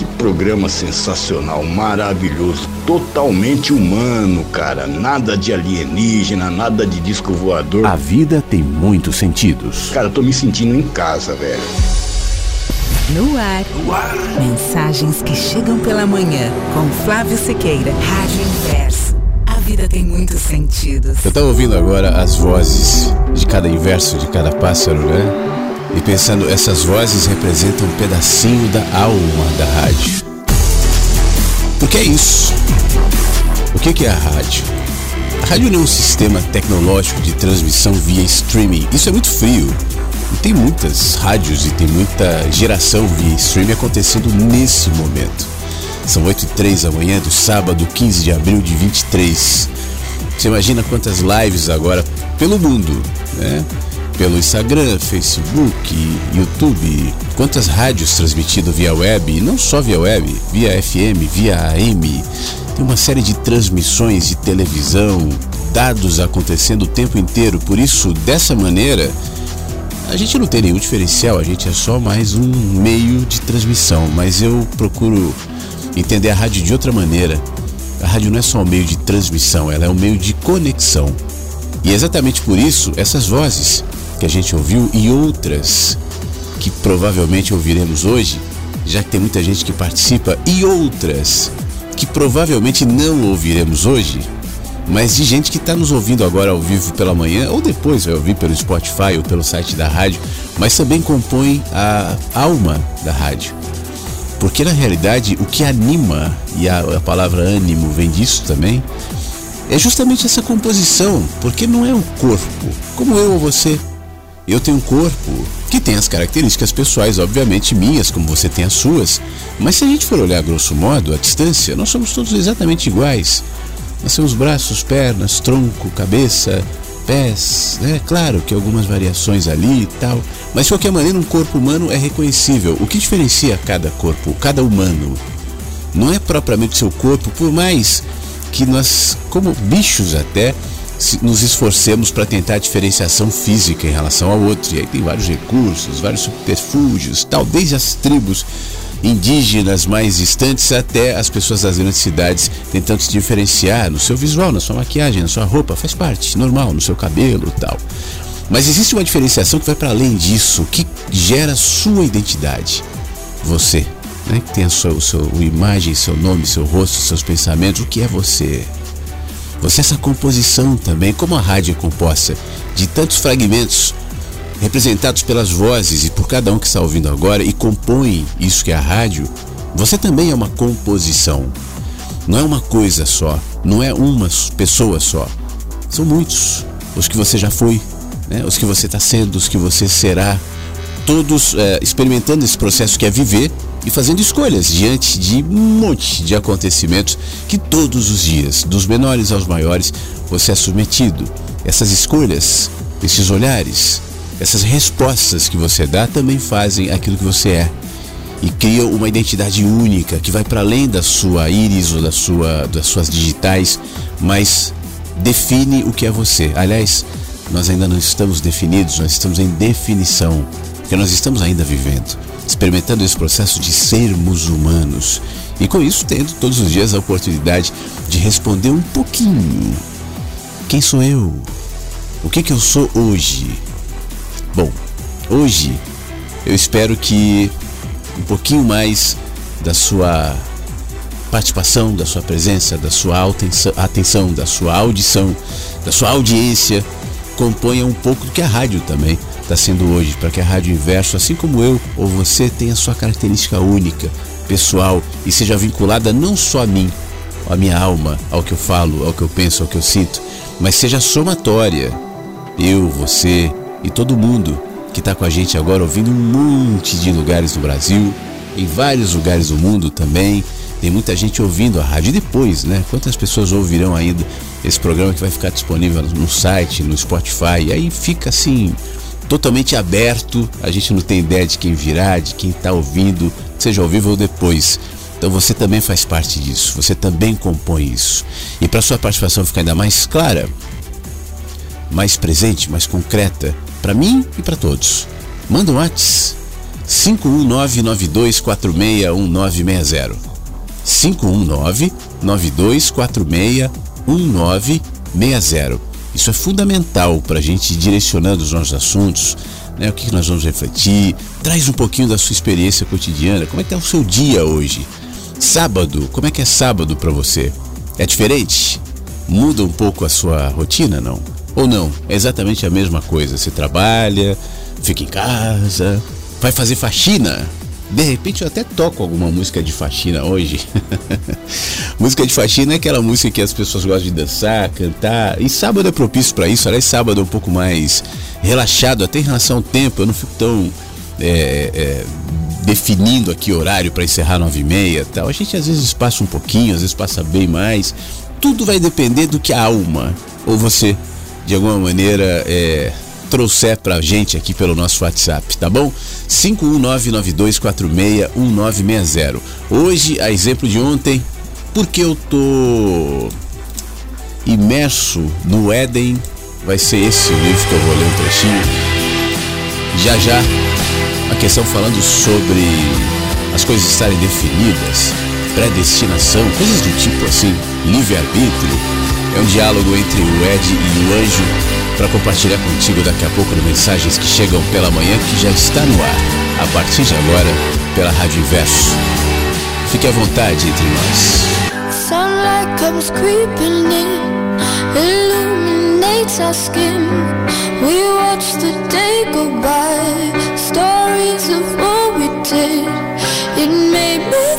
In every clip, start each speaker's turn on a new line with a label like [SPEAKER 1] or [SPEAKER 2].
[SPEAKER 1] que programa sensacional, maravilhoso, totalmente humano, cara. Nada de alienígena, nada de disco voador.
[SPEAKER 2] A vida tem muitos sentidos.
[SPEAKER 1] Cara, eu tô me sentindo em casa, velho.
[SPEAKER 3] No ar. Mensagens que chegam pela manhã com Flávio Sequeira, Rádio Inverso. A vida tem muitos sentidos.
[SPEAKER 4] Eu tava ouvindo agora as vozes de cada inverso de cada pássaro, né? E pensando, essas vozes representam um pedacinho da alma da rádio. Porque é isso. O que que é a rádio? A rádio não é um sistema tecnológico de transmissão via streaming. Isso é muito frio. E tem muitas rádios e tem muita geração via streaming acontecendo nesse momento. São 8 e 3 da manhã do sábado, 15 de abril de 23. Você imagina quantas lives agora pelo mundo, né? Pelo Instagram, Facebook, YouTube, quantas rádios transmitidas via web, e não só via web, via FM, via AM. Tem uma série de transmissões de televisão, dados acontecendo o tempo inteiro. Por isso, dessa maneira, a gente não tem nenhum diferencial, a gente é só mais um meio de transmissão, mas eu procuro entender a rádio de outra maneira. A rádio não é só um meio de transmissão, ela é um meio de conexão. E é exatamente por isso, essas vozes que a gente ouviu e outras que provavelmente ouviremos hoje, já que tem muita gente que participa, e outras que provavelmente não ouviremos hoje, mas de gente que está nos ouvindo agora ao vivo pela manhã, ou depois vai ouvir pelo Spotify ou pelo site da rádio, mas também compõe a alma da rádio. Porque na realidade o que anima, e a, a palavra ânimo vem disso também, é justamente essa composição, porque não é um corpo, como eu ou você. Eu tenho um corpo que tem as características pessoais, obviamente minhas, como você tem as suas, mas se a gente for olhar grosso modo, à distância, nós somos todos exatamente iguais. Nós temos braços, pernas, tronco, cabeça, pés, né? Claro que algumas variações ali e tal, mas de qualquer maneira um corpo humano é reconhecível. O que diferencia cada corpo, cada humano, não é propriamente seu corpo, por mais que nós, como bichos até, nos esforcemos para tentar a diferenciação física em relação ao outro. E aí tem vários recursos, vários subterfúgios, tal, desde as tribos indígenas mais distantes até as pessoas das grandes cidades tentando se diferenciar no seu visual, na sua maquiagem, na sua roupa, faz parte, normal, no seu cabelo tal. Mas existe uma diferenciação que vai para além disso, que gera sua identidade. Você, né, que tem a sua, o seu, imagem, seu nome, seu rosto, seus pensamentos, o que é você? Você essa composição também, como a rádio é composta de tantos fragmentos representados pelas vozes e por cada um que está ouvindo agora e compõe isso que é a rádio, você também é uma composição. Não é uma coisa só, não é uma pessoa só. São muitos. Os que você já foi, né? os que você está sendo, os que você será. Todos é, experimentando esse processo que é viver e fazendo escolhas diante de um monte de acontecimentos que todos os dias, dos menores aos maiores, você é submetido. Essas escolhas, esses olhares, essas respostas que você dá também fazem aquilo que você é e criam uma identidade única que vai para além da sua íris ou da sua, das suas digitais, mas define o que é você. Aliás, nós ainda não estamos definidos, nós estamos em definição, porque nós estamos ainda vivendo, experimentando esse processo de sermos humanos e com isso tendo todos os dias a oportunidade de responder um pouquinho: quem sou eu? O que que eu sou hoje? Bom, hoje eu espero que um pouquinho mais da sua participação, da sua presença, da sua atenção, da sua audição, da sua audiência, componha um pouco do que a rádio também está sendo hoje, para que a Rádio Inverso, assim como eu ou você, tenha sua característica única, pessoal e seja vinculada não só a mim, à minha alma, ao que eu falo, ao que eu penso, ao que eu sinto, mas seja somatória. Eu, você e todo mundo que está com a gente agora ouvindo um monte de lugares do Brasil, em vários lugares do mundo também. Tem muita gente ouvindo a rádio depois, né? Quantas pessoas ouvirão ainda esse programa que vai ficar disponível no site, no Spotify? E aí fica assim, totalmente aberto. A gente não tem ideia de quem virá, de quem está ouvindo, seja ao vivo ou depois. Então você também faz parte disso, você também compõe isso. E para sua participação ficar ainda mais clara, mais presente, mais concreta, para mim e para todos, manda um WhatsApp 51992461960. 519-9246-1960. Isso é fundamental para a gente ir direcionando os nossos assuntos, né? o que, nós vamos refletir. Traz um pouquinho da sua experiência cotidiana. Como é que é o seu dia hoje? Sábado, como é que é sábado para você? É diferente? Muda um pouco a sua rotina, não? Ou não? É exatamente a mesma coisa. Você trabalha, fica em casa, vai fazer faxina, de repente eu até toco alguma música de faxina hoje. música de faxina é aquela música que as pessoas gostam de dançar, cantar. E sábado é propício para isso. Aliás, sábado é um pouco mais relaxado, até em relação ao tempo. Eu não fico tão é, é, definindo aqui horário para encerrar nove e meia tal. A gente às vezes passa um pouquinho, às vezes passa bem mais. Tudo vai depender do que a alma ou você, de alguma maneira, é, trouxer pra gente aqui pelo nosso WhatsApp, tá bom? 51992461960. Hoje, a exemplo de ontem, porque eu tô imerso no Éden, vai ser esse livro que eu vou ler um trechinho. Já já, a questão falando sobre as coisas estarem definidas, predestinação, coisas do tipo assim, livre-arbítrio. É um diálogo entre o Ed e o anjo para compartilhar contigo daqui a pouco Mensagens que Chegam pela Manhã, que já está no ar, a partir de agora, pela Rádio Inverso. Fique à vontade entre nós. Sunlight comes creeping in, illuminates our skin. We watch the day go by, stories of what we did. It made me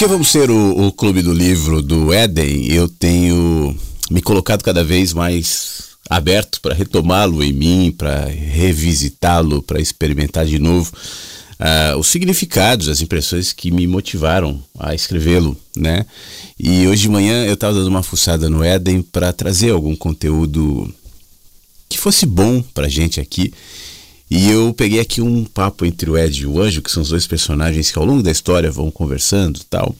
[SPEAKER 4] Porque vamos ser o, o clube do livro do Éden, eu tenho me colocado cada vez mais aberto para retomá-lo em mim, para revisitá-lo, para experimentar de novo uh, os significados, as impressões que me motivaram a escrevê-lo, né? E hoje de manhã eu estava dando uma fuçada no Éden para trazer algum conteúdo que fosse bom para gente aqui. E eu peguei aqui um papo entre o Ed e o Anjo, que são os dois personagens que ao longo da história vão conversando tal.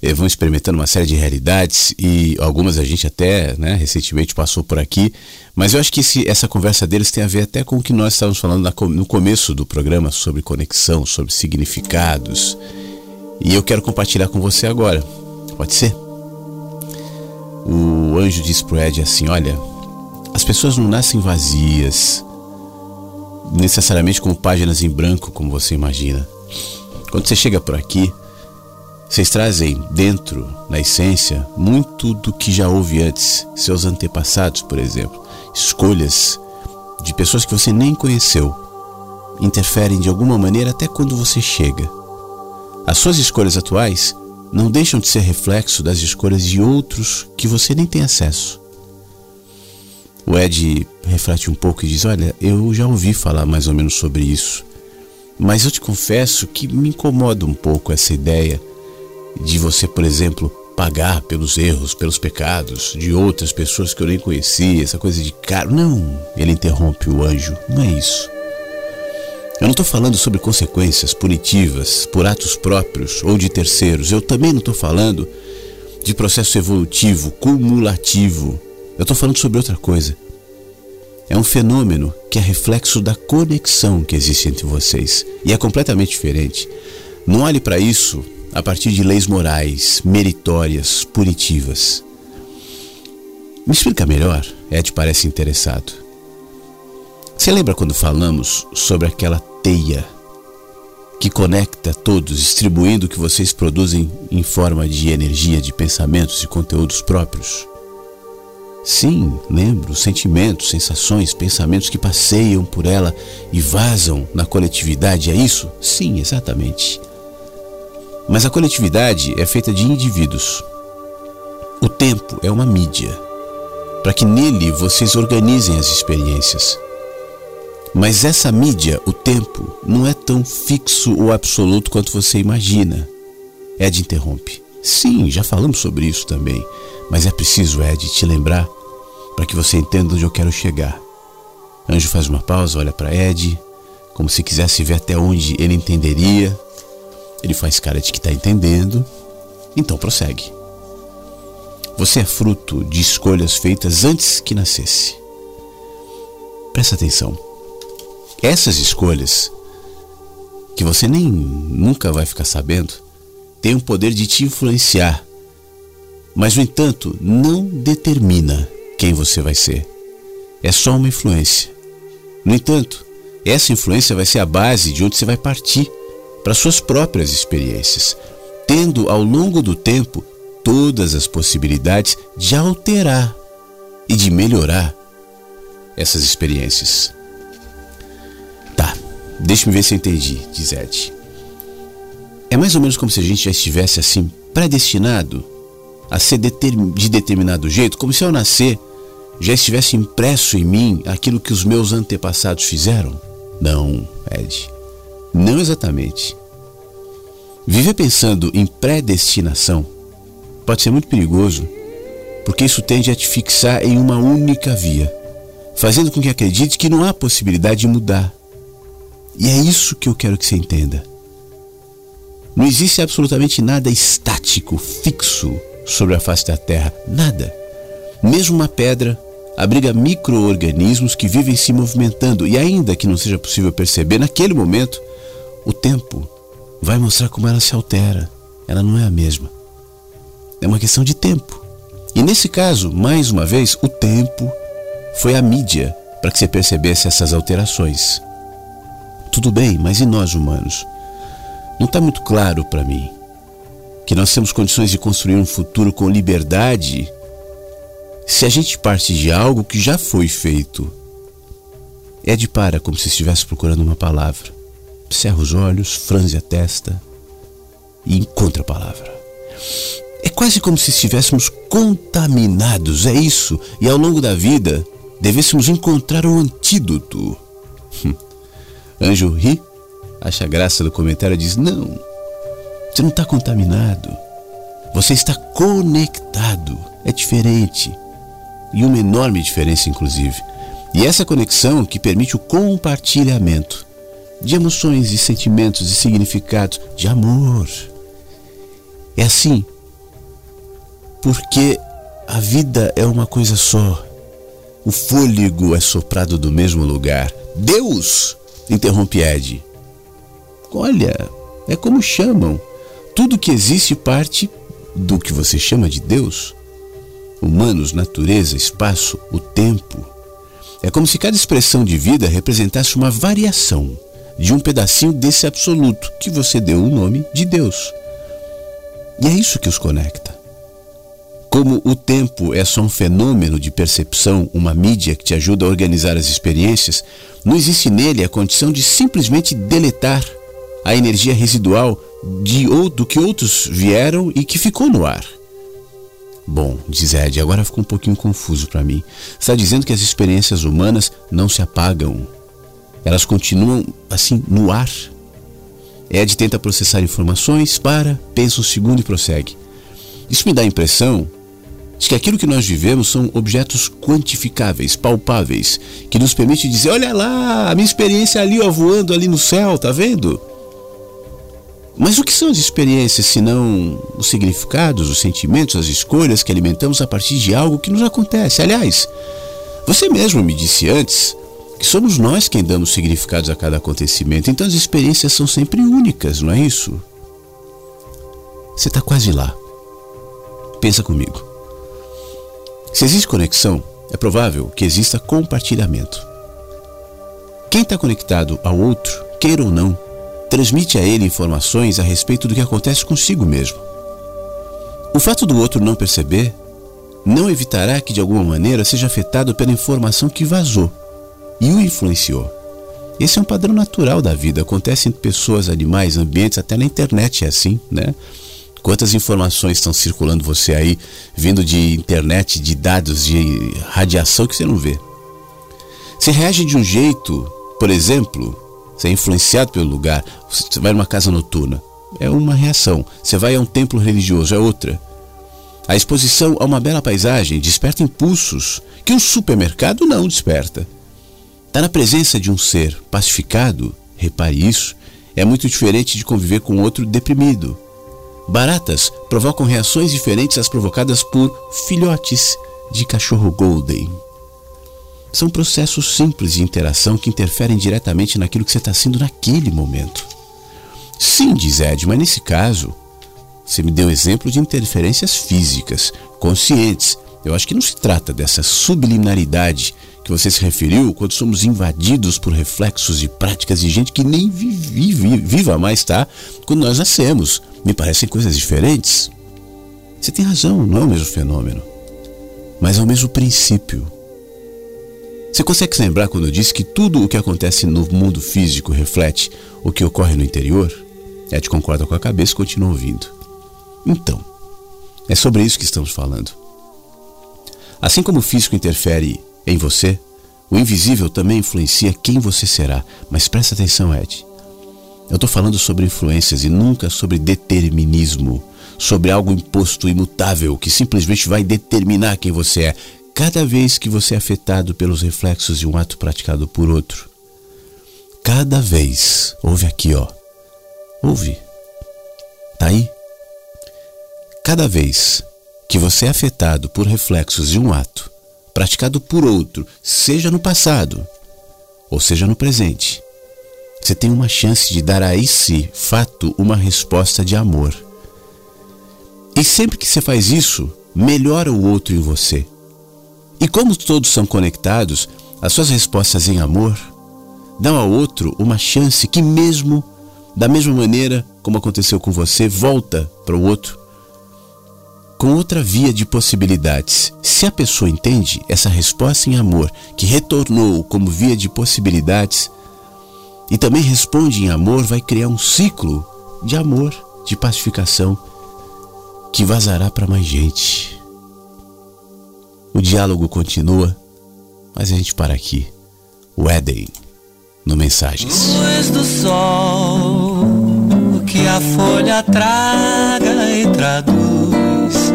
[SPEAKER 4] Eh, vão experimentando uma série de realidades e algumas a gente até né, recentemente passou por aqui. Mas eu acho que esse, essa conversa deles tem a ver até com o que nós estávamos falando na, no começo do programa sobre conexão, sobre significados. E eu quero compartilhar com você agora. Pode ser? O anjo diz pro Ed assim: Olha, as pessoas não nascem vazias necessariamente com páginas em branco, como você imagina. Quando você chega por aqui, vocês trazem dentro, na essência, muito do que já houve antes, seus antepassados, por exemplo, escolhas de pessoas que você nem conheceu, interferem de alguma maneira até quando você chega. As suas escolhas atuais não deixam de ser reflexo das escolhas de outros que você nem tem acesso. O Ed reflete um pouco e diz: Olha, eu já ouvi falar mais ou menos sobre isso, mas eu te confesso que me incomoda um pouco essa ideia de você, por exemplo, pagar pelos erros, pelos pecados de outras pessoas que eu nem conhecia, essa coisa de caro. Não, ele interrompe o anjo, não é isso. Eu não estou falando sobre consequências punitivas por atos próprios ou de terceiros. Eu também não estou falando de processo evolutivo, cumulativo eu estou falando sobre outra coisa. É um fenômeno que é reflexo da conexão que existe entre vocês e é completamente diferente. Não olhe para isso a partir de leis morais, meritórias, punitivas. Me explica melhor, Ed parece interessado. Você lembra quando falamos sobre aquela teia que conecta todos, distribuindo o que vocês produzem em forma de energia, de pensamentos e conteúdos próprios? Sim, lembro, sentimentos, sensações, pensamentos que passeiam por ela e vazam na coletividade, é isso? Sim, exatamente. Mas a coletividade é feita de indivíduos. O tempo é uma mídia, para que nele vocês organizem as experiências. Mas essa mídia, o tempo, não é tão fixo ou absoluto quanto você imagina. Ed interrompe. Sim, já falamos sobre isso também. Mas é preciso, Ed, te lembrar para que você entenda onde eu quero chegar. Anjo faz uma pausa, olha para Ed, como se quisesse ver até onde ele entenderia. Ele faz cara de que está entendendo, então prossegue. Você é fruto de escolhas feitas antes que nascesse. Presta atenção. Essas escolhas, que você nem nunca vai ficar sabendo, têm o poder de te influenciar mas, no entanto, não determina quem você vai ser. É só uma influência. No entanto, essa influência vai ser a base de onde você vai partir para suas próprias experiências, tendo ao longo do tempo todas as possibilidades de alterar e de melhorar essas experiências. Tá, deixa-me ver se eu entendi, diz Ed. É mais ou menos como se a gente já estivesse assim predestinado a ser de determinado jeito, como se ao nascer já estivesse impresso em mim aquilo que os meus antepassados fizeram? Não, Ed. Não exatamente. Viver pensando em predestinação pode ser muito perigoso, porque isso tende a te fixar em uma única via, fazendo com que acredite que não há possibilidade de mudar. E é isso que eu quero que você entenda. Não existe absolutamente nada estático, fixo, sobre a face da Terra. Nada. Mesmo uma pedra abriga micro-organismos que vivem se movimentando e, ainda que não seja possível perceber, naquele momento, o tempo vai mostrar como ela se altera. Ela não é a mesma. É uma questão de tempo. E nesse caso, mais uma vez, o tempo foi a mídia para que você percebesse essas alterações. Tudo bem, mas e nós humanos? Não está muito claro para mim que nós temos condições de construir um futuro com liberdade se a gente parte de algo que já foi feito. É de para como se estivesse procurando uma palavra. Cerra os olhos, franze a testa. e encontra a palavra. É quase como se estivéssemos contaminados, é isso, e ao longo da vida devêssemos encontrar um antídoto. Hum. Anjo ri, acha graça do comentário e diz: Não, você não está contaminado. Você está conectado. É diferente. E uma enorme diferença, inclusive. E essa conexão que permite o compartilhamento de emoções e sentimentos e significados de amor. É assim. Porque a vida é uma coisa só. O fôlego é soprado do mesmo lugar. Deus! interrompe Ed. Olha, é como chamam. Tudo que existe parte do que você chama de Deus. Humanos, natureza, espaço, o tempo. É como se cada expressão de vida representasse uma variação de um pedacinho desse absoluto que você deu o nome de Deus. E é isso que os conecta. Como o tempo é só um fenômeno de percepção, uma mídia que te ajuda a organizar as experiências, não existe nele a condição de simplesmente deletar a energia residual de ou do que outros vieram e que ficou no ar. Bom, diz Ed, agora ficou um pouquinho confuso para mim. Está dizendo que as experiências humanas não se apagam. Elas continuam assim no ar. Ed tenta processar informações, para, pensa um segundo e prossegue. Isso me dá a impressão de que aquilo que nós vivemos são objetos quantificáveis, palpáveis, que nos permite dizer: olha lá, a minha experiência ali, ó, voando ali no céu, tá vendo? Mas o que são as experiências se não os significados, os sentimentos, as escolhas que alimentamos a partir de algo que nos acontece? Aliás, você mesmo me disse antes que somos nós quem damos significados a cada acontecimento, então as experiências são sempre únicas, não é isso? Você está quase lá. Pensa comigo. Se existe conexão, é provável que exista compartilhamento. Quem está conectado ao outro, queira ou não, transmite a ele informações a respeito do que acontece consigo mesmo. O fato do outro não perceber não evitará que de alguma maneira seja afetado pela informação que vazou e o influenciou. Esse é um padrão natural da vida, acontece entre pessoas, animais, ambientes, até na internet é assim, né? Quantas informações estão circulando você aí, vindo de internet, de dados, de radiação que você não vê. Você reage de um jeito, por exemplo, você é influenciado pelo lugar. Você vai numa casa noturna, é uma reação. Você vai a um templo religioso, é outra. A exposição a uma bela paisagem desperta impulsos que um supermercado não desperta. Está na presença de um ser pacificado, repare isso, é muito diferente de conviver com outro deprimido. Baratas provocam reações diferentes às provocadas por filhotes de cachorro golden. São processos simples de interação que interferem diretamente naquilo que você está sendo naquele momento. Sim, diz Ed, mas nesse caso, você me deu exemplo de interferências físicas, conscientes. Eu acho que não se trata dessa subliminaridade que você se referiu quando somos invadidos por reflexos de práticas de gente que nem vive, viva mais, tá? Quando nós nascemos. Me parecem coisas diferentes. Você tem razão, não é o mesmo fenômeno, mas é o mesmo princípio. Você consegue se lembrar quando eu disse que tudo o que acontece no mundo físico reflete o que ocorre no interior? Ed concorda com a cabeça e continua ouvindo. Então, é sobre isso que estamos falando. Assim como o físico interfere em você, o invisível também influencia quem você será. Mas presta atenção, Ed. Eu estou falando sobre influências e nunca sobre determinismo, sobre algo imposto, imutável, que simplesmente vai determinar quem você é cada vez que você é afetado pelos reflexos de um ato praticado por outro. Cada vez, ouve aqui, ó. Ouve. Tá aí? Cada vez que você é afetado por reflexos de um ato praticado por outro, seja no passado ou seja no presente, você tem uma chance de dar a esse fato uma resposta de amor. E sempre que você faz isso, melhora o outro em você. E como todos são conectados, as suas respostas em amor dão ao outro uma chance que, mesmo da mesma maneira como aconteceu com você, volta para o outro com outra via de possibilidades. Se a pessoa entende essa resposta em amor que retornou como via de possibilidades e também responde em amor, vai criar um ciclo de amor de pacificação que vazará para mais gente. O diálogo continua, mas a gente para aqui. O Éden, no Mensagens.
[SPEAKER 5] Luz do sol que a folha traga e traduz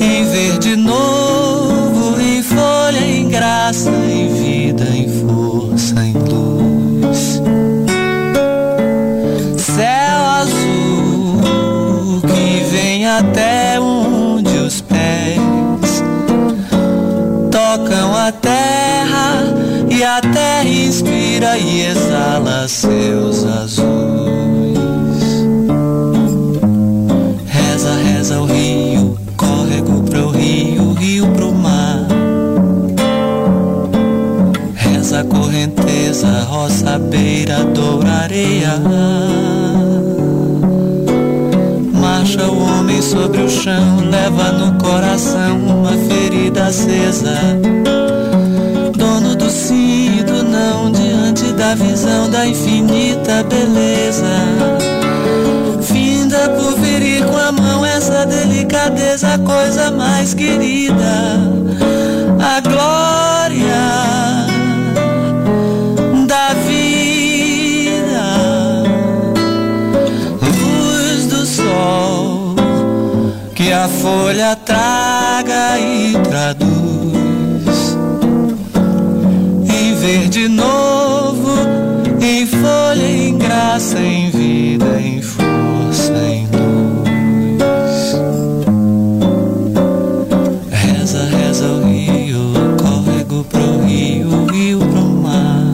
[SPEAKER 5] em verde novo, em folha, em graça, em vida, em força, em luz. Céu azul que vem até tocam a terra e a terra inspira e exala seus azuis. Reza, reza o rio, córrego pro rio, rio pro mar. Reza a correnteza, roça, beira, doura, areia. Marcha o homem sobre o chão, leva no coração uma ferida acesa. Dono do sim não, diante da visão da infinita beleza. Finda por ferir com a mão essa delicadeza, coisa mais querida. A glória a folha traga e traduz em verde novo, em folha, em graça, em vida, em força, em luz. Reza, reza o rio, córrego pro rio, rio pro mar.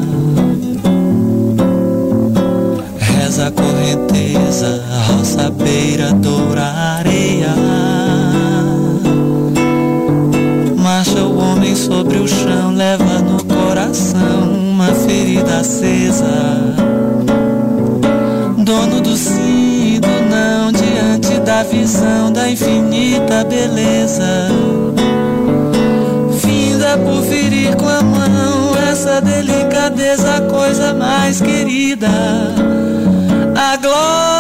[SPEAKER 5] Reza a correnteza, roça, beira, doura, chão, leva no coração uma ferida acesa. Dono do sim e do não, diante da visão da infinita beleza. Finda por ferir com a mão essa delicadeza, coisa mais querida. A glória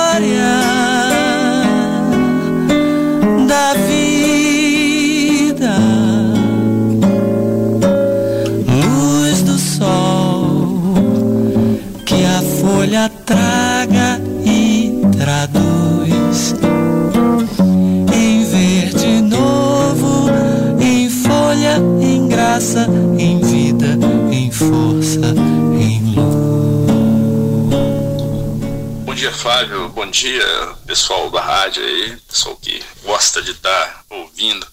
[SPEAKER 6] Flávio. Bom dia, pessoal da rádio aí, pessoal que gosta de estar ouvindo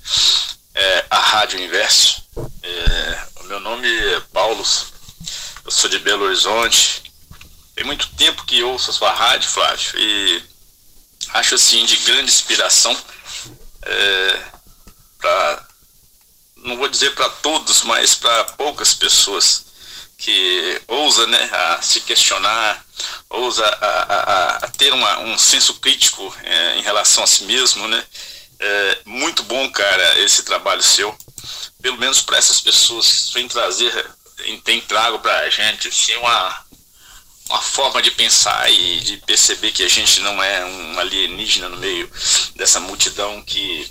[SPEAKER 6] é, a Rádio Inverso. É, meu nome é Paulo, eu sou de Belo Horizonte. Tem muito tempo que ouço a sua rádio, Flávio, e acho assim de grande inspiração é, para, não vou dizer para todos, mas para poucas pessoas que ousa né, a se questionar, ousa a, a, a ter uma, um senso crítico é, em relação a si mesmo, né? É muito bom, cara, esse trabalho seu. Pelo menos para essas pessoas, vem trazer, tem trago para a gente assim, uma, uma forma de pensar e de perceber que a gente não é um alienígena no meio dessa multidão que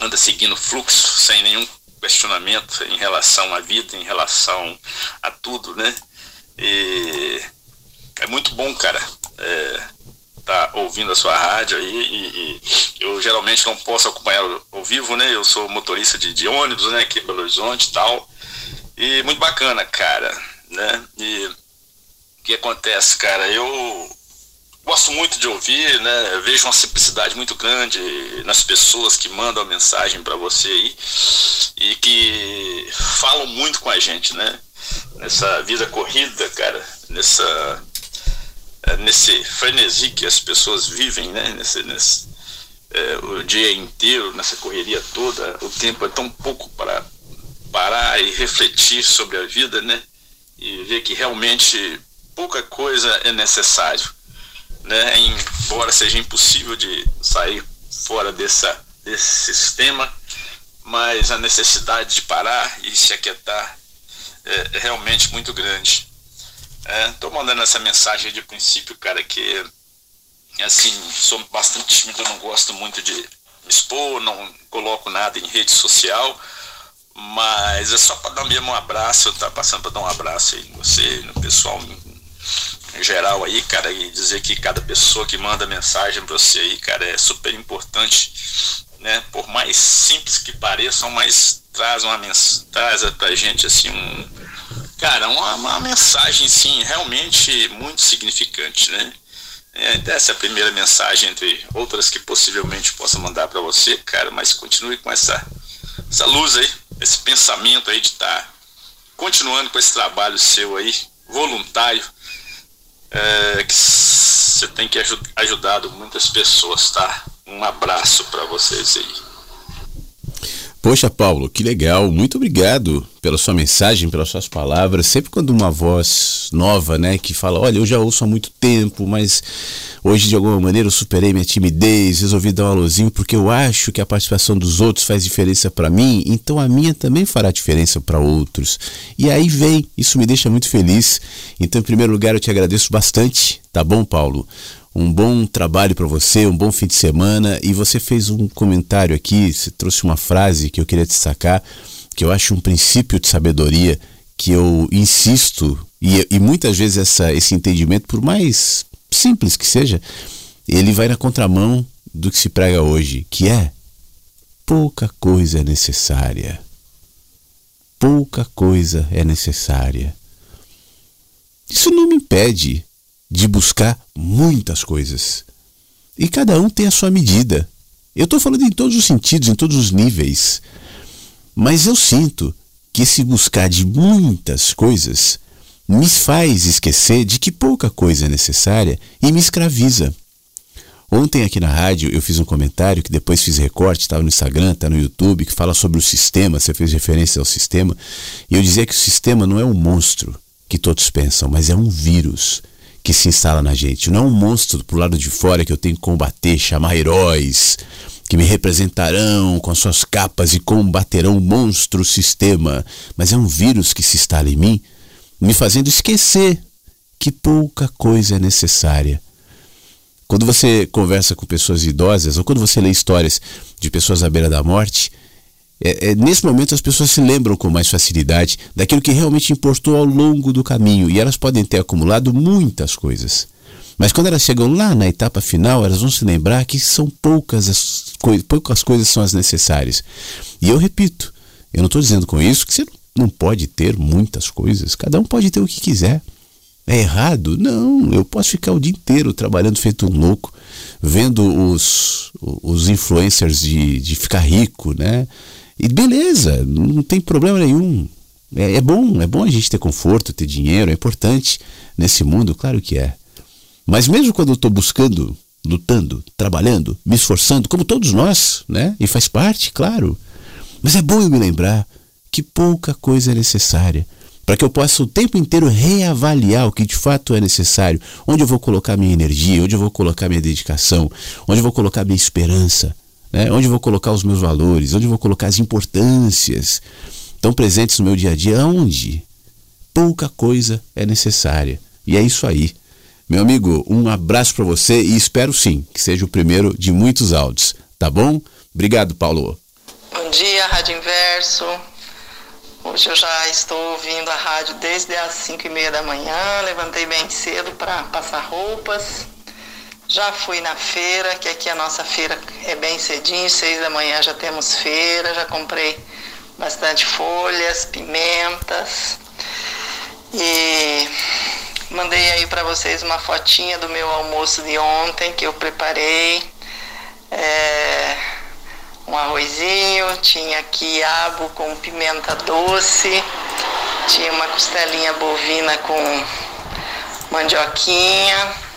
[SPEAKER 6] anda seguindo fluxo sem nenhum questionamento em relação à vida, em relação a tudo, né? E é muito bom, cara, é, tá ouvindo a sua rádio aí e, e, eu geralmente não posso acompanhar ao vivo, né? Eu sou motorista de, de ônibus, né? Aqui em Belo Horizonte e tal. E muito bacana, cara, né? E o que acontece, cara? Eu gosto muito de ouvir, né? Eu vejo uma simplicidade muito grande nas pessoas que mandam a mensagem para você aí e que falam muito com a gente, né? Nessa vida corrida, cara, nessa nesse frenesi que as pessoas vivem, né? Nesse, nesse é, o dia inteiro, nessa correria toda, o tempo é tão pouco para parar e refletir sobre a vida, né? E ver que realmente pouca coisa é necessário, né? Embora seja impossível de sair fora dessa, desse sistema, mas a necessidade de parar e se aquietar é, é realmente muito grande. É, mandando essa mensagem de princípio, cara, que assim, sou bastante tímido, não gosto muito de me expor, não coloco nada em rede social, mas é só para dar mesmo um abraço, tá passando para dar um abraço aí em você, no pessoal em, em geral aí, cara, e dizer que cada pessoa que manda mensagem para você aí, cara, é super importante, né? Por mais simples que pareçam, mas traz uma mensagem, traz pra gente assim um cara, uma, uma mensagem sim, realmente muito significante, né? É, essa é a primeira mensagem, entre outras que possivelmente possa mandar para você, cara, mas continue com essa, essa luz aí, esse pensamento aí de estar tá continuando com esse trabalho seu aí, voluntário, é, que você tem que ajud ajudado muitas pessoas, tá? Um abraço para vocês aí.
[SPEAKER 4] Poxa, Paulo, que legal. Muito obrigado pela sua mensagem, pelas suas palavras. Sempre quando uma voz nova, né, que fala: Olha, eu já ouço há muito tempo, mas hoje de alguma maneira eu superei minha timidez, resolvi dar um alôzinho porque eu acho que a participação dos outros faz diferença para mim, então a minha também fará diferença para outros. E aí vem, isso me deixa muito feliz. Então, em primeiro lugar, eu te agradeço bastante, tá bom, Paulo? Um bom trabalho para você, um bom fim de semana. E você fez um comentário aqui, você trouxe uma frase que eu queria destacar, que eu acho um princípio de sabedoria que eu insisto, e, e muitas vezes essa, esse entendimento, por mais simples que seja, ele vai na contramão do que se prega hoje, que é pouca coisa é necessária. Pouca coisa é necessária. Isso não me impede de buscar muitas coisas. E cada um tem a sua medida. Eu estou falando em todos os sentidos, em todos os níveis. Mas eu sinto que esse buscar de muitas coisas me faz esquecer de que pouca coisa é necessária e me escraviza. Ontem aqui na rádio eu fiz um comentário que depois fiz recorte, estava no Instagram, está no YouTube, que fala sobre o sistema, você fez referência ao sistema, e eu dizia que o sistema não é um monstro que todos pensam, mas é um vírus que se instala na gente. Não é um monstro pro lado de fora que eu tenho que combater, chamar heróis que me representarão com suas capas e combaterão o monstro sistema, mas é um vírus que se instala em mim, me fazendo esquecer que pouca coisa é necessária. Quando você conversa com pessoas idosas ou quando você lê histórias de pessoas à beira da morte, é, é, nesse momento as pessoas se lembram com mais facilidade daquilo que realmente importou ao longo do caminho e elas podem ter acumulado muitas coisas. Mas quando elas chegam lá na etapa final, elas vão se lembrar que são poucas as coisas, poucas coisas são as necessárias. E eu repito, eu não estou dizendo com isso que você não pode ter muitas coisas. Cada um pode ter o que quiser. É errado? Não, eu posso ficar o dia inteiro trabalhando feito um louco, vendo os, os influencers de, de ficar rico, né? E beleza, não tem problema nenhum. É, é, bom, é bom a gente ter conforto, ter dinheiro, é importante nesse mundo, claro que é. Mas mesmo quando eu estou buscando, lutando, trabalhando, me esforçando, como todos nós, né? E faz parte, claro. Mas é bom eu me lembrar que pouca coisa é necessária para que eu possa o tempo inteiro reavaliar o que de fato é necessário, onde eu vou colocar minha energia, onde eu vou colocar minha dedicação, onde eu vou colocar minha esperança. Né? Onde vou colocar os meus valores? Onde vou colocar as importâncias? Estão presentes no meu dia a dia? Onde? Pouca coisa é necessária. E é isso aí. Meu amigo, um abraço para você e espero sim que seja o primeiro de muitos áudios. Tá bom? Obrigado, Paulo.
[SPEAKER 7] Bom dia, Rádio Inverso. Hoje eu já estou ouvindo a rádio desde as 5 e meia da manhã. Levantei bem cedo para passar roupas já fui na feira, que aqui a nossa feira é bem cedinho, seis da manhã já temos feira, já comprei bastante folhas, pimentas. E mandei aí para vocês uma fotinha do meu almoço de ontem que eu preparei. É, um arrozinho, tinha quiabo com pimenta doce, tinha uma costelinha bovina com mandioquinha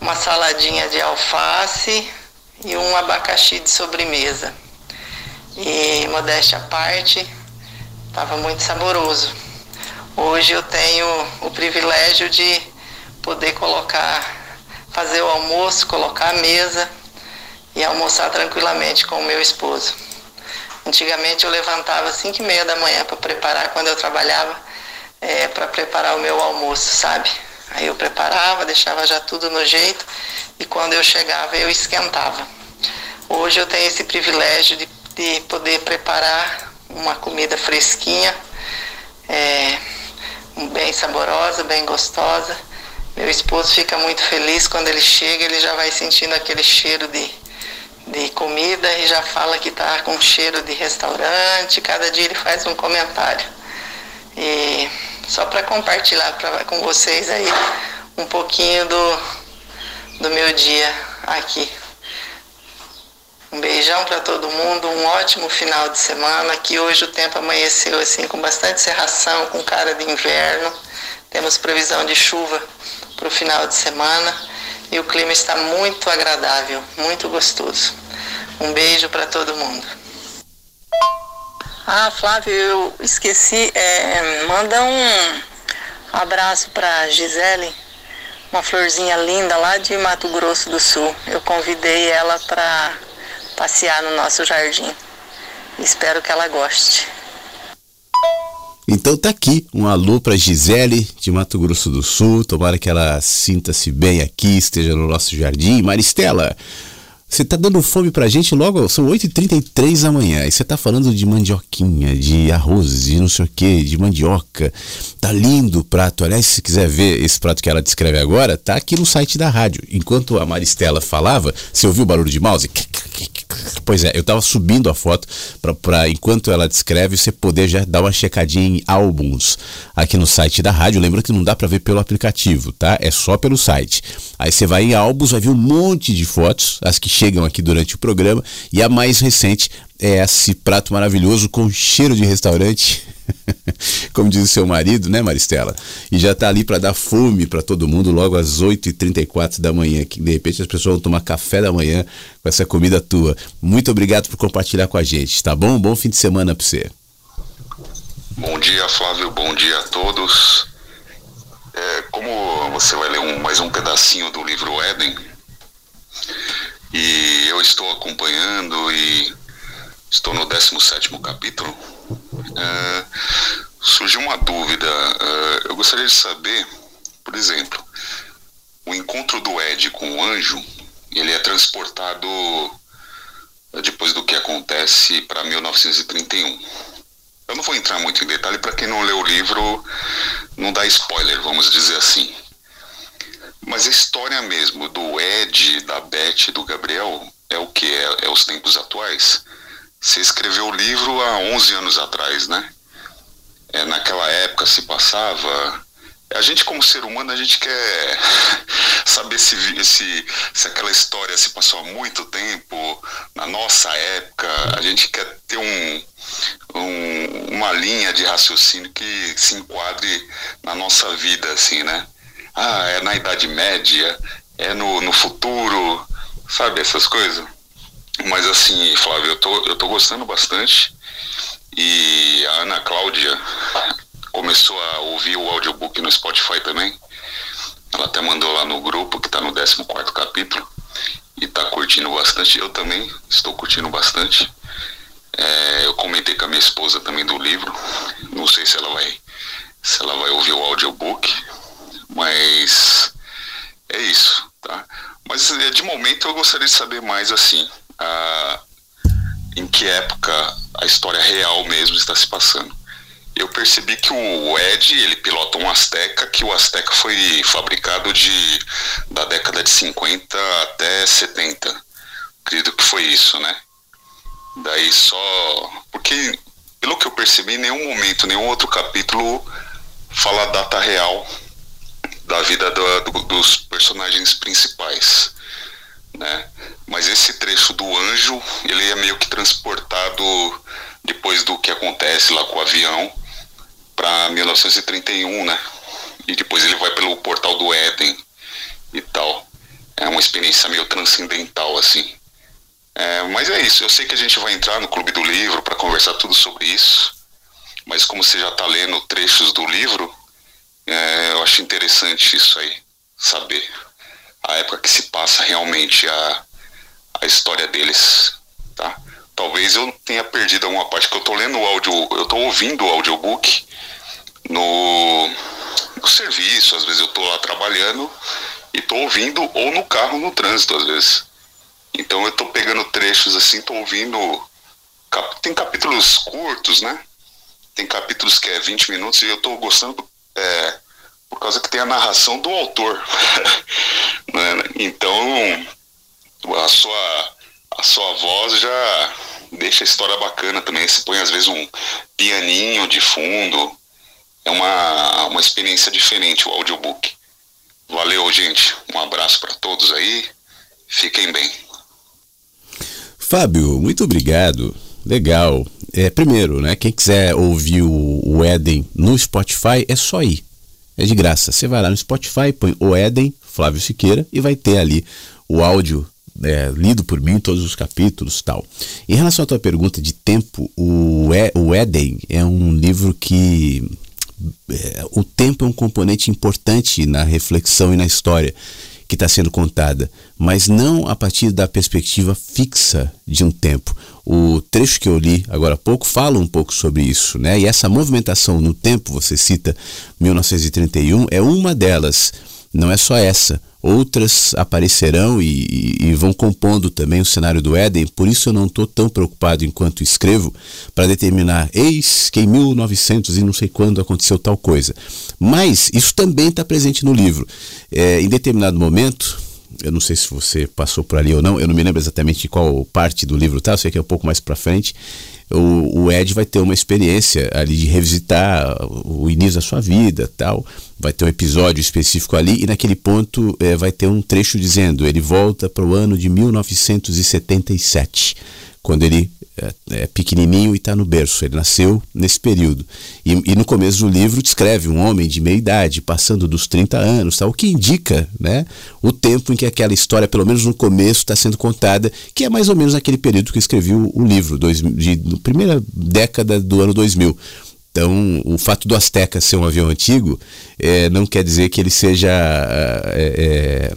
[SPEAKER 7] uma saladinha de alface e um abacaxi de sobremesa. E modéstia à parte, estava muito saboroso. Hoje eu tenho o privilégio de poder colocar, fazer o almoço, colocar a mesa e almoçar tranquilamente com o meu esposo. Antigamente eu levantava às 5 e meia da manhã para preparar, quando eu trabalhava, é, para preparar o meu almoço, sabe? Aí eu preparava, deixava já tudo no jeito e quando eu chegava eu esquentava. Hoje eu tenho esse privilégio de, de poder preparar uma comida fresquinha, é, bem saborosa, bem gostosa. Meu esposo fica muito feliz quando ele chega, ele já vai sentindo aquele cheiro de, de comida e já fala que está com cheiro de restaurante. Cada dia ele faz um comentário. E só para compartilhar pra, com vocês aí um pouquinho do, do meu dia aqui. Um beijão para todo mundo, um ótimo final de semana. Que hoje o tempo amanheceu assim com bastante serração, com cara de inverno. Temos previsão de chuva para o final de semana e o clima está muito agradável, muito gostoso. Um beijo para todo mundo. Ah, Flávio, eu esqueci. É, manda um abraço para Gisele, uma florzinha linda lá de Mato Grosso do Sul. Eu convidei ela para passear no nosso jardim. Espero que ela goste.
[SPEAKER 4] Então tá aqui um alô para Gisele de Mato Grosso do Sul. Tomara que ela sinta-se bem aqui, esteja no nosso jardim. Maristela, você tá dando fome pra gente logo, são 8h33 da manhã, e você tá falando de mandioquinha, de arroz, de não sei o que, de mandioca. Tá lindo o prato. Aliás, se quiser ver esse prato que ela descreve agora, tá aqui no site da rádio. Enquanto a Maristela falava, você ouviu o barulho de mouse? Pois é, eu tava subindo a foto para enquanto ela descreve, você poder já dar uma checadinha em álbuns aqui no site da rádio. Lembra que não dá para ver pelo aplicativo, tá? É só pelo site. Aí você vai em álbuns, vai ver um monte de fotos, as que chegam aqui durante o programa, e a mais recente é esse prato maravilhoso com cheiro de restaurante, como diz o seu marido, né, Maristela? E já está ali para dar fome para todo mundo logo às 8h34 da manhã, que de repente as pessoas vão tomar café da manhã com essa comida tua. Muito obrigado por compartilhar com a gente, tá bom? Bom fim de semana para você.
[SPEAKER 8] Bom dia, Flávio. Bom dia a todos. É, como você vai ler um, mais um pedacinho do livro Éden, e eu estou acompanhando e estou no 17 capítulo, surgiu uma dúvida. É, eu gostaria de saber, por exemplo, o encontro do Ed com o anjo, ele é transportado depois do que acontece para 1931. Eu não vou entrar muito em detalhe para quem não leu o livro, não dá spoiler, vamos dizer assim. Mas a história mesmo do Ed, da Beth do Gabriel é o que? É, é os tempos atuais? Você escreveu o livro há 11 anos atrás, né? É, naquela época se passava. A gente, como ser humano, a gente quer saber se, se, se aquela história se passou há muito tempo, na nossa época. A gente quer ter um, um, uma linha de raciocínio que se enquadre na nossa vida, assim, né? Ah, é na Idade Média, é no, no futuro, sabe, essas coisas. Mas assim, Flávio, eu tô, eu tô gostando bastante. E a Ana Cláudia começou a ouvir o audiobook no Spotify também. Ela até mandou lá no grupo, que está no 14 capítulo. E está curtindo bastante. Eu também estou curtindo bastante. É, eu comentei com a minha esposa também do livro. Não sei se ela vai, se ela vai ouvir o audiobook. Mas é isso, tá? Mas é, de momento eu gostaria de saber mais assim em que época a história real mesmo está se passando. Eu percebi que o Ed, ele pilota um Azteca, que o Azteca foi fabricado de, da década de 50 até 70. Acredito que foi isso, né? Daí só. Porque, pelo que eu percebi, em nenhum momento, nenhum outro capítulo fala a data real da vida do, do, dos personagens principais né? Mas esse trecho do anjo, ele é meio que transportado depois do que acontece lá com o avião para 1931, né? E depois ele vai pelo portal do Éden e tal. É uma experiência meio transcendental assim. É, mas é isso, eu sei que a gente vai entrar no Clube do Livro para conversar tudo sobre isso. Mas como você já está lendo trechos do livro, é, eu acho interessante isso aí, saber a época que se passa realmente a, a história deles, tá? Talvez eu tenha perdido alguma parte, que eu tô lendo o áudio, eu tô ouvindo o audiobook no, no serviço, às vezes eu tô lá trabalhando e tô ouvindo ou no carro no trânsito às vezes. Então eu tô pegando trechos assim, tô ouvindo tem capítulos curtos, né? Tem capítulos que é 20 minutos e eu tô gostando é, por causa que tem a narração do autor. né? Então a sua a sua voz já deixa a história bacana também. Você põe às vezes um pianinho de fundo. É uma, uma experiência diferente o audiobook. Valeu, gente. Um abraço para todos aí. Fiquem bem.
[SPEAKER 4] Fábio, muito obrigado. Legal. É, primeiro, né? Quem quiser ouvir o, o Éden no Spotify, é só ir. É de graça. Você vai lá no Spotify, põe o Éden, Flávio Siqueira, e vai ter ali o áudio é, lido por mim, todos os capítulos tal. Em relação à tua pergunta de tempo, o, e, o Éden é um livro que é, o tempo é um componente importante na reflexão e na história que está sendo contada, mas não a partir da perspectiva fixa de um tempo. O trecho que eu li agora há pouco fala um pouco sobre isso, né? E essa movimentação no tempo, você cita 1931, é uma delas. Não é só essa outras aparecerão e, e, vão compondo também o cenário do Éden, por isso eu não estou tão preocupado enquanto escrevo para determinar, eis que em 1900 e não sei quando aconteceu tal coisa. Mas isso também está presente no livro. É, em determinado momento, eu não sei se você passou por ali ou não, eu não me lembro exatamente de qual parte do livro tá, eu sei que é um pouco mais para frente, o, o, Ed vai ter uma experiência ali de revisitar o início da sua vida tal. Vai ter um episódio específico ali e naquele ponto é, vai ter um trecho dizendo ele volta para o ano de 1977, quando ele é, é pequenininho e está no berço. Ele nasceu nesse período. E, e, no começo do livro descreve um homem de meia idade, passando dos 30 anos, tal, o que indica né, o tempo em que aquela história, pelo menos no começo, está sendo contada, que é mais ou menos aquele período que escrevi o, livro, dois, de, de, primeira década do ano 2000. Então, o fato do Azteca ser um avião antigo é, não quer dizer que ele seja é, é,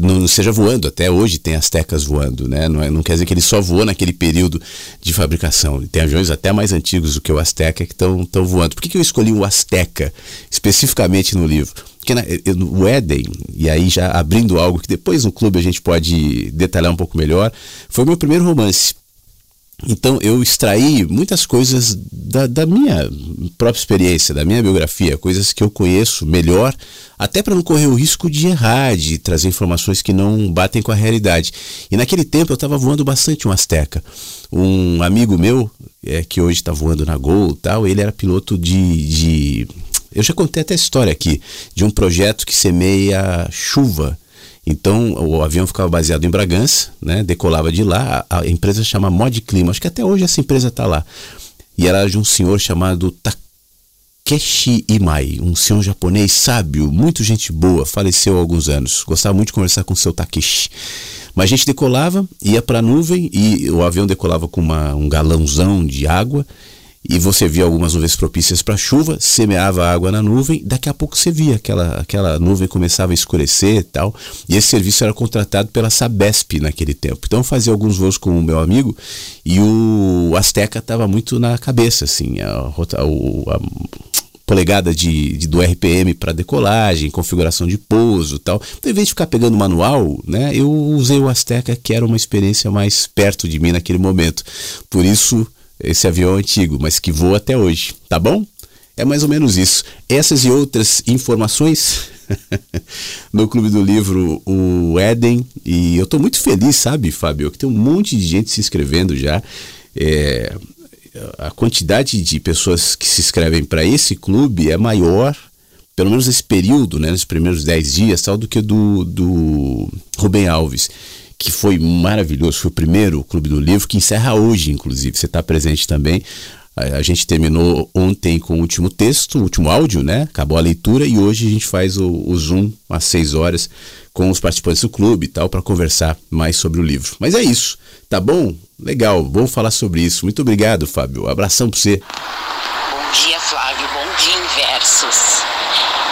[SPEAKER 4] não seja voando. Até hoje tem Aztecas voando, né? Não, é, não quer dizer que ele só voou naquele período de fabricação. Tem aviões até mais antigos do que o Azteca que estão voando. Por que, que eu escolhi o Azteca especificamente no livro? Porque na, o Éden, e aí já abrindo algo que depois no clube a gente pode detalhar um pouco melhor, foi o meu primeiro romance. Então eu extraí muitas coisas da, da, minha própria experiência, da minha biografia, coisas que eu conheço melhor, até para não correr o risco de errar, de trazer informações que não batem com a realidade. E naquele tempo eu estava voando bastante um Azteca. Um amigo meu, é, que hoje está voando na Gol tal, ele era piloto de, de. Eu já contei até a história aqui, de um projeto que semeia chuva então o avião ficava baseado em Bragança, né? decolava de lá, a, empresa chama Mod Clima, acho que até hoje essa empresa está lá. E era de um senhor chamado Takeshi Imai, um senhor japonês sábio, muito gente boa, faleceu há alguns anos. Gostava muito de conversar com o seu Takeshi. Mas a gente decolava, ia para a nuvem e o avião decolava com uma, um galãozão de água e você via algumas nuvens propícias para chuva, semeava água na nuvem, daqui a pouco você via aquela, aquela nuvem começava a escurecer e tal. E esse serviço era contratado pela Sabesp naquele tempo. Então eu fazia alguns voos com o meu amigo e o Azteca estava muito na cabeça, assim, a, a, a polegada de, de, do RPM para decolagem, configuração de pouso tal. Então, em vez de ficar pegando manual, né, eu usei o Azteca, que era uma experiência mais perto de mim naquele momento. Por isso esse avião antigo, mas que voa até hoje, tá bom? É mais ou menos isso. Essas e outras informações no Clube do Livro o Éden. E eu estou muito feliz, sabe, Fábio, que tem um monte de gente se inscrevendo já. É, a quantidade de pessoas que se inscrevem para esse clube é maior, pelo menos nesse período, né, nos primeiros 10 dias, tal, do que do, do Rubem Alves que foi maravilhoso. Foi o primeiro Clube do Livro que encerra hoje, inclusive. Você está presente também. A, gente terminou ontem com o último texto, o último áudio, né? Acabou a leitura e hoje a gente faz o, o Zoom às seis horas com os participantes do clube e tal para conversar mais sobre o livro. Mas é isso, tá bom? Legal, vamos falar sobre isso. Muito obrigado, Fábio. Abração para você.
[SPEAKER 9] Bom dia, Flávio. Bom dia, Inversos.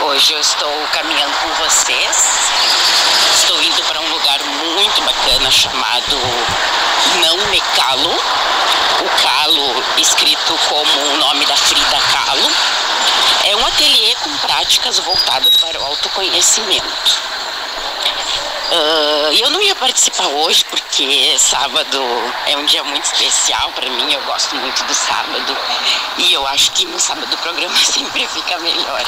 [SPEAKER 9] Hoje eu estou caminhando com vocês chamado Não Me Calo. O Calo escrito como o nome da Frida Kahlo. É um ateliê com práticas voltadas para o autoconhecimento. Uh, eu não ia participar hoje porque sábado é um dia muito especial para mim, eu gosto muito do sábado e eu acho que no sábado o programa sempre fica melhor.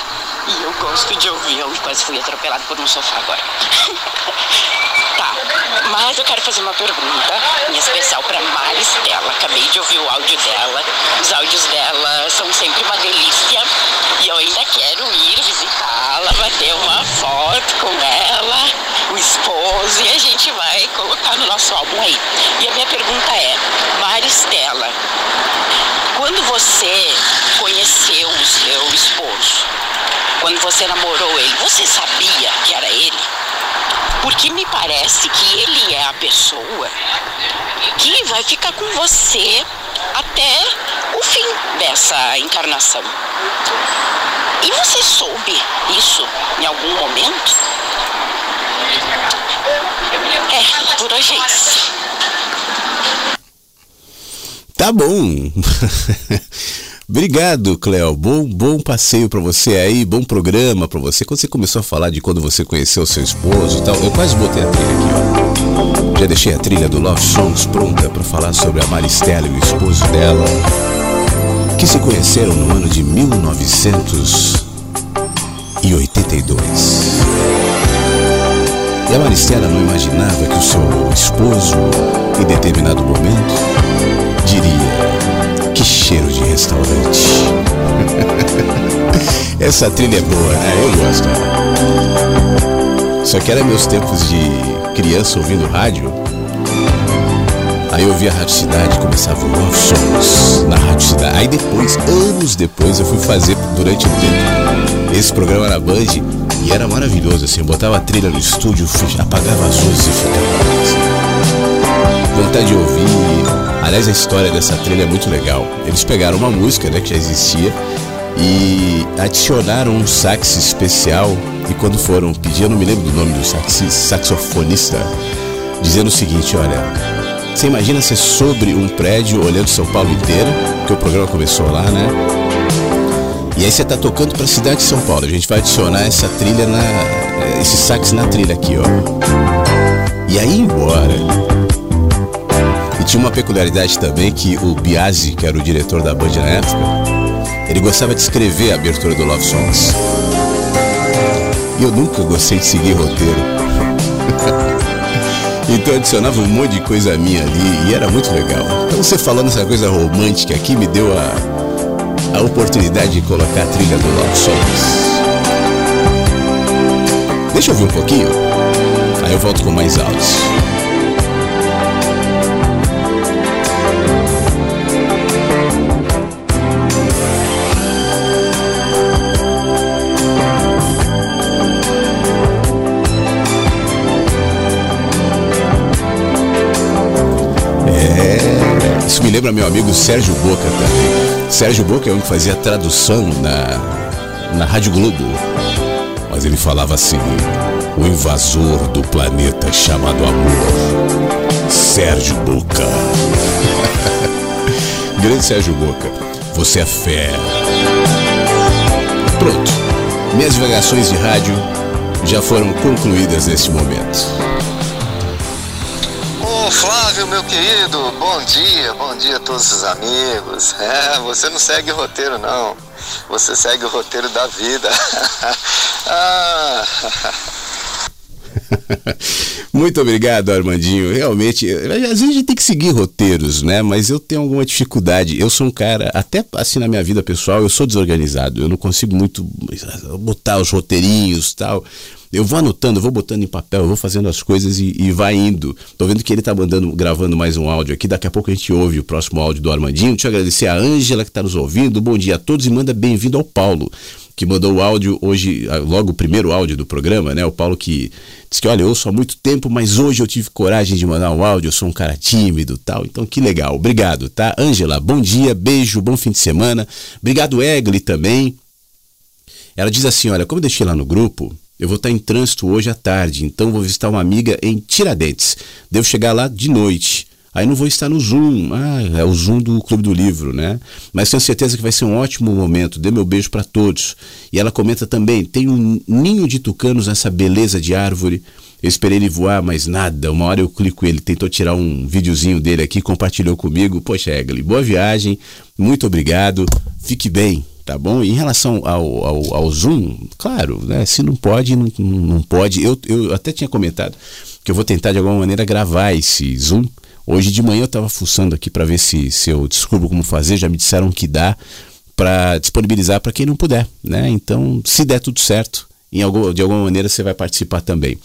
[SPEAKER 9] E eu gosto de ouvir, eu quase fui atropelado por um sofá agora. tá, mas eu quero fazer uma pergunta em especial para Maristela. Acabei de ouvir o áudio dela, os áudios dela são sempre uma delícia e eu ainda quero ir visitá-la, bater uma foto com ela, o esposo, e a gente vai colocar no nosso álbum aí. E a minha pergunta é, Maristela, quando você conheceu o seu esposo, quando você namorou ele, você sabia que era ele? Porque me parece que ele é a pessoa que vai ficar com você até o fim dessa encarnação. E você soube isso em algum momento? É, por hoje é isso.
[SPEAKER 4] Tá bom. Obrigado, Cléo. Bom, bom passeio para você aí, bom programa para você. Quando você começou a falar de quando você conheceu seu esposo e tal, eu quase botei a trilha aqui, ó. Já deixei a trilha do Love Songs pronta para falar sobre a Maristela e o esposo dela, que se conheceram no ano de 1982. E a Maristela não imaginava que o seu esposo, em determinado momento, diria: Que cheiro de restaurante. Essa trilha é boa, né? Eu gosto. Só que era meus tempos de criança ouvindo rádio. Aí eu ouvia a Rádio Cidade, começava o Love Songs na Rádio Cidade. Aí depois, anos depois, eu fui fazer durante um tempo esse programa na Band e era maravilhoso, assim, eu botava a trilha no estúdio, apagava as luzes e ficava assim. Vontade de ouvir. Aliás, a história dessa trilha é muito legal. Eles pegaram uma música, né, que já existia e adicionaram um sax especial. E quando foram pedir, eu não me lembro do nome do sax, saxofonista, dizendo o seguinte: olha, você imagina ser sobre um prédio olhando São Paulo inteira, porque o programa começou lá, né? E aí você tá tocando para a cidade de São Paulo. A gente vai adicionar essa trilha na esse sax na trilha aqui, ó. E aí embora. E tinha uma peculiaridade também que o Biasi, que era o diretor da Band na época, ele gostava de escrever a abertura do Love Songs. E eu nunca gostei de seguir roteiro. então eu adicionava um monte de coisa minha ali e era muito legal. Então você falando essa coisa romântica aqui me deu a a oportunidade de colocar a trilha do Love Songs. Deixa eu ouvir um pouquinho, aí eu volto com mais áudios. É, me lembra meu amigo Sérgio Boca também. Sérgio Boca é que fazia tradução na, na Rádio Globo. Mas ele falava assim: o invasor do planeta chamado Amor. Sérgio Boca. Grande Sérgio Boca, você é fera. Pronto. Minhas divagações de rádio já foram concluídas neste momento.
[SPEAKER 10] Flávio, meu querido, bom dia, bom dia a todos os amigos. É, você não segue o roteiro, não. Você segue o roteiro da vida. ah.
[SPEAKER 4] Muito obrigado, Armandinho. Realmente, às vezes a gente tem que seguir roteiros, né? Mas eu tenho alguma dificuldade. Eu sou um cara, até assim na minha vida pessoal, eu sou desorganizado. Eu não consigo muito botar os roteirinhos tal. Eu vou anotando, vou botando em papel, vou fazendo as coisas e, e vai indo. Tô vendo que ele tá mandando, gravando mais um áudio aqui. Daqui a pouco a gente ouve o próximo áudio do Armandinho. Deixa eu agradecer a Ângela que está nos ouvindo. Bom dia a todos e manda bem-vindo ao Paulo que mandou o áudio hoje, logo o primeiro áudio do programa, né? O Paulo que disse que, olha, eu ouço há muito tempo, mas hoje eu tive coragem de mandar um áudio, eu sou um cara tímido tal. Então, que legal. Obrigado, tá? Ângela, bom dia, beijo, bom fim de semana. Obrigado, Egli, também. Ela diz assim, olha, como eu deixei lá no grupo, eu vou estar em trânsito hoje à tarde, então vou visitar uma amiga em Tiradentes. Devo chegar lá de noite. Aí não vou estar no Zoom. Ah, é o Zoom do Clube do Livro, né? Mas tenho certeza que vai ser um ótimo momento. Dê meu beijo para todos. E ela comenta também: tem um ninho de tucanos nessa beleza de árvore. Eu esperei ele voar, mas nada. Uma hora eu clico ele, tentou tirar um videozinho dele aqui, compartilhou comigo. Poxa, Egli, boa viagem, muito obrigado, fique bem, tá bom? Em relação ao, ao, ao Zoom, claro, né? Se não pode, não, não pode. Eu, eu até tinha comentado que eu vou tentar de alguma maneira gravar esse Zoom. Hoje de manhã eu estava fuçando aqui para ver se, se eu descubro como fazer. Já me disseram que dá para disponibilizar para quem não puder, né? Então, se der tudo certo, em algum, de alguma maneira você vai participar também.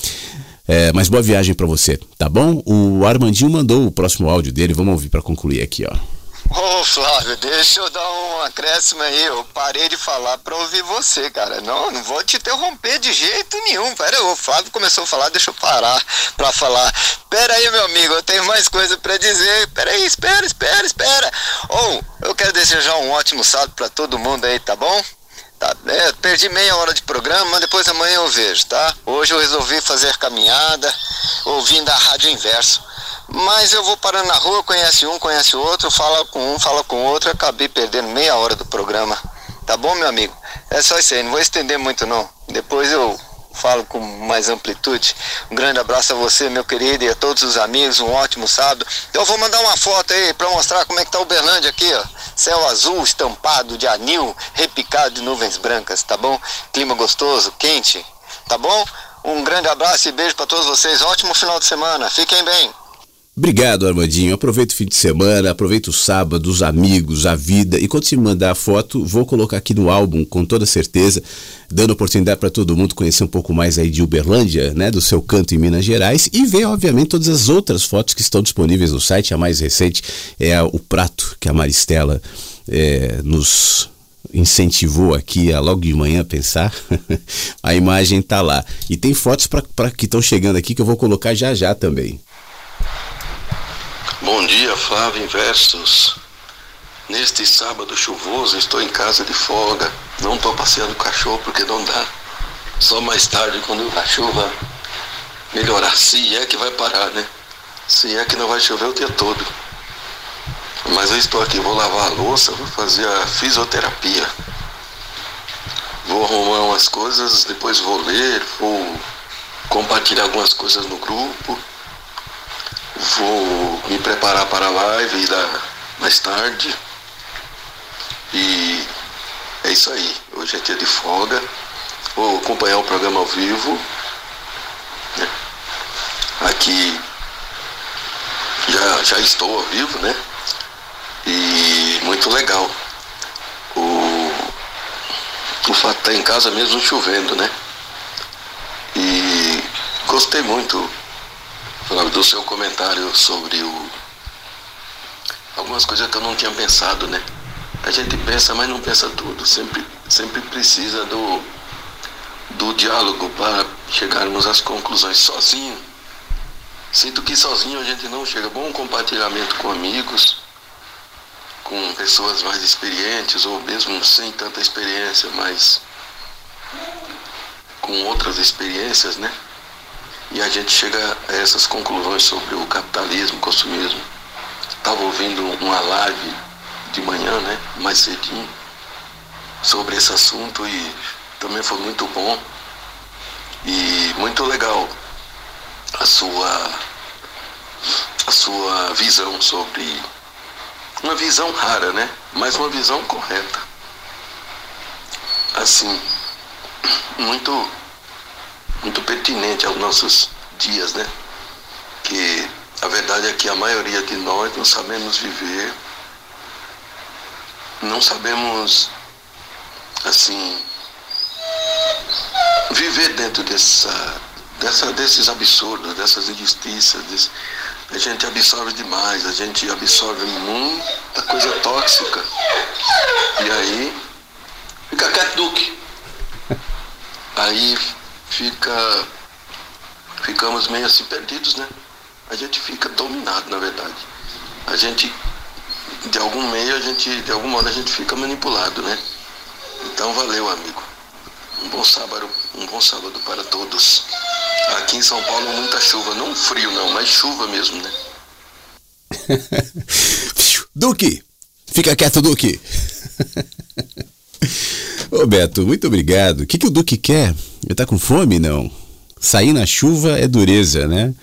[SPEAKER 4] É, mas boa viagem para você, tá bom? O Armandinho mandou o próximo áudio dele, vamos ouvir para concluir aqui, ó.
[SPEAKER 10] Ô Flávio, deixa eu dar um acréscimo aí. Eu parei de falar pra ouvir você, cara. Não, não vou te interromper de jeito nenhum. Pera o Flávio começou a falar, deixa eu parar pra falar. Pera aí, meu amigo, eu tenho mais coisa pra dizer. Pera aí, espera, espera, espera. Ou, oh, eu quero desejar um ótimo sábado pra todo mundo aí, tá bom? Tá, é, perdi meia hora de programa, depois amanhã eu vejo, tá? Hoje eu resolvi fazer caminhada, ouvindo a rádio inverso. Mas eu vou parando na rua, conhece um, conhece outro, fala com um, fala com outro, acabei perdendo meia hora do programa. Tá bom, meu amigo? É só isso aí, não vou estender muito não. Depois eu falo com mais amplitude. Um grande abraço a você, meu querido, e a todos os amigos, um ótimo sábado. Então, eu vou mandar uma foto aí para mostrar como é que tá o Berlândia aqui, ó. Céu azul estampado de anil, repicado de nuvens brancas, tá bom? Clima gostoso, quente, tá bom? Um grande abraço e beijo para todos vocês. Ótimo final de semana. Fiquem bem.
[SPEAKER 4] Obrigado, Armandinho. Aproveita o fim de semana, aproveita o sábado, os amigos, a vida. E quando me mandar a foto, vou colocar aqui no álbum, com toda certeza, dando oportunidade para todo mundo conhecer um pouco mais aí de Uberlândia, né, do seu canto em Minas Gerais, e ver, obviamente, todas as outras fotos que estão disponíveis no site. A mais recente é o prato que a Maristela é, nos incentivou aqui a logo de manhã pensar, a imagem está lá. E tem fotos para que estão chegando aqui que eu vou colocar já já também.
[SPEAKER 11] Bom dia, Flávio Inversos. Neste sábado chuvoso, estou em casa de folga. Não estou passeando o cachorro porque não dá. Só mais tarde, quando a chuva melhorar. Se é que vai parar, né? Se é que não vai chover o dia todo. Mas eu estou aqui, vou lavar a louça, vou fazer a fisioterapia. Vou arrumar umas coisas, depois vou ler, vou compartilhar algumas coisas no grupo Vou me preparar para a live da, mais tarde. E é isso aí. Hoje é dia de folga. Vou acompanhar o programa ao vivo. Né? Aqui já, já estou ao vivo, né? E muito legal. O, o fato estar em casa mesmo chovendo, né? E gostei muito do seu comentário sobre o algumas coisas que eu não tinha pensado, né? A gente pensa, mas não pensa tudo. Sempre, sempre precisa do, do diálogo para chegarmos às conclusões sozinho. Sinto que sozinho a gente não chega. Bom compartilhamento com amigos, com pessoas mais experientes, ou mesmo sem tanta experiência, mas com outras experiências, né? E a gente chega a essas conclusões sobre o capitalismo, o consumismo. Estava ouvindo uma live de manhã, né, mais cedinho, sobre esse assunto e também foi muito bom e muito legal a sua a sua visão sobre uma visão rara, né? Mas uma visão correta. Assim, muito muito pertinente aos nossos dias, né? Que a verdade é que a maioria de nós não sabemos viver, não sabemos, assim, viver dentro dessa, dessa, desses absurdos, dessas injustiças. Desse, a gente absorve demais, a gente absorve muita coisa tóxica. E aí, fica quieto, Duque. Aí fica ficamos meio assim perdidos, né? A gente fica dominado, na verdade. A gente de algum meio a gente de algum modo a gente fica manipulado, né? Então valeu, amigo. Um bom sábado, um bom sábado para todos. Aqui em São Paulo muita chuva, não frio não, mas chuva mesmo, né?
[SPEAKER 4] Duque! Fica quieto, Duque! Ô Beto, muito obrigado. O que, que o Duque quer? Ele tá com fome? Não. Sair na chuva é dureza, né?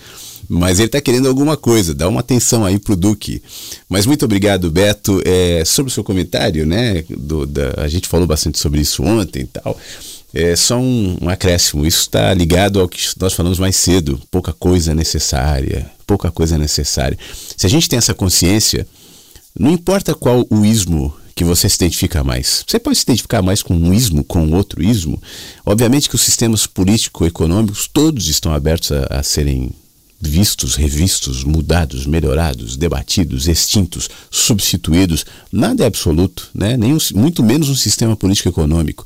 [SPEAKER 4] Mas ele está querendo alguma coisa, dá uma atenção aí pro Duque. Mas muito obrigado, Beto. É, sobre o seu comentário, né? Do, da, a gente falou bastante sobre isso ontem e tal. É só um, um acréscimo. Isso está ligado ao que nós falamos mais cedo. Pouca coisa necessária. Pouca coisa necessária. Se a gente tem essa consciência, não importa qual o ismo que você se identifica mais. Você pode se identificar mais com um ismo, com outro ismo. Obviamente que os sistemas político-econômicos todos estão abertos a, a serem vistos, revistos, mudados, melhorados, debatidos, extintos, substituídos. Nada é absoluto, né? Nem um, muito menos um sistema político-econômico.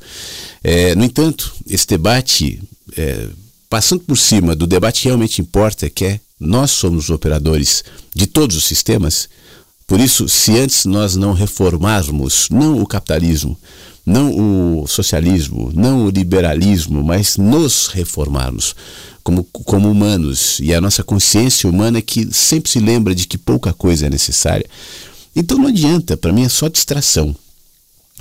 [SPEAKER 4] É, no entanto, esse debate, é, passando por cima do debate que realmente importa, que é nós somos os operadores de todos os sistemas, por isso, se antes nós não reformarmos, não o capitalismo, não o socialismo, não o liberalismo, mas nos reformarmos como, como humanos e a nossa consciência humana que sempre se lembra de que pouca coisa é necessária. Então não adianta, para mim é só distração.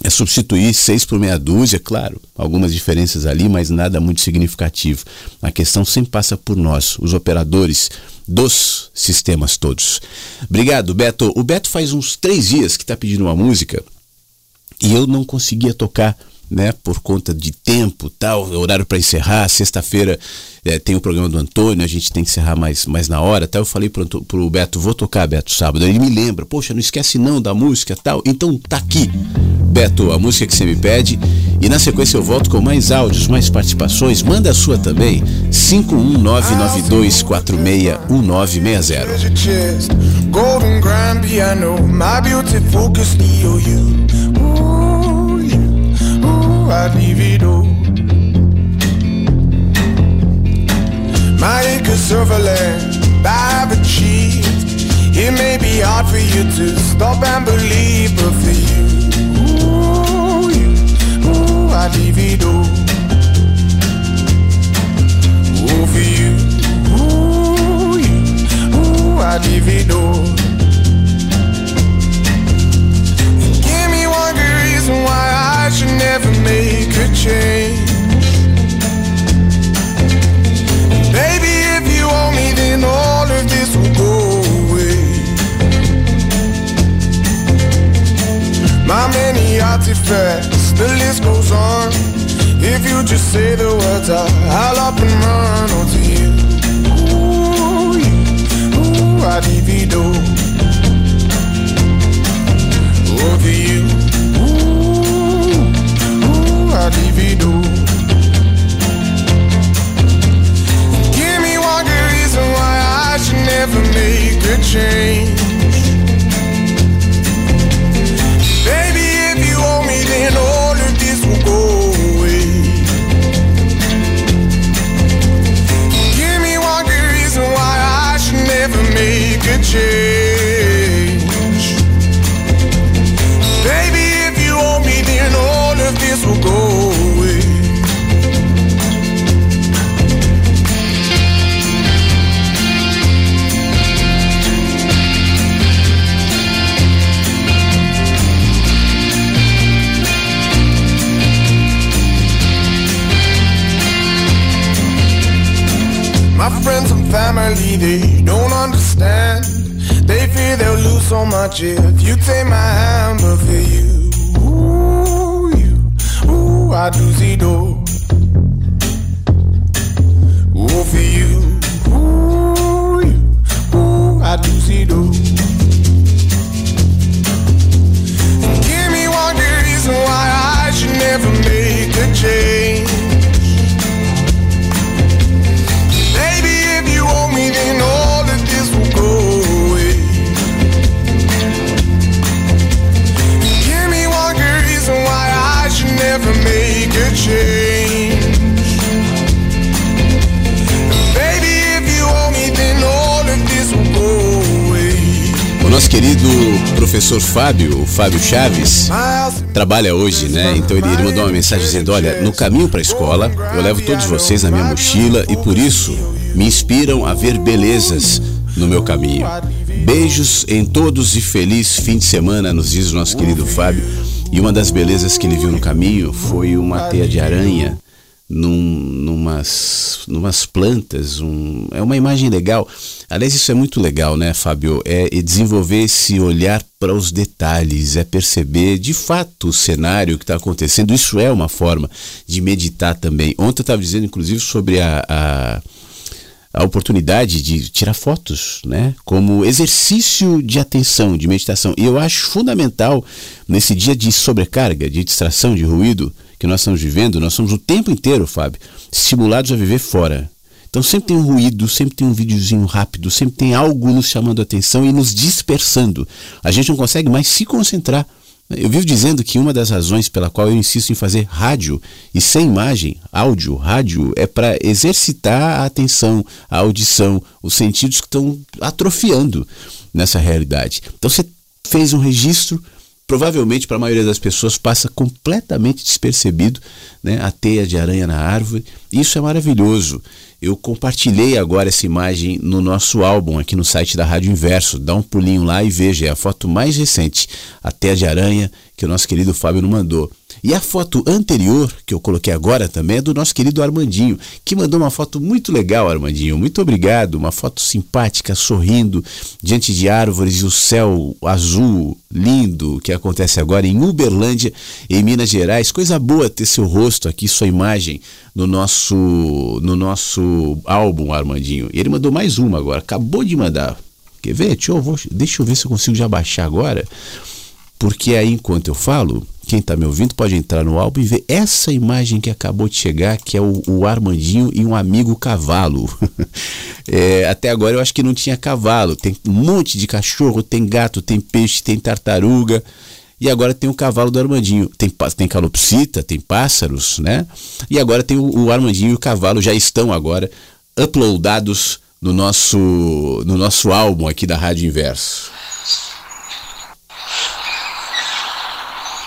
[SPEAKER 4] É substituir seis por meia dúzia, claro, algumas diferenças ali, mas nada muito significativo. A questão sempre passa por nós, os operadores dos sistemas todos. Obrigado, Beto. O Beto faz uns três dias que está pedindo uma música e eu não conseguia tocar, né, por conta de tempo, tal, horário para encerrar. Sexta-feira é, tem o programa do Antônio, a gente tem que encerrar mais, mais na hora. Até eu falei pro, pro Beto, vou tocar, Beto, sábado. Ele me lembra, poxa, não esquece não da música, tal. Então tá aqui, Beto, a música que você me pede. E na sequência eu volto com mais áudios, mais participações. Manda a sua também, 51992461960. Golden grand piano, my beautiful Castillo, you. All. My acres of land I've achieved. It may be hard for you to stop and believe, but for you, ooh, you, ooh, I'd leave it all. Ooh, for you, ooh, you, ooh, it all. Give me one good reason why I should never make a change. Baby, if you owe me, then all of this will go away. My many artifacts, the list goes on. If you just say the words, I, I'll up and run oh onto you. Ooh, you, ooh, I divido. Over you, Give me one good reason why I should never make a change. Baby, if you me, then all of this will go away. Give me one good reason why I should never make a change. This will go away. My friends and family, they don't understand. They fear they'll lose so much if you take my hand, but for you, I do see door. Ooh, for you, ooh, you, ooh, I do see door. Give me one good reason why I should never make a change. Baby, if you owe me, then change. Baby, if you owe me, then all of this will go away. O nosso querido professor Fábio, o Fábio Chaves, trabalha hoje, né? Então ele, ele mandou uma mensagem dizendo: Olha, no caminho para a escola, eu levo todos vocês na minha mochila e por isso me inspiram a ver belezas no meu caminho. Beijos em todos e feliz fim de semana, nos diz o nosso querido Fábio. E uma das belezas que ele viu no caminho foi uma teia de aranha num, numas, numas plantas. Um, é uma imagem legal. Aliás, isso é muito legal, né, Fábio? É desenvolver esse olhar para os detalhes, é perceber de fato o cenário que está acontecendo. Isso é uma forma de meditar também. Ontem eu estava dizendo, inclusive, sobre a, a a oportunidade de tirar fotos, né? Como exercício de atenção, de meditação. E eu acho fundamental nesse dia de sobrecarga, de distração, de ruído que nós estamos vivendo, nós somos o tempo inteiro, Fábio, estimulados a viver fora. Então sempre tem um ruído, sempre tem um videozinho rápido, sempre tem algo nos chamando a atenção e nos dispersando. A gente não consegue mais se concentrar. Eu vivo dizendo que uma das razões pela qual eu insisto em fazer rádio e sem imagem, áudio, rádio, é para exercitar a atenção, a audição, os sentidos que estão atrofiando nessa realidade. Então você fez um registro, provavelmente para a maioria das pessoas passa completamente despercebido, né? A teia de aranha na árvore. Isso é maravilhoso. Eu compartilhei agora essa imagem no nosso álbum aqui no site da Rádio Inverso. Dá um pulinho lá e veja, é a foto mais recente, a teia de aranha que o nosso querido Fábio nos mandou. E a foto anterior, que eu coloquei agora também, é do nosso querido Armandinho, que mandou uma foto muito legal, Armandinho. Muito obrigado. Uma foto simpática, sorrindo, diante de árvores e o céu azul lindo que acontece agora em Uberlândia, em Minas Gerais. Coisa boa ter seu rosto aqui, sua imagem no nosso, no nosso álbum, Armandinho. E ele mandou mais uma agora, acabou de mandar. Quer ver? Deixa eu, vou, deixa eu ver se eu consigo já baixar agora. Porque aí, enquanto eu falo, quem está me ouvindo pode entrar no álbum e ver essa imagem que acabou de chegar, que é o, o Armandinho e um amigo cavalo. é, até agora eu acho que não tinha cavalo. Tem um monte de cachorro, tem gato, tem peixe, tem tartaruga. E agora tem o cavalo do Armandinho. Tem, tem calopsita, tem pássaros, né? E agora tem o, o Armandinho e o cavalo já estão agora uploadados no nosso, no nosso álbum aqui da Rádio Inverso.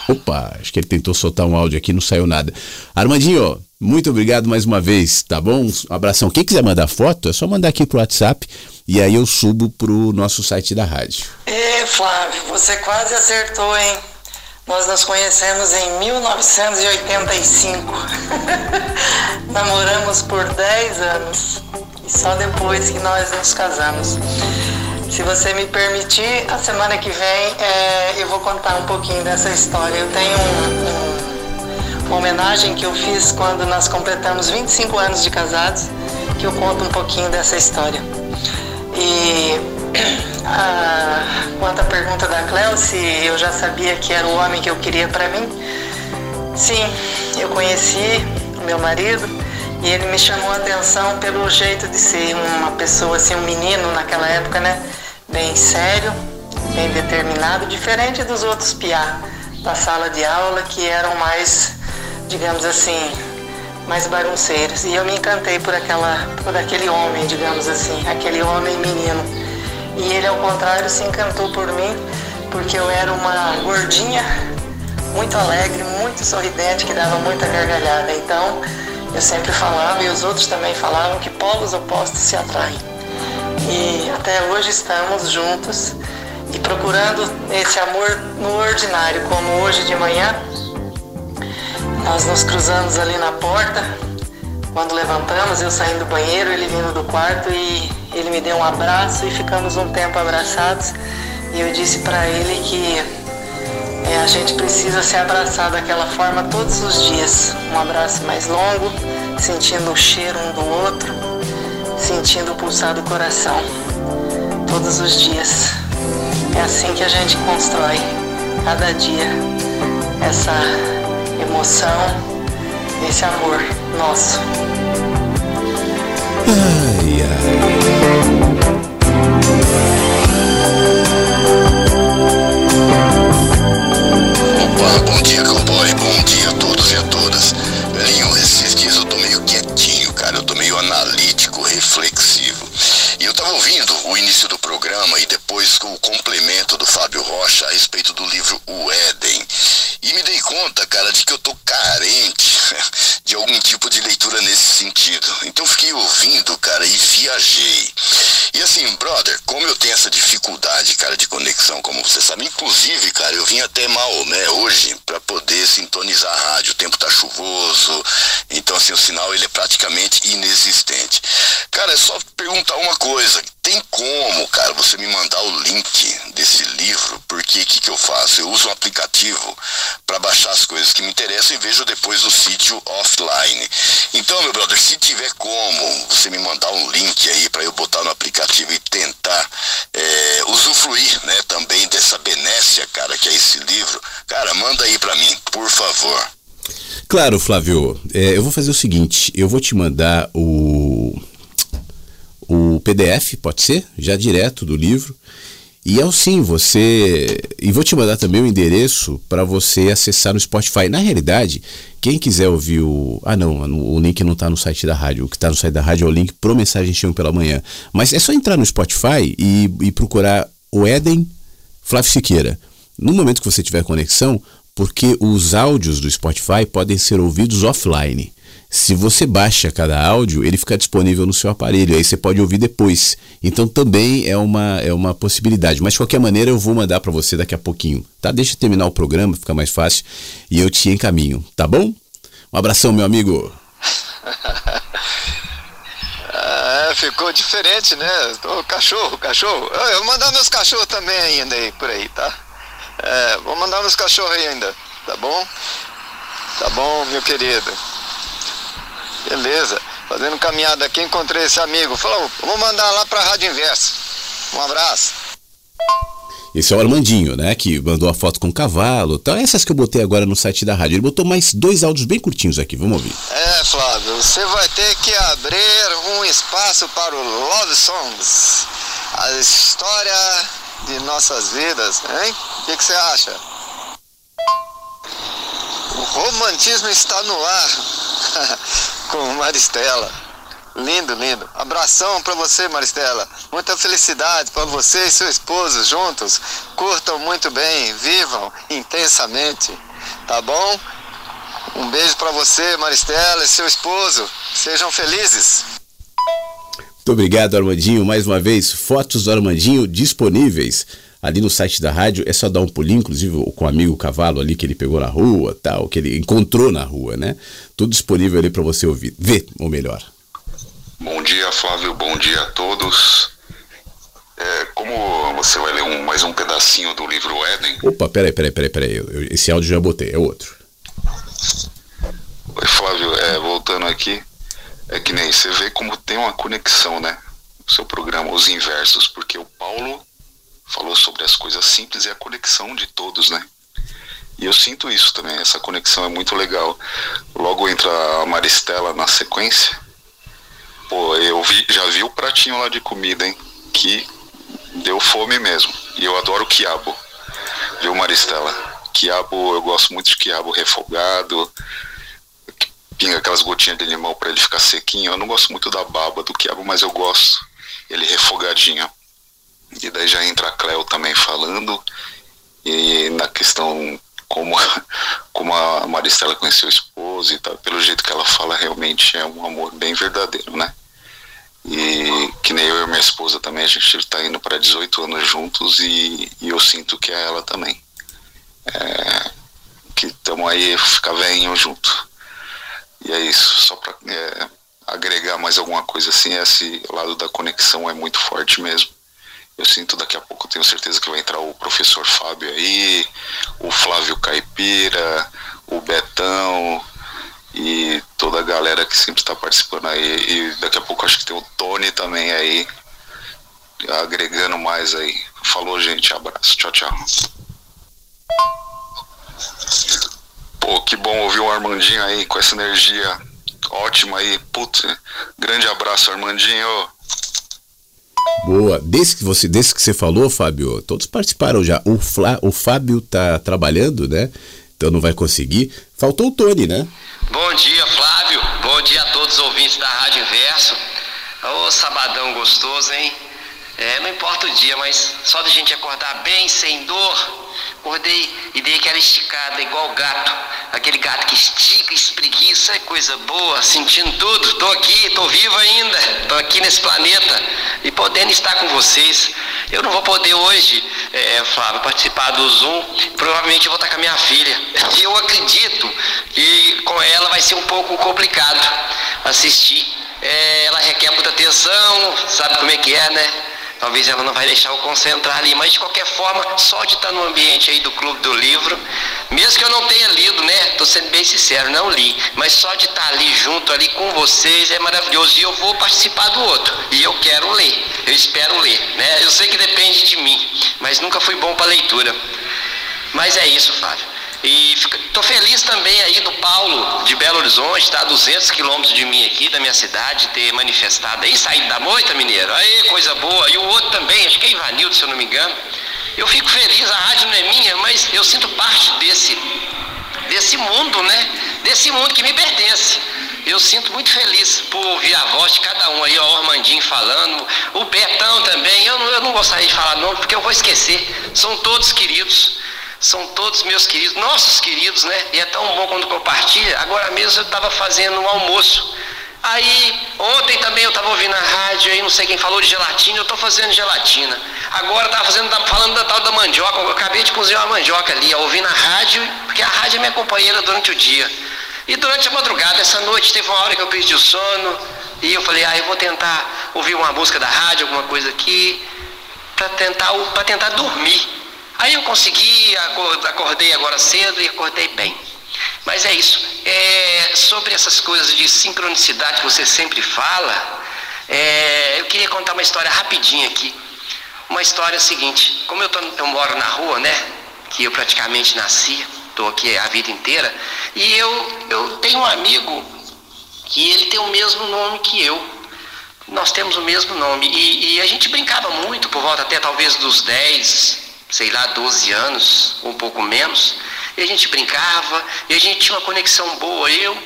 [SPEAKER 4] Opa, acho que ele tentou soltar um áudio aqui, não saiu nada. Armandinho, muito obrigado mais uma vez, tá bom? Um abração. Quem quiser mandar foto, é só mandar aqui pro WhatsApp e aí eu subo pro nosso site da rádio.
[SPEAKER 7] Ê, Flávio, você quase acertou, hein? Nós nos conhecemos em 1985. Namoramos por 10 anos. E só depois que nós nos casamos. Se você me permitir, a semana que vem é, eu vou contar um pouquinho dessa história. Eu tenho um, um, uma homenagem que eu fiz quando nós completamos 25 anos de casados, que eu conto um pouquinho dessa história. E a, quanto à pergunta da Cléo, se eu já sabia que era o homem que eu queria para mim, sim, eu conheci o meu marido e ele me chamou a atenção pelo jeito de ser uma pessoa assim, um menino naquela época, né? bem sério, bem determinado, diferente dos outros piá da sala de aula que eram mais, digamos assim, mais bagunceiros. E eu me encantei por aquela, por aquele homem, digamos assim, aquele homem menino. E ele ao contrário se encantou por mim, porque eu era uma gordinha muito alegre, muito sorridente, que dava muita gargalhada. Então, eu sempre falava e os outros também falavam que polos opostos se atraem e até hoje estamos juntos e procurando esse amor no ordinário, como hoje de manhã. Nós nos cruzamos ali na porta. Quando levantamos, eu saindo do banheiro, ele vindo do quarto e ele me deu um abraço e ficamos um tempo abraçados. E eu disse para ele que é, a gente precisa se abraçar daquela forma todos os dias. Um abraço mais longo, sentindo o cheiro um do outro sentindo o pulsar do coração todos os dias. É assim que a gente constrói cada dia essa emoção, esse amor nosso.
[SPEAKER 1] Todos e a todas. Linho, esses dias eu tô meio quietinho, cara. Eu tô meio analítico reflexivo. Eu estava ouvindo o início do programa e depois o complemento do Fábio Rocha a respeito do livro O Éden. E me dei conta, cara, de que eu tô carente de algum tipo de leitura nesse sentido. Então fiquei ouvindo, cara, e viajei. E assim, brother, como eu tenho essa dificuldade dificuldade, cara, de conexão, como você sabe. Inclusive, cara, eu vim até Maomé hoje para poder sintonizar a rádio. O tempo tá chuvoso, então assim, o sinal ele é praticamente inexistente. Cara, é só perguntar uma coisa. Tem como, cara, você me mandar o link desse livro? Porque o que, que eu faço? Eu uso um aplicativo para baixar as coisas que me interessam e vejo depois o sítio offline. Então, meu brother, se tiver como você me mandar um link aí para eu botar no aplicativo e tentar é, usufruir, né, também dessa benécia, cara, que é esse livro, cara, manda aí para mim, por favor.
[SPEAKER 4] Claro, Flávio. É, eu vou fazer o seguinte: eu vou te mandar o PDF, pode ser? Já direto do livro. E é sim, você. E vou te mandar também o endereço para você acessar no Spotify. Na realidade, quem quiser ouvir o. Ah, não, o link não está no site da rádio. O que está no site da rádio é o link pro Mensagem Chão pela Manhã. Mas é só entrar no Spotify e, e procurar o Éden Flávio Siqueira. No momento que você tiver conexão, porque os áudios do Spotify podem ser ouvidos offline. Se você baixa cada áudio, ele fica disponível no seu aparelho, aí você pode ouvir depois. Então também é uma, é uma possibilidade. Mas de qualquer maneira eu vou mandar para você daqui a pouquinho, tá? Deixa eu terminar o programa, fica mais fácil, e eu te encaminho, tá bom? Um abração, meu amigo.
[SPEAKER 10] É, ficou diferente, né? O cachorro, cachorro. Eu vou mandar meus cachorros também ainda aí, por aí, tá? É, vou mandar meus cachorros aí ainda, tá bom? Tá bom, meu querido. Beleza. Fazendo caminhada aqui, encontrei esse amigo. Falou, vou mandar lá pra Rádio Inverso. Um abraço.
[SPEAKER 4] Esse é o Armandinho, né? Que mandou a foto com o cavalo. Então, essas que eu botei agora no site da rádio. Ele botou mais dois áudios bem curtinhos aqui. Vamos ouvir.
[SPEAKER 10] É, Flávio, você vai ter que abrir um espaço para o Love Songs. A história de nossas vidas, hein? O que, que você acha? O romantismo está no ar com Maristela. Lindo, lindo. Abração para você, Maristela. Muita felicidade para você e seu esposo juntos. Curtam muito bem, vivam intensamente. Tá bom? Um beijo para você, Maristela, e seu esposo. Sejam felizes.
[SPEAKER 4] Muito obrigado, Armandinho. Mais uma vez, fotos do Armandinho disponíveis ali no site da rádio. É só dar um pulinho, inclusive com o amigo cavalo ali que ele pegou na rua, tal, que ele encontrou na rua, né? Tudo disponível ali para você ouvir, ver, ou melhor.
[SPEAKER 8] Bom dia, Flávio. Bom dia a todos. É, como você vai ler um, mais um pedacinho do livro Éden?
[SPEAKER 4] Opa, peraí, peraí, peraí, peraí. Eu, eu, esse áudio já botei, é outro.
[SPEAKER 8] Oi, Flávio, é, voltando aqui, é que nem você vê como tem uma conexão, né? O seu programa, os inversos, porque o Paulo falou sobre as coisas simples e a conexão de todos, né? E eu sinto isso também, essa conexão é muito legal. Logo entra a Maristela na sequência. Pô, eu vi, já vi o pratinho lá de comida, hein? Que deu fome mesmo. E eu adoro quiabo. Viu, Maristela? Quiabo, eu gosto muito de quiabo refogado. Pinga aquelas gotinhas de limão para ele ficar sequinho. Eu não gosto muito da baba do quiabo, mas eu gosto ele refogadinho. E daí já entra a Cleo também falando. E na questão como, como a Maristela conheceu o esposo e tal, pelo jeito que ela fala, realmente é um amor bem verdadeiro, né? E que nem eu e minha esposa também, a gente está indo para 18 anos juntos e, e, eu sinto que é ela também. É, que estamos aí, ficar velhinho junto. E é isso, só para é, agregar mais alguma coisa assim, esse lado da conexão é muito forte mesmo. Eu sinto daqui a pouco, tenho certeza que vai entrar o professor Fábio aí, o Flávio Caipira, o Betão e toda a galera que sempre está participando aí. E daqui a pouco acho que tem o Tony também aí, agregando mais aí. Falou, gente. Abraço. Tchau, tchau. Pô, que bom ouvir o Armandinho aí com essa energia ótima aí. Putz, grande abraço, Armandinho.
[SPEAKER 4] Boa. Desse que você, desse que você falou, Fábio, todos participaram já. O, Flá, o Fábio tá trabalhando, né? Então não vai conseguir. Faltou o Tony, né?
[SPEAKER 12] Bom dia, Flávio. Bom dia a todos os ouvintes da Rádio Inverso. Ô, sabadão gostoso, hein? É, não importa o dia, mas só de gente acordar bem, sem dor. Acordei e dei aquela esticada, igual gato. Aquele gato que estica, espreguiça, é coisa boa, sentindo tudo. Tô aqui, tô vivo ainda. Estou aqui nesse planeta e podendo estar com vocês. Eu não vou poder hoje, é, Flávio, participar do Zoom. Provavelmente eu vou estar com a minha filha. Eu acredito que com ela vai ser um pouco complicado assistir. É, ela requer muita atenção, sabe como é que é, né? Talvez ela não vai deixar eu concentrar ali, mas de qualquer forma, só de estar no ambiente aí do Clube do Livro, mesmo que eu não tenha lido, né? Estou sendo bem sincero, não li, mas só de estar ali junto ali com vocês é maravilhoso e eu vou participar do outro e eu quero ler, eu espero ler, né? Eu sei que depende de mim, mas nunca fui bom para leitura. Mas é isso, Fábio. E estou feliz também aí do Paulo de Belo Horizonte, está a 200 quilômetros de mim aqui, da minha cidade, ter manifestado aí, saído da moita, mineiro. Aí, coisa boa. E o outro também, acho que é Ivanildo, se eu não me engano. Eu fico feliz, a rádio não é minha, mas eu sinto parte desse, desse mundo, né? Desse mundo que me pertence. Eu sinto muito feliz por ouvir a voz de cada um aí, ó, o Armandinho falando, o Betão também. Eu não, eu não gostaria de falar nome porque eu vou esquecer. São todos queridos. São todos meus queridos, nossos queridos, né? E é tão bom quando compartilha. Agora mesmo eu estava fazendo um almoço. Aí, ontem também eu estava ouvindo a rádio, aí não sei quem falou de gelatina, eu estou fazendo gelatina. Agora estava fazendo, falando da tal da mandioca, eu acabei de cozinhar uma mandioca ali, ouvindo a rádio, porque a rádio é minha companheira durante o dia. E durante a madrugada, essa noite, teve uma hora que eu perdi o sono, e eu falei, ah, eu vou tentar ouvir uma música da rádio, alguma coisa aqui, para tentar, tentar dormir. Aí eu consegui, acordei agora cedo e acordei bem. Mas é isso. É, sobre essas coisas de sincronicidade que você sempre fala, é, eu queria contar uma história rapidinha aqui. Uma história seguinte, como eu, tô, eu moro na rua, né? Que eu praticamente nasci, estou aqui a vida inteira, e eu, eu tenho um amigo que ele tem o mesmo nome que eu. Nós temos o mesmo nome. E, e a gente brincava muito, por volta até talvez dos 10, sei lá, 12 anos, um pouco menos, e a gente brincava, e a gente tinha uma conexão boa, eu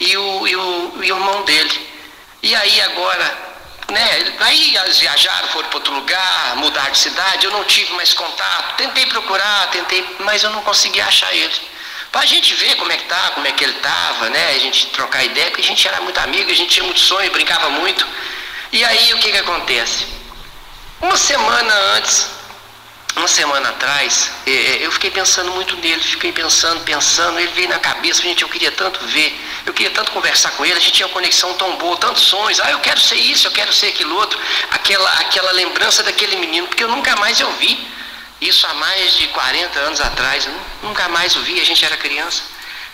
[SPEAKER 12] e o, e o, e o irmão dele. E aí agora, né, aí eles viajaram, foram para outro lugar, mudar de cidade, eu não tive mais contato, tentei procurar, tentei, mas eu não consegui achar ele. Para a gente ver como é que tá, como é que ele estava, né? A gente trocar ideia, porque a gente era muito amigo, a gente tinha muito sonho, brincava muito. E aí o que que acontece? Uma semana antes uma semana atrás, é, é, eu fiquei pensando muito nele, fiquei pensando, pensando, ele veio na cabeça, gente, eu queria tanto ver, eu queria tanto conversar com ele, a gente tinha uma conexão tão boa, tantos sonhos, ah, eu quero ser isso, eu quero ser aquilo outro, aquela, aquela lembrança daquele menino, porque eu nunca mais eu vi isso há mais de 40 anos atrás, nunca mais o vi, a gente era criança.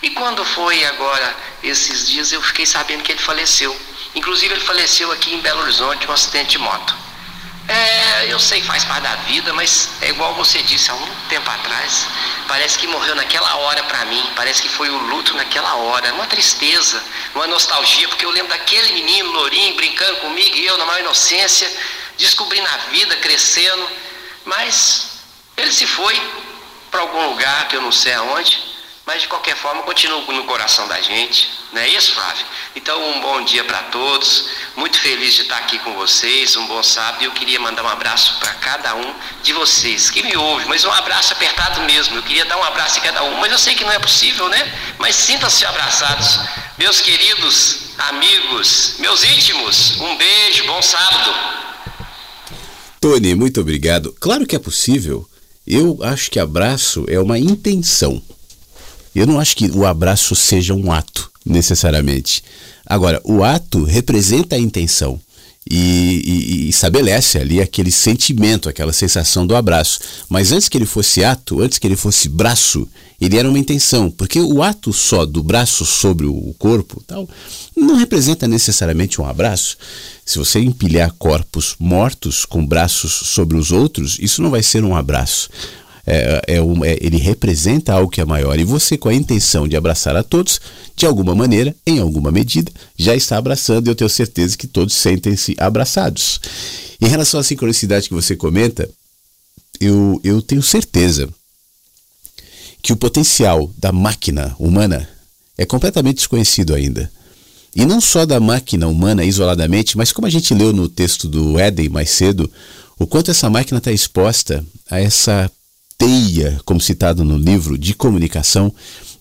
[SPEAKER 12] E quando foi agora, esses dias, eu fiquei sabendo que ele faleceu. Inclusive ele faleceu aqui em Belo Horizonte um acidente de moto. É, eu sei que faz parte da vida, mas é igual você disse há um tempo atrás. Parece que morreu naquela hora para mim. Parece que foi o luto naquela hora. Uma tristeza, uma nostalgia, porque eu lembro daquele menino lourinho brincando comigo e eu, na maior inocência, descobrindo a vida, crescendo. Mas ele se foi para algum lugar que eu não sei aonde. Mas de qualquer forma continua no coração da gente, não é isso, Flávio? Então um bom dia para todos, muito feliz de estar aqui com vocês, um bom sábado. Eu queria mandar um abraço para cada um de vocês que me ouve, mas um abraço apertado mesmo. Eu queria dar um abraço em cada um, mas eu sei que não é possível, né? Mas sintam-se abraçados, meus queridos amigos, meus íntimos. Um beijo, bom sábado.
[SPEAKER 4] Tony, muito obrigado. Claro que é possível. Eu acho que abraço é uma intenção. Eu não acho que o abraço seja um ato, necessariamente. Agora, o ato representa a intenção. E, e, e, estabelece ali aquele sentimento, aquela sensação do abraço. Mas antes que ele fosse ato, antes que ele fosse braço, ele era uma intenção, porque o ato só do braço sobre o corpo tal não representa necessariamente um abraço. Se você empilhar corpos mortos com braços sobre os outros, isso não vai ser um abraço é, é, é, ele representa algo que é maior. E você, com a intenção de abraçar a todos, de alguma maneira, em alguma medida, já está abraçando e eu tenho certeza que todos sentem-se abraçados. Em relação à sincronicidade que você comenta, eu, eu tenho certeza que o potencial da máquina humana é completamente desconhecido ainda. E não só da máquina humana isoladamente, mas como a gente leu no texto do Éden mais cedo, o quanto essa máquina está exposta a essa teia, como citado no livro, de comunicação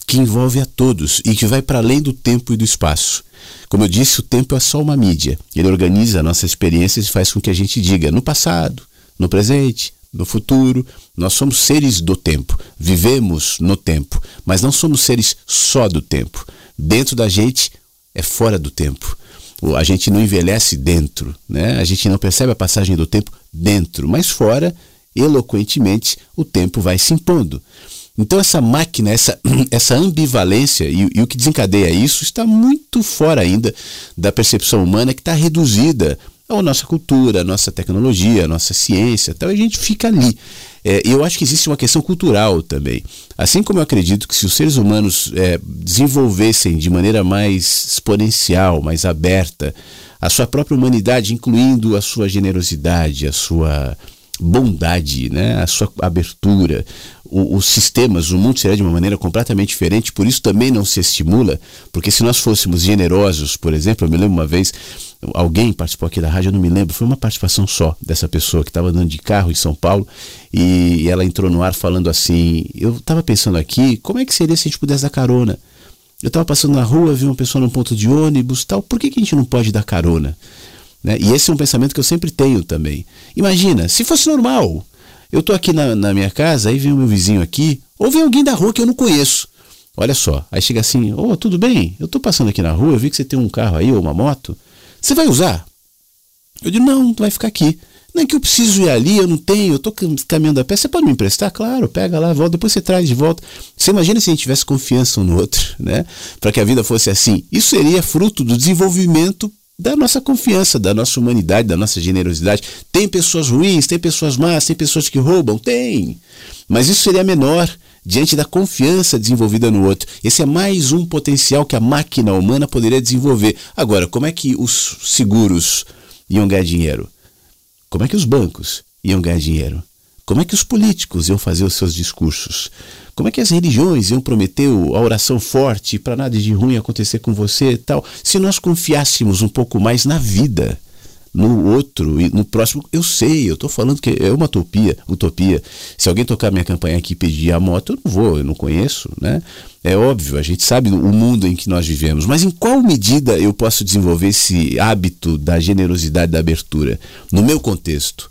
[SPEAKER 4] que envolve a todos e que vai para além do tempo e do espaço. Como eu disse, o tempo é só uma mídia. Ele organiza nossas experiências e faz com que a gente diga no passado, no presente, no futuro. Nós somos seres do tempo, vivemos no tempo, mas não somos seres só do tempo. Dentro da gente é fora do tempo. A gente não envelhece dentro, né? A gente não percebe a passagem do tempo dentro, mas fora, eloquentemente, o tempo vai se impondo. Então essa máquina, essa, essa ambivalência e, e o que desencadeia isso está muito fora ainda da percepção humana que está reduzida à nossa cultura, à nossa tecnologia, à nossa ciência. Então a gente fica ali. É, eu acho que existe uma questão cultural também. Assim como eu acredito que se os seres humanos é, desenvolvessem de maneira mais exponencial, mais aberta, a sua própria humanidade, incluindo a sua generosidade, a sua bondade, né? a sua abertura, o, os sistemas, o mundo seria de uma maneira completamente diferente, por isso também não se estimula, porque se nós fôssemos generosos, por exemplo, eu me lembro uma vez, alguém participou aqui da rádio, eu não me lembro, foi uma participação só dessa pessoa que estava andando de carro em São Paulo e ela entrou no ar falando assim, eu estava pensando aqui, como é que seria se a gente pudesse dar carona? Eu estava passando na rua, vi uma pessoa num ponto de ônibus tal, por que, que a gente não pode dar carona? Né? E esse é um pensamento que eu sempre tenho também. Imagina, se fosse normal, eu estou aqui na, na, minha casa, aí vem o meu vizinho aqui, ou vem alguém da rua que eu não conheço. Olha só, aí chega assim, ô, oh, tudo bem? Eu estou passando aqui na rua, eu vi que você tem um carro aí ou uma moto. Você vai usar? Eu digo, não, tu vai ficar aqui. Não é que eu preciso ir ali, eu não tenho, eu estou caminhando a pé. Você pode me emprestar? Claro, pega lá, volta, depois você traz de volta. Você imagina se a gente tivesse confiança um no outro, né? Para que a vida fosse assim. Isso seria fruto do desenvolvimento da nossa confiança, da nossa humanidade, da nossa generosidade. Tem pessoas ruins, tem pessoas más, tem pessoas que roubam? Tem. Mas isso seria menor diante da confiança desenvolvida no outro. Esse é mais um potencial que a máquina humana poderia desenvolver. Agora, como é que os seguros iam ganhar dinheiro? Como é que os bancos iam ganhar dinheiro? Como é que os políticos iam fazer os seus discursos? Como é que as religiões iam prometer a oração forte para nada de ruim acontecer com você e tal? Se nós confiássemos um pouco mais na vida, no outro e no próximo, eu sei, eu estou falando que é uma utopia, utopia. Se alguém tocar minha campanha aqui e pedir a moto, eu não vou, eu não conheço, né? É óbvio, a gente sabe o mundo em que nós vivemos, mas em qual medida eu posso desenvolver esse hábito da generosidade, da abertura, no meu contexto?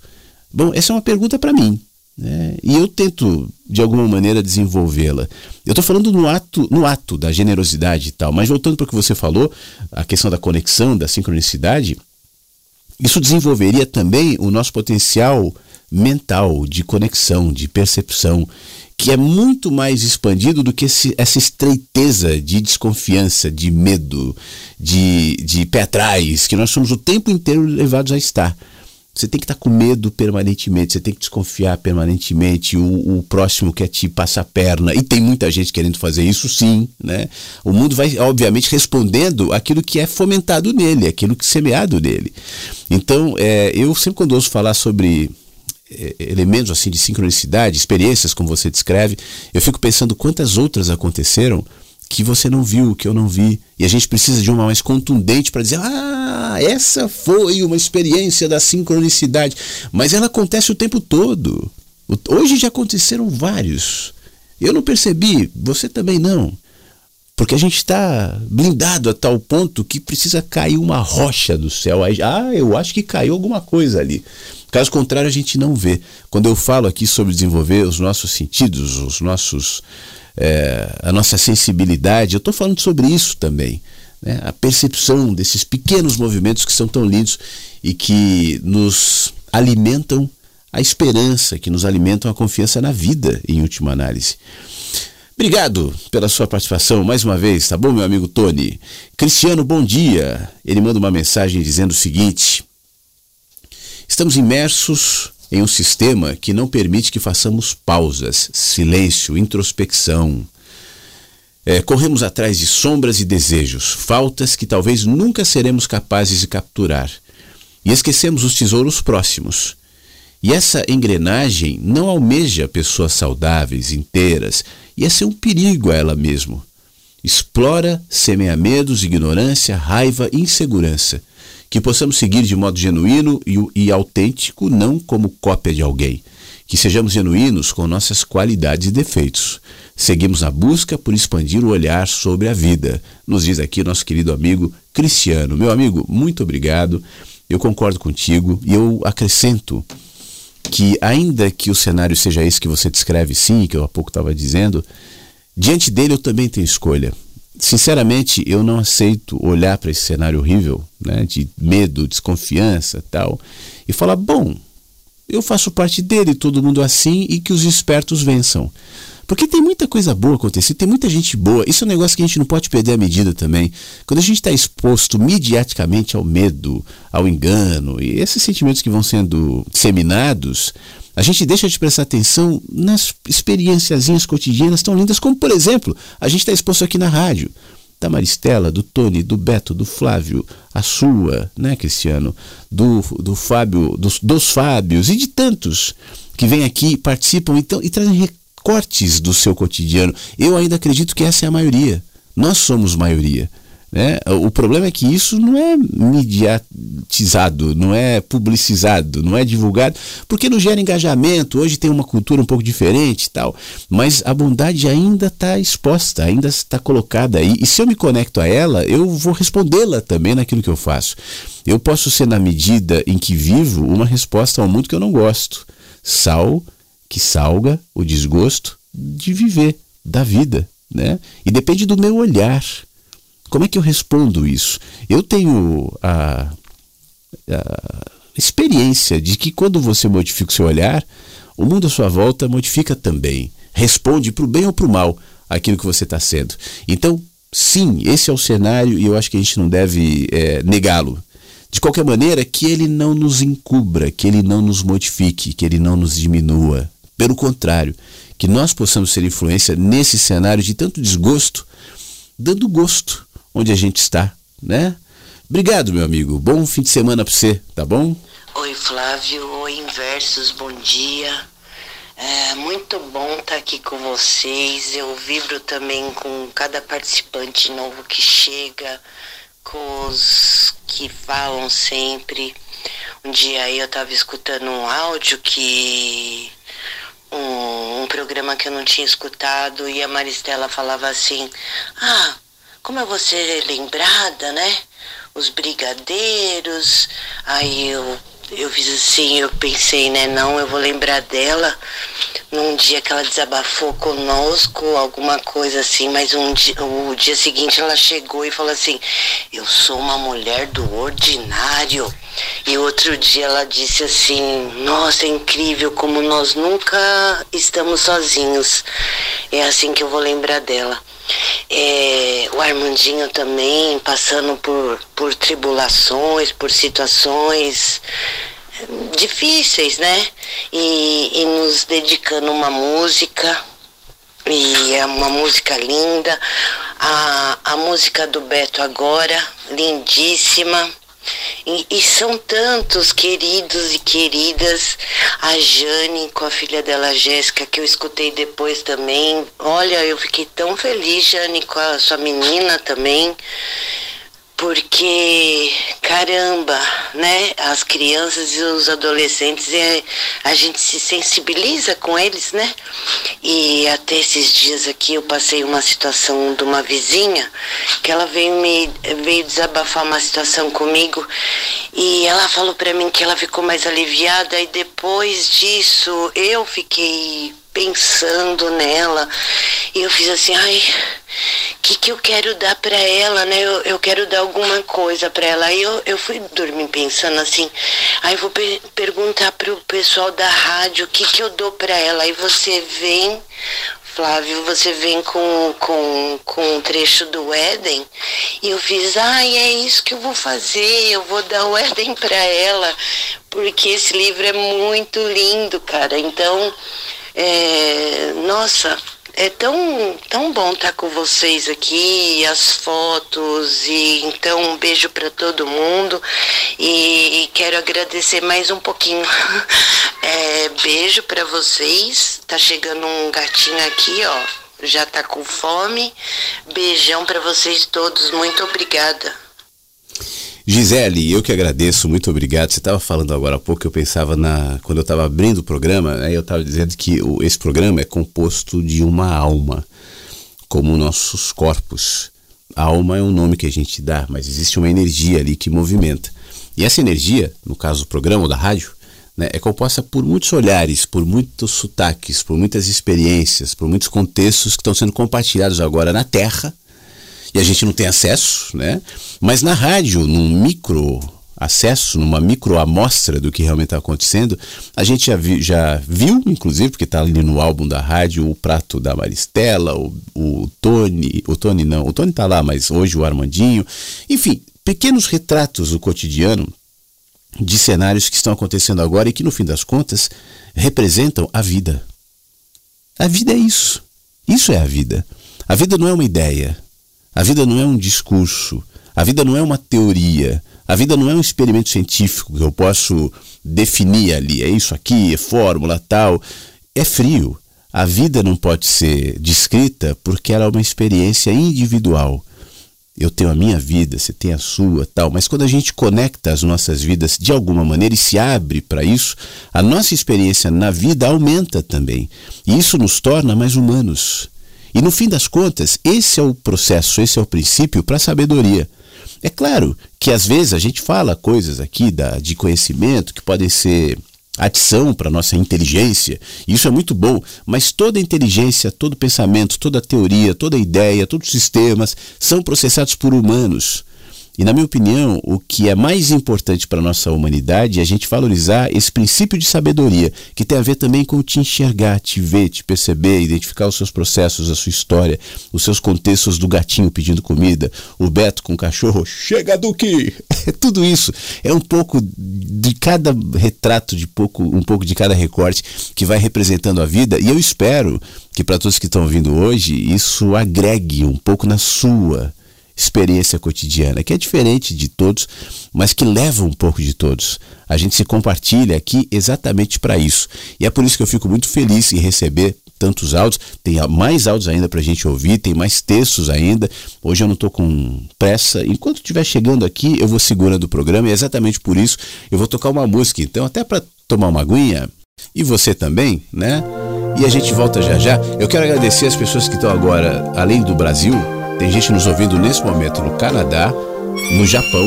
[SPEAKER 4] Bom, essa é uma pergunta para mim. Né? E eu tento, de alguma maneira, desenvolvê-la. Eu estou falando no ato, no ato da generosidade e tal, mas voltando para o que você falou, a questão da conexão, da sincronicidade, isso desenvolveria também o nosso potencial mental de conexão, de percepção, que é muito mais expandido do que esse, essa estreiteza de desconfiança, de medo, de, de pé atrás, que nós somos o tempo inteiro levados a estar. Você tem que estar com medo permanentemente, você tem que desconfiar permanentemente, o, o, próximo quer te passar a perna, e tem muita gente querendo fazer isso sim, né? O mundo vai, obviamente, respondendo aquilo que é fomentado nele, aquilo que é semeado nele. Então, é, eu sempre quando ouço falar sobre é, elementos assim de sincronicidade, experiências como você descreve, eu fico pensando quantas outras aconteceram que você não viu, que eu não vi. E a gente precisa de uma mais contundente para dizer: ah, essa foi uma experiência da sincronicidade. Mas ela acontece o tempo todo. Hoje já aconteceram vários. Eu não percebi, você também não. Porque a gente está blindado a tal ponto que precisa cair uma rocha do céu. Ah, eu acho que caiu alguma coisa ali. Caso contrário, a gente não vê. Quando eu falo aqui sobre desenvolver os nossos sentidos, os nossos é, a nossa sensibilidade. Eu estou falando sobre isso também. Né? A percepção desses pequenos movimentos que são tão lindos e que nos alimentam a esperança, que nos alimentam a confiança na vida, em última análise. Obrigado pela sua participação mais uma vez, tá bom, meu amigo Tony? Cristiano, bom dia. Ele manda uma mensagem dizendo o seguinte: Estamos imersos em um sistema que não permite que façamos pausas, silêncio, introspecção. É, corremos atrás de sombras e desejos, faltas que talvez nunca seremos capazes de capturar. E esquecemos os tesouros próximos. E essa engrenagem não almeja pessoas saudáveis, inteiras, e esse é um perigo a ela mesmo. Explora, semeia medos, ignorância, raiva e insegurança que possamos seguir de modo genuíno e, e autêntico, não como cópia de alguém. que sejamos genuínos com nossas qualidades e defeitos. Seguimos a busca por expandir o olhar sobre a vida, nos diz aqui nosso querido amigo Cristiano. Meu amigo, muito obrigado. Eu concordo contigo e eu acrescento que, ainda que o cenário seja esse que você descreve, sim, que eu há pouco estava dizendo, diante dele eu também tenho escolha. Sinceramente, eu não aceito olhar para esse cenário horrível, né, de medo, desconfiança tal, e falar: bom, eu faço parte dele, todo mundo assim, e que os espertos vençam. Porque tem muita coisa boa acontecendo, tem muita gente boa. Isso é um negócio que a gente não pode perder a medida também. Quando a gente está exposto mediaticamente ao medo, ao engano, e esses sentimentos que vão sendo disseminados, a gente deixa de prestar atenção nas experienciazinhas cotidianas tão lindas, como, por exemplo, a gente está exposto aqui na rádio da Maristela, do Tony, do Beto, do Flávio, a sua, né, Cristiano, do, do Fábio, dos, dos Fábios e de tantos que vêm aqui, participam então, e trazem recortes do seu cotidiano. Eu ainda acredito que essa é a maioria. Nós somos maioria. Né? O problema é que isso não é mediatizado, não é publicizado, não é divulgado, porque não gera engajamento. Hoje tem uma cultura um pouco diferente e tal, mas a bondade ainda está exposta, ainda está colocada aí. E se eu me conecto a ela, eu vou respondê-la também naquilo que eu faço. Eu posso ser, na medida em que vivo, uma resposta ao mundo que eu não gosto. Sal que salga o desgosto de viver, da vida. Né? E depende do meu olhar. Como é que eu respondo isso? Eu tenho a, a experiência de que quando você modifica o seu olhar, o mundo à sua volta modifica também. Responde para o bem ou para o mal aquilo que você está sendo. Então, sim, esse é o cenário e eu acho que a gente não deve é, negá-lo. De qualquer maneira, que ele não nos encubra, que ele não nos modifique, que ele não nos diminua. Pelo contrário, que nós possamos ser influência nesse cenário de tanto desgosto, dando gosto onde a gente está, né? Obrigado, meu amigo. Bom fim de semana para você, tá bom?
[SPEAKER 13] Oi, Flávio. Oi, Inversos. Bom dia. É muito bom estar tá aqui com vocês. Eu vibro também com cada participante novo que chega, com os que falam sempre. Um dia aí eu estava escutando um áudio que um, um programa que eu não tinha escutado e a Maristela falava assim: Ah, como é você lembrada, né? Os brigadeiros. Aí eu, eu fiz assim, eu pensei, né? Não, eu vou lembrar dela num dia que ela desabafou conosco, alguma coisa assim, mas um dia, o dia seguinte ela chegou e falou assim: Eu sou uma mulher do ordinário. E outro dia ela disse assim: Nossa, é incrível como nós nunca estamos sozinhos. É assim que eu vou lembrar dela. É, o Armandinho também passando por, por tribulações, por situações difíceis, né? E, e nos dedicando uma música, e é uma música linda. A, a música do Beto agora, lindíssima. E, e, são tantos queridos e queridas. A Jane com a filha dela, Jéssica, que eu escutei depois também. Olha, eu fiquei tão feliz, Jane, com a sua menina também porque caramba, né? As crianças e os adolescentes, é, a gente se sensibiliza com eles, né? E até esses dias aqui eu passei uma situação de uma vizinha que ela veio me veio desabafar uma situação comigo e ela falou para mim que ela ficou mais aliviada e depois disso eu fiquei pensando nela e eu fiz assim, ai, o que, que eu quero dar para ela, né? Eu, eu quero dar alguma coisa para ela. Aí eu, eu fui dormir pensando assim, aí vou per perguntar pro pessoal da rádio o que, que eu dou para ela. Aí você vem, Flávio, você vem com, com, com um trecho do Éden e eu fiz, ai, é isso que eu vou fazer, eu vou dar o Éden para ela, porque esse livro é muito lindo, cara. Então, é, nossa, é tão, tão bom estar com vocês aqui, as fotos, e então um beijo para todo mundo e, e, quero agradecer mais um pouquinho. É, beijo para vocês. Tá chegando um gatinho aqui, ó. Já tá com fome. Beijão para vocês todos. Muito obrigada.
[SPEAKER 4] Gisele, eu que agradeço, muito obrigado. Você estava falando agora há pouco, eu pensava na. Quando eu estava abrindo o programa, né, eu estava dizendo que o, esse programa é composto de uma alma, como nossos corpos. A alma é um nome que a gente dá, mas existe uma energia ali que movimenta. E essa energia, no caso do programa ou da rádio, né, é composta por muitos olhares, por muitos sotaques, por muitas experiências, por muitos contextos que estão sendo compartilhados agora na Terra e a gente não tem acesso, né? Mas na rádio, num micro acesso, numa micro amostra do que realmente está acontecendo, a gente já, vi, já viu, inclusive, porque está ali no álbum da rádio, o prato da Maristela, o, o Tony, o Tony não, o Tony está lá, mas hoje o Armandinho, enfim, pequenos retratos do cotidiano de cenários que estão acontecendo agora e que, no fim das contas, representam a vida. A vida é isso. Isso é a vida. A vida não é uma ideia. A vida não é um discurso. A vida não é uma teoria. A vida não é um experimento científico que eu posso definir ali. É isso aqui, é fórmula tal. É frio. A vida não pode ser descrita porque ela é uma experiência individual eu tenho a minha vida, você tem a sua, tal, mas quando a gente conecta as nossas vidas de alguma maneira e se abre para isso, a nossa experiência na vida aumenta também. E isso nos torna mais humanos. E no fim das contas, esse é o processo, esse é o princípio para a sabedoria. É claro que às vezes a gente fala coisas aqui da, de conhecimento que podem ser adição para nossa inteligência. Isso é muito bom, mas toda inteligência, todo pensamento, toda teoria, toda ideia, todos os sistemas são processados por humanos. E, na minha opinião, o que é mais importante para a nossa humanidade é a gente valorizar esse princípio de sabedoria, que tem a ver também com te enxergar, te ver, te perceber, identificar os seus processos, a sua história, os seus contextos do gatinho pedindo comida, o Beto com o cachorro, chega Duque! É tudo isso. É um pouco de cada retrato, de pouco, um pouco de cada recorte que vai representando a vida, e eu espero que para todos que estão ouvindo hoje, isso agregue um pouco na sua experiência cotidiana, que é diferente de todos, mas que leva um pouco de todos. A gente se compartilha aqui exatamente para isso. E é por isso que eu fico muito feliz em receber tantos áudios. Tem mais áudios ainda para a gente ouvir, tem mais textos ainda. Hoje eu não estou com pressa. Enquanto estiver chegando aqui, eu vou segurando o programa e é exatamente por isso eu vou tocar uma música. Então, até para tomar uma aguinha, e você também, né? E a gente volta já já. Eu quero agradecer as pessoas que estão agora, além do Brasil, tem gente nos ouvindo nesse momento no Canadá, no Japão,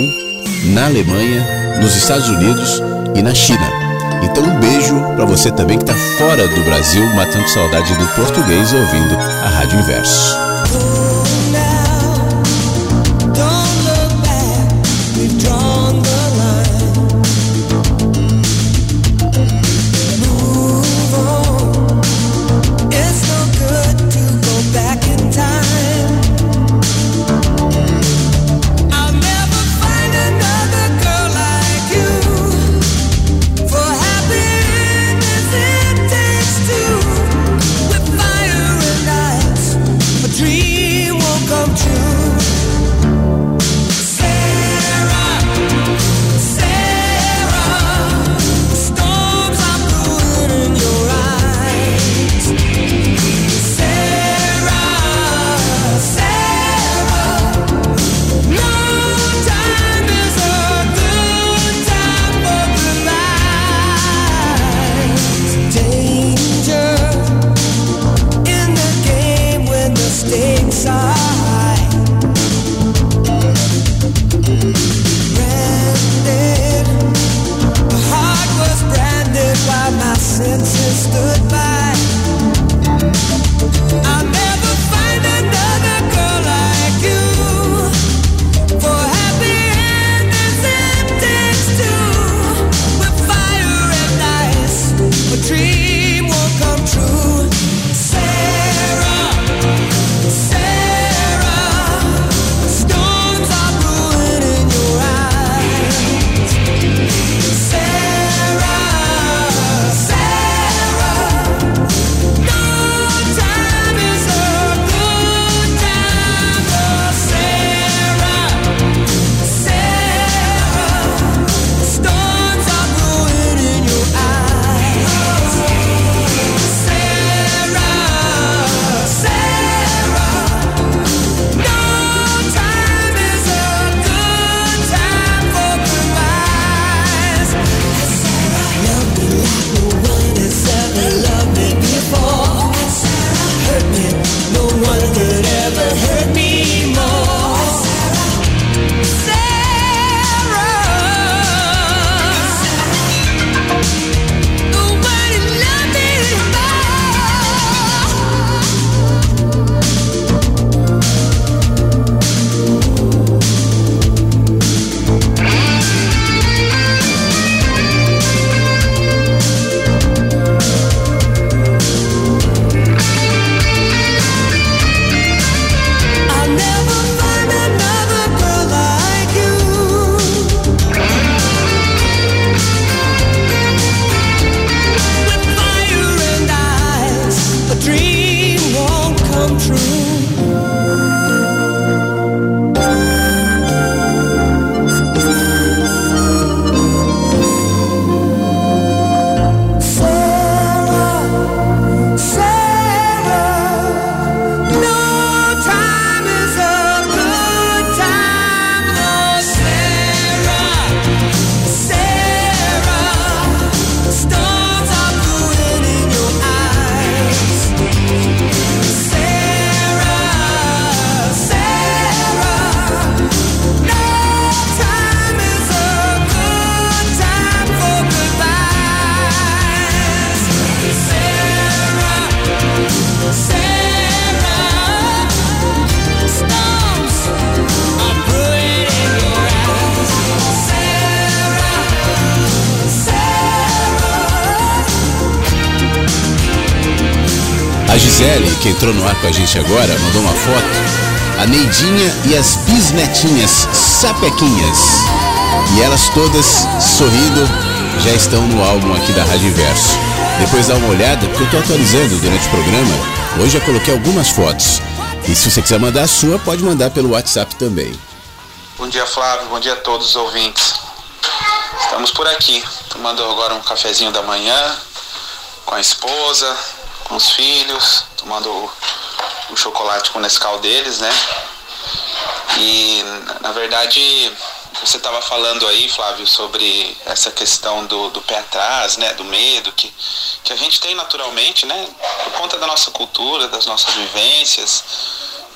[SPEAKER 4] na Alemanha, nos Estados Unidos e na China. Então um beijo para você também que está fora do Brasil, matando saudade do português ouvindo a Rádio Inverso. Entrou no ar com a gente agora, mandou uma foto. A Neidinha e as bisnetinhas sapequinhas. E elas todas sorrindo já estão no álbum aqui da Rádio Inverso. Depois dá uma olhada, porque eu estou atualizando durante o programa. Hoje eu coloquei algumas fotos. E se você quiser mandar a sua, pode mandar pelo WhatsApp também.
[SPEAKER 14] Bom dia, Flávio. Bom dia a todos os ouvintes. Estamos por aqui, tomando agora um cafezinho da manhã com a esposa, com os filhos, tomando o, o chocolate com o Nescau deles, né? E, na verdade, você estava falando aí, Flávio, sobre essa questão do, do pé atrás, né, do medo que, que a gente tem naturalmente, né, por conta da nossa cultura, das nossas vivências,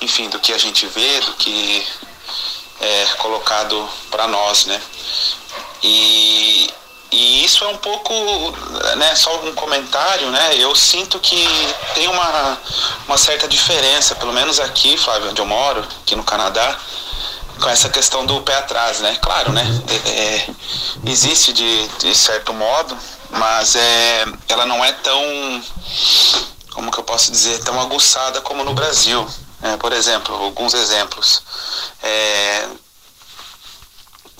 [SPEAKER 14] enfim, do que a gente vê, do que é colocado para nós, né. E, e isso é um pouco, né, só um comentário, né, eu sinto que tem uma, uma certa diferença, pelo menos aqui, Flávio, onde eu moro, aqui no Canadá, com essa questão do pé atrás, né? Claro, né? É, é, existe de, de certo modo, mas é, ela não é tão, como que eu posso dizer, tão aguçada como no Brasil. É, por exemplo, alguns exemplos. É,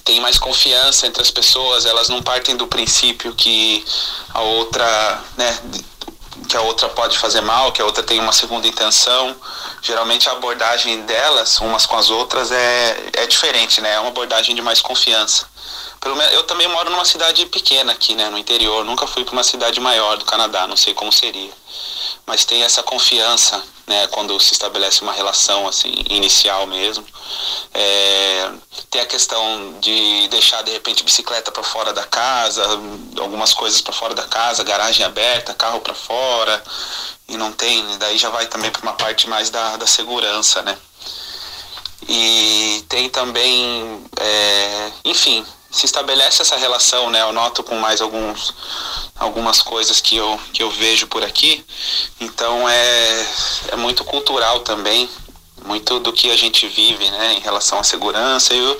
[SPEAKER 14] tem mais confiança entre as pessoas, elas não partem do princípio que a outra, né, que a outra pode fazer mal, que a outra tem uma segunda intenção. Geralmente a abordagem delas, umas com as outras, é, é diferente, né? É uma abordagem de mais confiança. Pelo menos, eu também moro numa cidade pequena aqui, né? No interior. Nunca fui para uma cidade maior do Canadá, não sei como seria. Mas tem essa confiança, né? Quando se estabelece uma relação assim inicial mesmo. É, tem a questão de deixar de repente bicicleta para fora da casa, algumas coisas para fora da casa, garagem aberta, carro para fora e não tem, daí já vai também para uma parte mais da, da segurança, né? E tem também, é, enfim, se estabelece essa relação, né? Eu noto com mais alguns algumas coisas que eu, que eu vejo por aqui. Então é, é muito cultural também, muito do que a gente vive, né, em relação à segurança e o,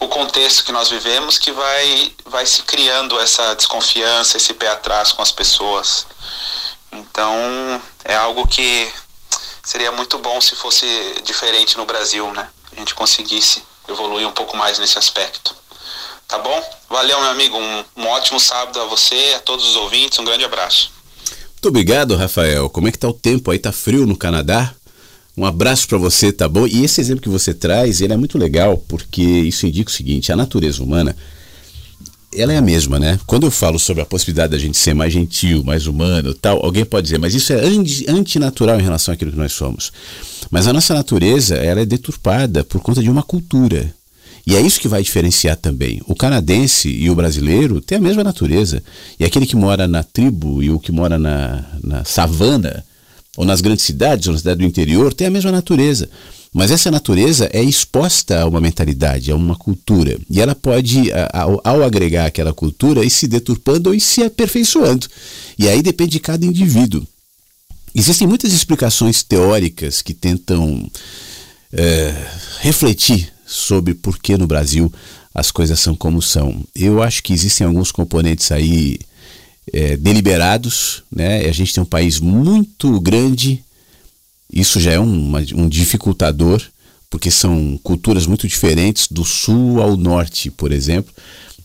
[SPEAKER 14] o contexto que nós vivemos que vai vai se criando essa desconfiança, esse pé atrás com as pessoas. Então, é algo que seria muito bom se fosse diferente no Brasil, né? A gente conseguisse evoluir um pouco mais nesse aspecto. Tá bom? Valeu, meu amigo. Um, um ótimo sábado a você, a todos os ouvintes. Um grande abraço.
[SPEAKER 4] Muito obrigado, Rafael. Como é que tá o tempo aí? Tá frio no Canadá? Um abraço para você, tá bom? E esse exemplo que você traz, ele é muito legal, porque isso indica o seguinte, a natureza humana, ela é a mesma, né? Quando eu falo sobre a possibilidade da gente ser mais gentil, mais humano, tal, alguém pode dizer, mas isso é antinatural em relação àquilo que nós somos. Mas a nossa natureza, ela é deturpada por conta de uma cultura. E é isso que vai diferenciar também. O canadense e o brasileiro têm a mesma natureza. E aquele que mora na tribo e o que mora na, na savana, ou nas grandes cidades, ou na cidade do interior, tem a mesma natureza. Mas essa natureza é exposta a uma mentalidade, a uma cultura. E ela pode, ao, ao agregar aquela cultura, ir se deturpando ou ir se aperfeiçoando. E aí depende de cada indivíduo. Existem muitas explicações teóricas que tentam é, refletir sobre por que no Brasil as coisas são como são. Eu acho que existem alguns componentes aí é, deliberados, né? A gente tem um país muito grande isso já é um, um dificultador, porque são culturas muito diferentes do sul ao norte, por exemplo,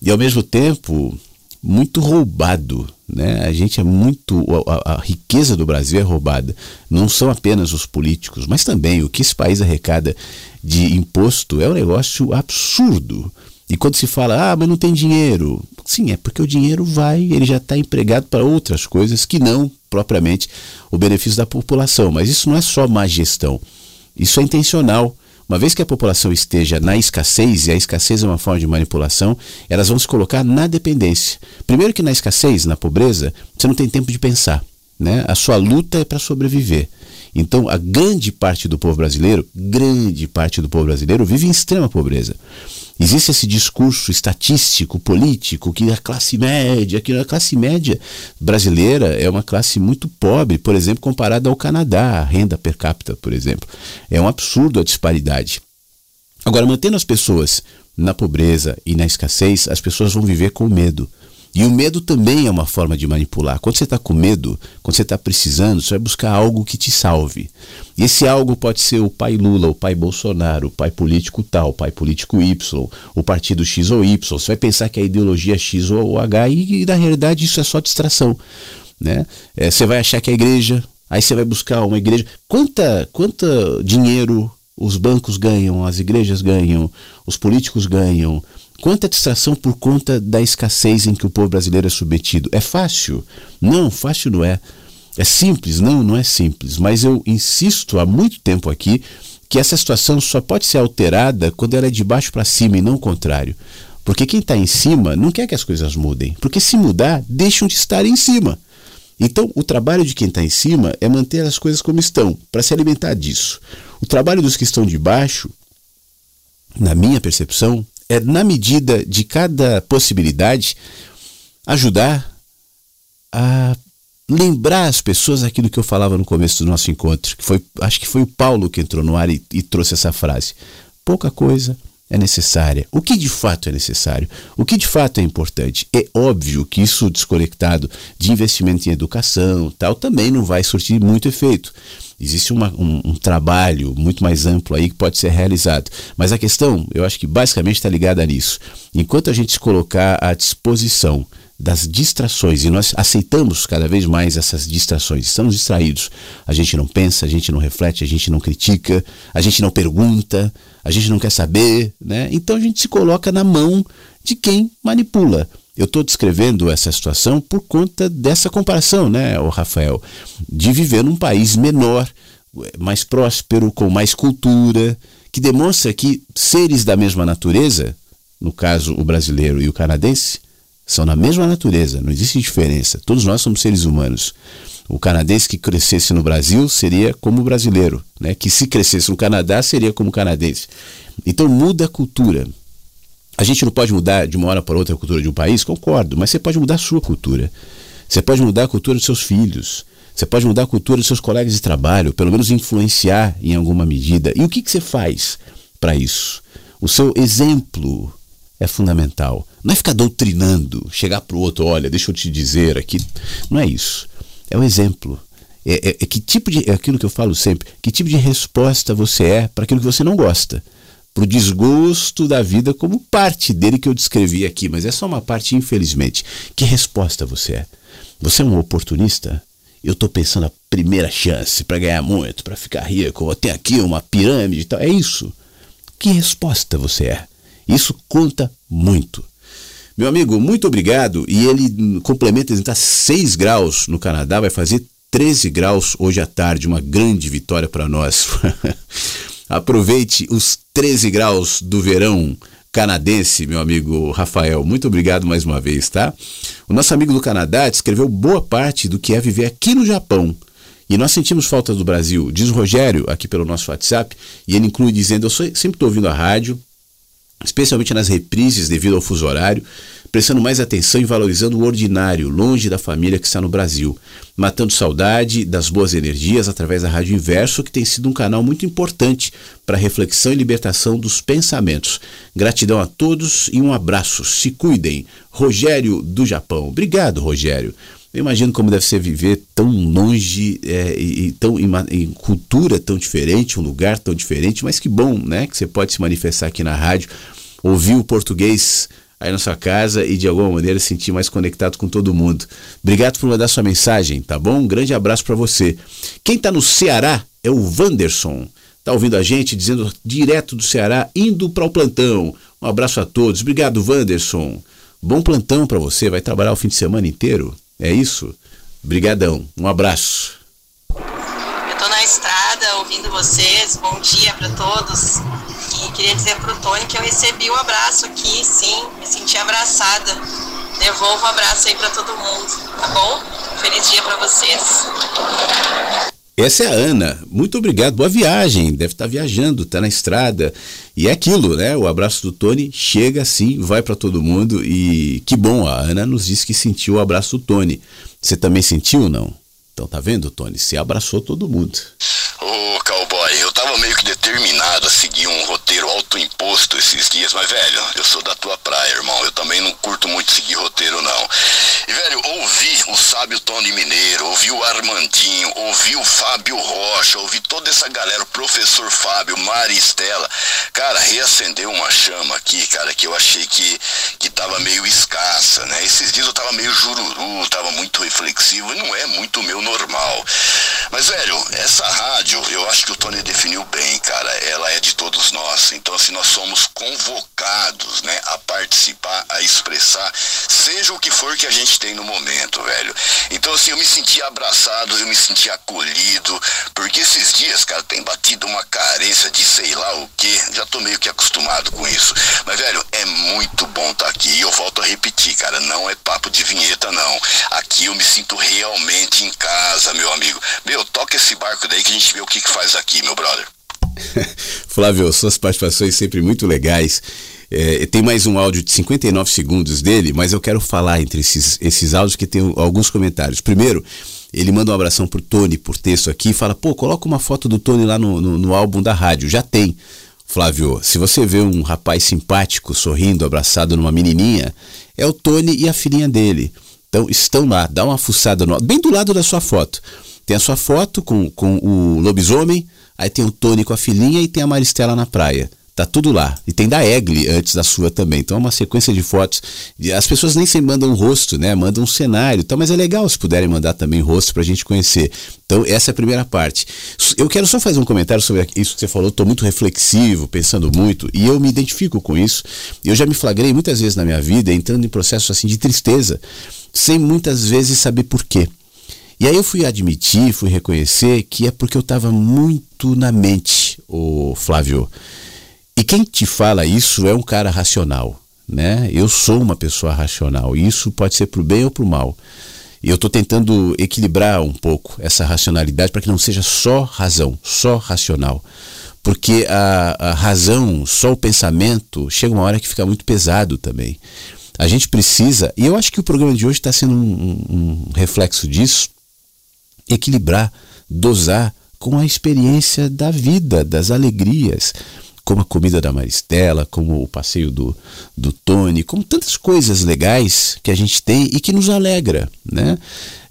[SPEAKER 4] e ao mesmo tempo muito roubado. Né? A gente é muito. A, a, riqueza do Brasil é roubada. Não são apenas os políticos, mas também o que esse país arrecada de imposto é um negócio absurdo. E quando se fala, ah, mas não tem dinheiro. Sim, é porque o dinheiro vai, ele já está empregado para outras coisas que não propriamente o benefício da população. Mas isso não é só má gestão, isso é intencional. Uma vez que a população esteja na escassez, e a escassez é uma forma de manipulação, elas vão se colocar na dependência. Primeiro que na escassez, na pobreza, você não tem tempo de pensar. Né? A sua luta é para sobreviver. Então, a grande parte do povo brasileiro, grande parte do povo brasileiro, vive em extrema pobreza. Existe esse discurso estatístico, político, que a classe média, que a classe média brasileira é uma classe muito pobre, por exemplo, comparada ao Canadá, a renda per capita, por exemplo. É um absurdo a disparidade. Agora, mantendo as pessoas na pobreza e na escassez, as pessoas vão viver com medo. E o medo também é uma forma de manipular. Quando você está com medo, quando você está precisando, você vai buscar algo que te salve. E esse algo pode ser o pai Lula, o pai Bolsonaro, o pai político tal, o pai político Y, o partido X ou Y. Você vai pensar que a ideologia X ou H e, e na realidade isso é só distração. Né? É, você vai achar que a igreja, aí você vai buscar uma igreja. Quanta, quanta dinheiro os bancos ganham, as igrejas ganham, os políticos ganham, Quanta distração por conta da escassez em que o povo brasileiro é submetido. É fácil? Não, fácil não é. É simples? Não, não é simples. Mas eu insisto há muito tempo aqui que essa situação só pode ser alterada quando ela é de baixo para cima e não o contrário. Porque quem está em cima não quer que as coisas mudem. Porque se mudar, deixam de estar em cima. Então, o trabalho de quem está em cima é manter as coisas como estão, para se alimentar disso. O trabalho dos que estão de baixo, na minha percepção, é, na medida de cada possibilidade, ajudar a lembrar as pessoas aquilo que eu falava no começo do nosso encontro, que foi, acho que foi o Paulo que entrou no ar e, e trouxe essa frase. Pouca coisa é necessária. O que de fato é necessário? O que de fato é importante? É óbvio que isso desconectado de investimento em educação, tal, também não vai surtir muito efeito. Existe uma, um, um, trabalho muito mais amplo aí que pode ser realizado. Mas a questão, eu acho que basicamente está ligada nisso. Enquanto a gente se colocar à disposição das distrações, e nós aceitamos cada vez mais essas distrações, estamos distraídos. A gente não pensa, a gente não reflete, a gente não critica, a gente não pergunta, a gente não quer saber, né? Então a gente se coloca na mão de quem manipula. Eu estou descrevendo essa situação por conta dessa comparação, né, o Rafael, de viver num país menor, mais próspero, com mais cultura, que demonstra que seres da mesma natureza, no caso o brasileiro e o canadense, são da mesma natureza, não existe diferença. Todos nós somos seres humanos. O canadense que crescesse no Brasil seria como o brasileiro, né? Que se crescesse no Canadá seria como canadense. Então muda a cultura. A gente não pode mudar de uma hora para outra a cultura de um país, concordo, mas você pode mudar a sua cultura. Você pode mudar a cultura dos seus filhos. Você pode mudar a cultura dos seus colegas de trabalho, pelo menos influenciar em alguma medida. E o que, que você faz para isso? O seu exemplo é fundamental. Não é ficar doutrinando, chegar para o outro, olha, deixa eu te dizer aqui. Não é isso. É o exemplo. É, é, é que tipo de. É aquilo que eu falo sempre. Que tipo de resposta você é para aquilo que você não gosta para o desgosto da vida como parte dele que eu descrevi aqui, mas é só uma parte, infelizmente. Que resposta você é? Você é um oportunista? Eu estou pensando a primeira chance para ganhar muito, para ficar rico, vou ter aqui uma pirâmide e tal. É isso. Que resposta você é? Isso conta muito. Meu amigo, muito obrigado. E ele complementa, ele está 6 graus no Canadá, vai fazer 13 graus hoje à tarde, uma grande vitória para nós. Aproveite os 13 graus do verão canadense, meu amigo Rafael. Muito obrigado mais uma vez, tá? O nosso amigo do Canadá descreveu boa parte do que é viver aqui no Japão. E nós sentimos falta do Brasil, diz o Rogério aqui pelo nosso WhatsApp, e ele inclui dizendo: Eu sempre estou ouvindo a rádio, especialmente nas reprises devido ao fuso horário, prestando mais atenção e valorizando o ordinário, longe da família que está no Brasil, matando saudade das boas energias através da Rádio Inverso, que tem sido um canal muito importante para reflexão e libertação dos pensamentos. Gratidão a todos e um abraço. Se cuidem. Rogério do Japão. Obrigado, Rogério. Eu imagino como deve ser viver tão longe é, e, tão em, em, cultura tão diferente, um lugar tão diferente, mas que bom, né? Que você pode se manifestar aqui na rádio, ouvir o português aí na sua casa e de alguma maneira se sentir mais conectado com todo mundo. Obrigado por mandar sua mensagem, tá bom? Um grande abraço para você. Quem está no Ceará é o Wanderson. Tá ouvindo a gente dizendo direto do Ceará, indo para o plantão. Um abraço a todos. Obrigado, Wanderson. Bom plantão para você. Vai trabalhar o fim de semana inteiro? É isso? Brigadão. Um abraço.
[SPEAKER 7] Tô na estrada ouvindo vocês. Bom dia para todos. E queria dizer pro Tony que eu recebi o um abraço aqui, sim, me senti abraçada. Devolvo o um abraço aí para todo mundo, tá bom? Feliz dia para vocês.
[SPEAKER 4] Essa é a Ana. Muito obrigado. Boa viagem. Deve estar viajando, está na estrada. E é aquilo, né? O abraço do Tony chega assim, vai para todo mundo. E que bom, a Ana nos disse que sentiu o abraço do Tony. Você também sentiu ou não? Então tá vendo, Tony? Você abraçou todo mundo.
[SPEAKER 1] Ô, cowboy, eu tava meio que determinado a seguir um roteiro autoimposto esses dias, mas, velho, eu sou da tua praia, irmão. Eu também não curto muito seguir roteiro, não. E, velho, ouvi o sábio Tony Mineiro, ouvi o Armandinho, ouvi o Fábio Rocha, ouvi toda essa galera, o professor Fábio, Mari Estela. Cara, reacendeu uma chama aqui, cara, que eu achei que, que tava meio escassa, né? Esses dias eu tava meio jururu, tava muito reflexivo, e não é muito meu normal. Mas, velho, essa rádio, eu acho que o Tony definiu bem, cara. Ela é de todos nós. Então, assim, nós somos convocados, né, a participar, a expressar, seja o que for que a gente tem no momento, velho. Então, assim, eu me senti abraçado, eu me senti acolhido, porque esses dias, cara, tem batido uma carência de sei lá o que. Já tô meio que acostumado com isso. Mas, velho, é muito bom estar tá aqui. E eu volto a repetir, cara, não é papo de vinheta, não. Aqui eu me sinto realmente em casa, meu amigo. Meu, toca esse barco daí que a gente vê o que, que faz aqui, meu brother.
[SPEAKER 4] Flávio, suas participações sempre muito legais. É, tem mais um áudio de 59 segundos dele, mas eu quero falar entre esses, esses áudios que tem alguns comentários. Primeiro, ele manda um abração pro Tony por texto aqui e fala: pô, coloca uma foto do Tony lá no, no, no álbum da rádio. Já tem. Flávio, se você vê um rapaz simpático sorrindo, abraçado numa menininha, é o Tony e a filhinha dele. Então estão lá, dá uma fuçada no, bem do lado da sua foto. Tem a sua foto com, com o lobisomem, aí tem o Tony com a filhinha e tem a Maristela na praia. Tá tudo lá. E tem da Egli antes da sua também. Então é uma sequência de fotos. As pessoas nem sempre mandam um rosto, né? Mandam um cenário. Então, mas é legal se puderem mandar também rosto pra gente conhecer. Então, essa é a primeira parte. Eu quero só fazer um comentário sobre isso que você falou. Estou muito reflexivo, pensando muito, e eu me identifico com isso. Eu já me flagrei muitas vezes na minha vida entrando em processos assim de tristeza, sem muitas vezes saber por quê. E aí eu fui admitir, fui reconhecer que é porque eu estava muito na mente, o Flávio. E quem te fala isso é um cara racional, né? Eu sou uma pessoa racional. E isso pode ser para o bem ou para o mal. E eu estou tentando equilibrar um pouco essa racionalidade para que não seja só razão, só racional. Porque a, a razão, só o pensamento, chega uma hora que fica muito pesado também. A gente precisa, e eu acho que o programa de hoje está sendo um, um, reflexo disso, equilibrar, dosar com a experiência da vida, das alegrias como a comida da Maristela, como o passeio do, do Tony, como tantas coisas legais que a gente tem e que nos alegra, né?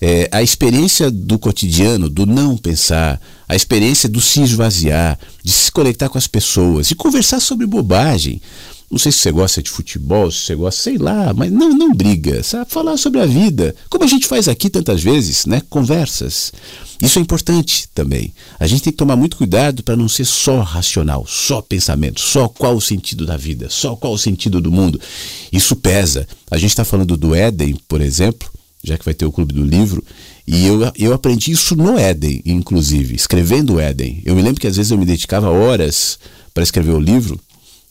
[SPEAKER 4] É, a experiência do cotidiano, do não pensar, a experiência do se esvaziar, de se conectar com as pessoas, de conversar sobre bobagem. Não sei se você gosta de futebol, se você gosta, sei lá, mas não, não briga, sabe? Falar sobre a vida, como a gente faz aqui tantas vezes, né? Conversas. Isso é importante também. A gente tem que tomar muito cuidado para não ser só racional, só pensamento, só qual o sentido da vida, só qual o sentido do mundo. Isso pesa. A gente está falando do Éden, por exemplo, já que vai ter o Clube do Livro, e eu, eu aprendi isso no Éden, inclusive, escrevendo o Éden. Eu me lembro que às vezes eu me dedicava horas para escrever o livro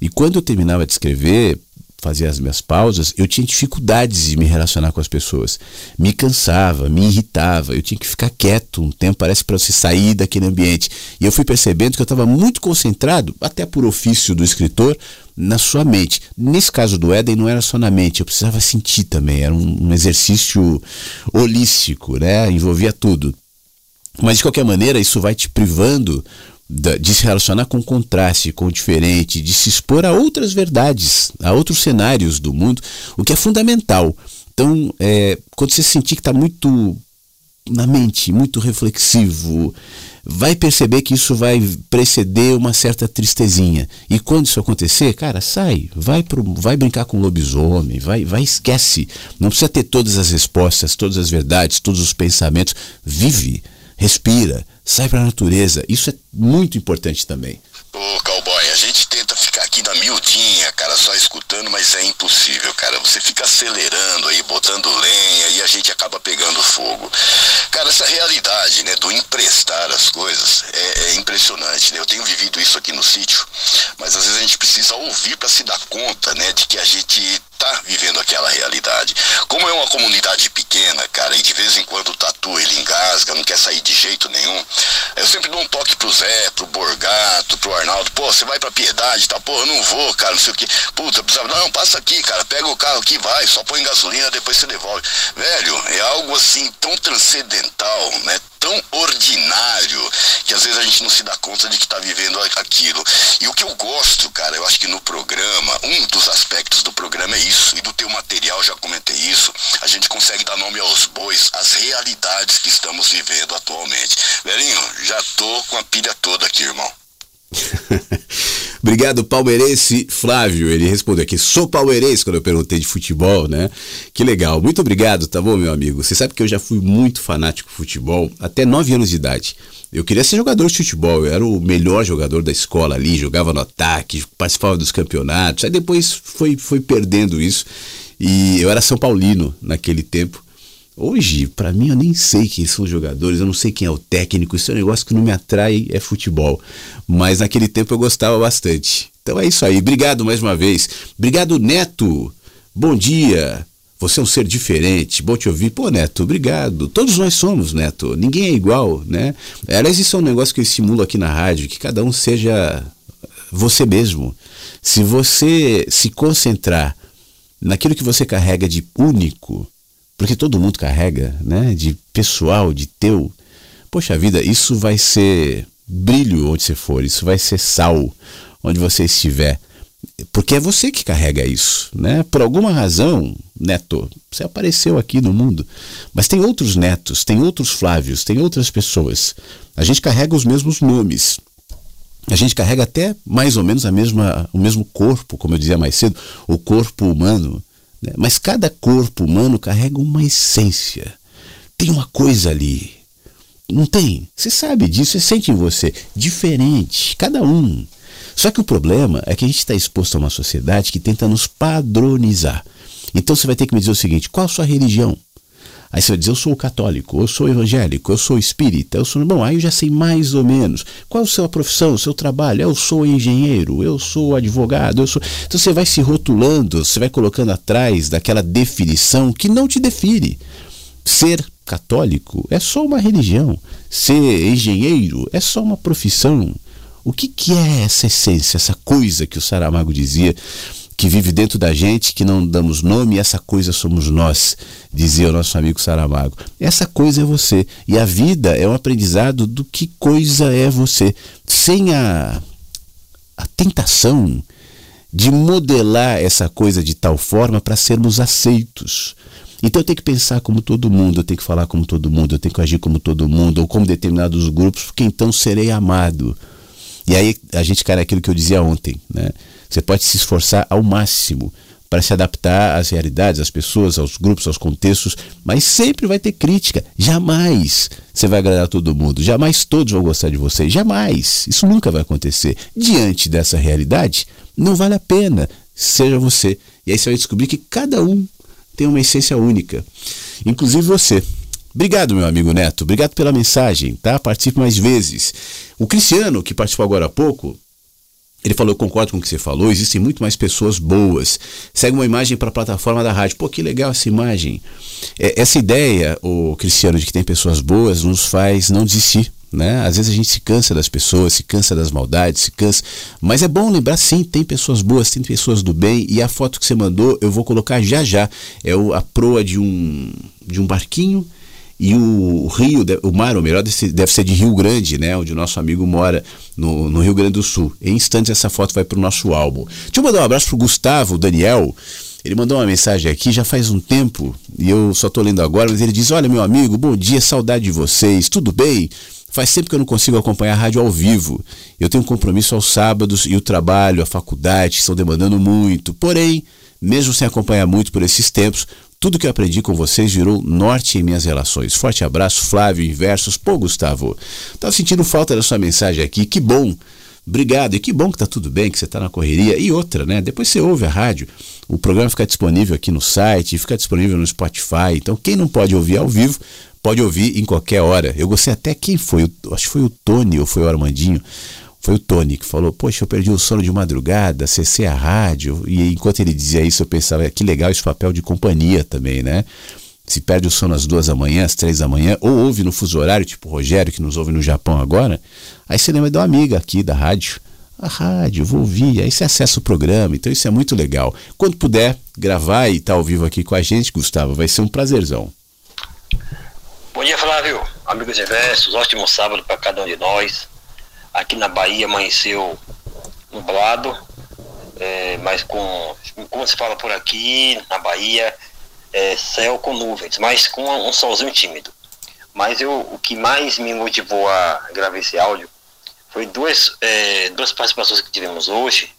[SPEAKER 4] e quando eu terminava de escrever, fazia as minhas pausas, eu tinha dificuldades de me relacionar com as pessoas. Me cansava, me irritava, eu tinha que ficar quieto um tempo, parece para você sair daquele ambiente. E eu fui percebendo que eu estava muito concentrado, até por ofício do escritor, na sua mente. Nesse caso do Éden, não era só na mente, eu precisava sentir também, era um, um exercício holístico, né? envolvia tudo. Mas de qualquer maneira, isso vai te privando de se relacionar com o contraste, com o diferente, de se expor a outras verdades, a outros cenários do mundo, o que é fundamental. Então, é, quando você sentir que está muito na mente, muito reflexivo, vai perceber que isso vai preceder uma certa tristezinha. E quando isso acontecer, cara, sai, vai pro, vai brincar com o lobisomem, vai, vai esquece. Não precisa ter todas as respostas, todas as verdades, todos os pensamentos. Vive respira, sai para a natureza. Isso é muito importante também.
[SPEAKER 1] Ô, cowboy, a gente tenta ficar aqui na miudinha, cara, só escutando, mas é impossível, cara. Você fica acelerando aí, botando lenha e a gente acaba pegando fogo. Cara, essa realidade, né, do emprestar as coisas é, é impressionante, né? Eu tenho vivido isso aqui no sítio, mas às vezes a gente precisa ouvir para se dar conta, né, de que a gente tá vivendo aquela realidade. Como é uma comunidade pequena, cara, e de vez em quando o tatu ele engasga, não quer sair de jeito nenhum, eu sempre dou um toque pro Zé, pro Borgato, pro Arnaldo, pô, você vai pra Piedade, tá? Pô, eu não vou, cara, não sei o que. Puta, precisava, não, passa aqui, cara, pega o carro aqui, vai, só põe gasolina, depois você devolve. Velho, é algo assim tão transcendental, né? Tão ordinário que às vezes a gente não se dá conta de que está vivendo aquilo. E o que eu gosto, cara, eu acho que no programa, um dos aspectos do programa é isso, e do teu material, já comentei isso, a gente consegue dar nome aos bois, às realidades que estamos vivendo atualmente. Velhinho, já tô com a pilha toda aqui, irmão.
[SPEAKER 4] Obrigado, palmeirense Flávio. Ele respondeu aqui: sou palmeirense quando eu perguntei de futebol, né? Que legal. Muito obrigado, tá bom, meu amigo? Você sabe que eu já fui muito fanático de futebol até 9 anos de idade. Eu queria ser jogador de futebol, eu era o melhor jogador da escola ali, jogava no ataque, participava dos campeonatos. Aí depois foi, foi perdendo isso. E eu era São Paulino naquele tempo. Hoje, para mim, eu nem sei quem são os jogadores, eu não sei quem é o técnico, isso é um negócio que não me atrai, é futebol. Mas naquele tempo eu gostava bastante. Então é isso aí. Obrigado mais uma vez. Obrigado, Neto. Bom dia. Você é um ser diferente, bom te ouvir. Pô, Neto, obrigado. Todos nós somos, Neto. Ninguém é igual, né? Aliás, isso é um negócio que eu estimulo aqui na rádio, que cada um seja você mesmo. Se você se concentrar naquilo que você carrega de único, porque todo mundo carrega, né? De pessoal, de teu. Poxa vida, isso vai ser brilho onde você for, isso vai ser sal onde você estiver. Porque é você que carrega isso, né? Por alguma razão, Neto, você apareceu aqui no mundo, mas tem outros netos, tem outros Flávios, tem outras pessoas. A gente carrega os mesmos nomes. A gente carrega até mais ou menos a mesma, o mesmo corpo, como eu dizia mais cedo, o corpo humano. Né? Mas cada corpo humano carrega uma essência. Tem uma coisa ali. Não tem? Você sabe disso, você sente em você. Diferente, cada um. Só que o problema é que a gente está exposto a uma sociedade que tenta nos padronizar. Então você vai ter que me dizer o seguinte: qual a sua religião? Aí você dizer, eu sou católico, eu sou evangélico, eu sou espírita, eu sou. Bom, aí eu já sei mais ou menos. Qual a sua profissão, o seu trabalho? Eu sou engenheiro, eu sou advogado, eu sou. Então você vai se rotulando, você vai colocando atrás daquela definição que não te define. Ser católico é só uma religião. Ser engenheiro é só uma profissão. O que, que é essa essência, essa coisa que o Saramago dizia? Que vive dentro da gente, que não damos nome, essa coisa somos nós, dizia o nosso amigo Saramago. Essa coisa é você. E a vida é um aprendizado do que coisa é você. Sem a, a tentação de modelar essa coisa de tal forma para sermos aceitos. Então eu tenho que pensar como todo mundo, eu tenho que falar como todo mundo, eu tenho que agir como todo mundo, ou como determinados grupos, porque então serei amado. E aí a gente cai naquilo que eu dizia ontem, né? Você pode se esforçar ao máximo para se adaptar às realidades, às pessoas, aos grupos, aos contextos, mas sempre vai ter crítica. Jamais você vai agradar todo mundo, jamais todos vão gostar de você, jamais. Isso nunca vai acontecer. Diante dessa realidade, não vale a pena. Seja você. E aí você vai descobrir que cada um tem uma essência única, inclusive você. Obrigado, meu amigo Neto. Obrigado pela mensagem, tá? Participe mais vezes. O Cristiano, que participou agora há pouco, ele falou, eu concordo com o que você falou, existem muito mais pessoas boas. Segue uma imagem para a plataforma da rádio. Pô, que legal essa imagem. É, essa ideia, o Cristiano, de que tem pessoas boas, nos faz não desistir. Né? Às vezes a gente se cansa das pessoas, se cansa das maldades, se cansa. Mas é bom lembrar, sim, tem pessoas boas, tem pessoas do bem. E a foto que você mandou, eu vou colocar já já. É a proa de um, de um barquinho e o rio, o mar, o melhor, deve ser de Rio Grande, né? Onde o nosso amigo mora, no, no Rio Grande do Sul. Em instantes essa foto vai para o nosso álbum. Deixa eu mandar um abraço pro Gustavo, Daniel. Ele mandou uma mensagem aqui já faz um tempo, e eu só estou lendo agora, mas ele diz: Olha, meu amigo, bom dia, saudade de vocês, tudo bem? Faz tempo que eu não consigo acompanhar a rádio ao vivo. Eu tenho um compromisso aos sábados e o trabalho, a faculdade estão demandando muito. Porém, mesmo sem acompanhar muito por esses tempos, tudo que eu aprendi com vocês virou norte em minhas relações. Forte abraço, Flávio Inversos. Pô, Gustavo, tava sentindo falta da sua mensagem aqui. Que bom. Obrigado. E que bom que tá tudo bem, que você está na correria. E outra, né? Depois você ouve a rádio. O programa fica disponível aqui no site, fica disponível no Spotify. Então, quem não pode ouvir ao vivo, pode ouvir em qualquer hora. Eu gostei até quem foi, acho que foi o Tony ou foi o Armandinho. Foi o Tony que falou: Poxa, eu perdi o sono de madrugada, acessei a rádio. E enquanto ele dizia isso, eu pensava: Que legal esse papel de companhia também, né? Se perde o sono às duas da manhã, às três da manhã, ou ouve no fuso horário, tipo o Rogério, que nos ouve no Japão agora, aí você lembra de uma amiga aqui da rádio. A rádio, vou ouvir, aí você acessa o programa, então isso é muito legal. Quando puder gravar e estar tá ao vivo aqui com a gente, Gustavo, vai ser um prazerzão.
[SPEAKER 15] Bom dia, Flávio.
[SPEAKER 16] amigos inversos, ótimo sábado para cada um de nós. Aqui na Bahia amanheceu nublado, é, mas com, como se fala por aqui, na Bahia, é, céu com nuvens, mas com um solzinho tímido. Mas eu, o que mais me motivou a gravar esse áudio foi duas, é, duas participações que tivemos hoje,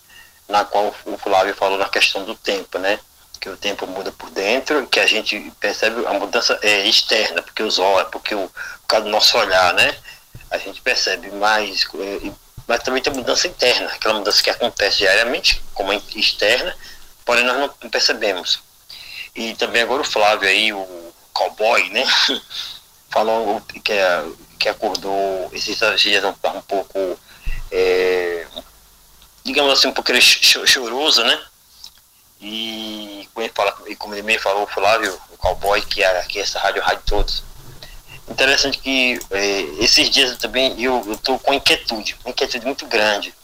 [SPEAKER 16] na qual o Flávio falou na questão do tempo, né? Que o tempo muda por dentro, que a gente percebe a mudança é, externa, porque os olhos, porque o, por causa do nosso olhar, né? A gente percebe mais, é, mas também tem mudança interna, aquela mudança que acontece diariamente, como externa, porém nós não percebemos. E também agora o Flávio aí, o cowboy, né? Falou que, é, que acordou esses dias um, um pouco, é, digamos assim, um pouco choroso, né? E como ele, fala, como ele me falou, o Flávio, o cowboy, que é aqui essa rádio, rádio todos. Interessante que é, esses dias eu também eu, eu tô com inquietude, uma inquietude muito grande.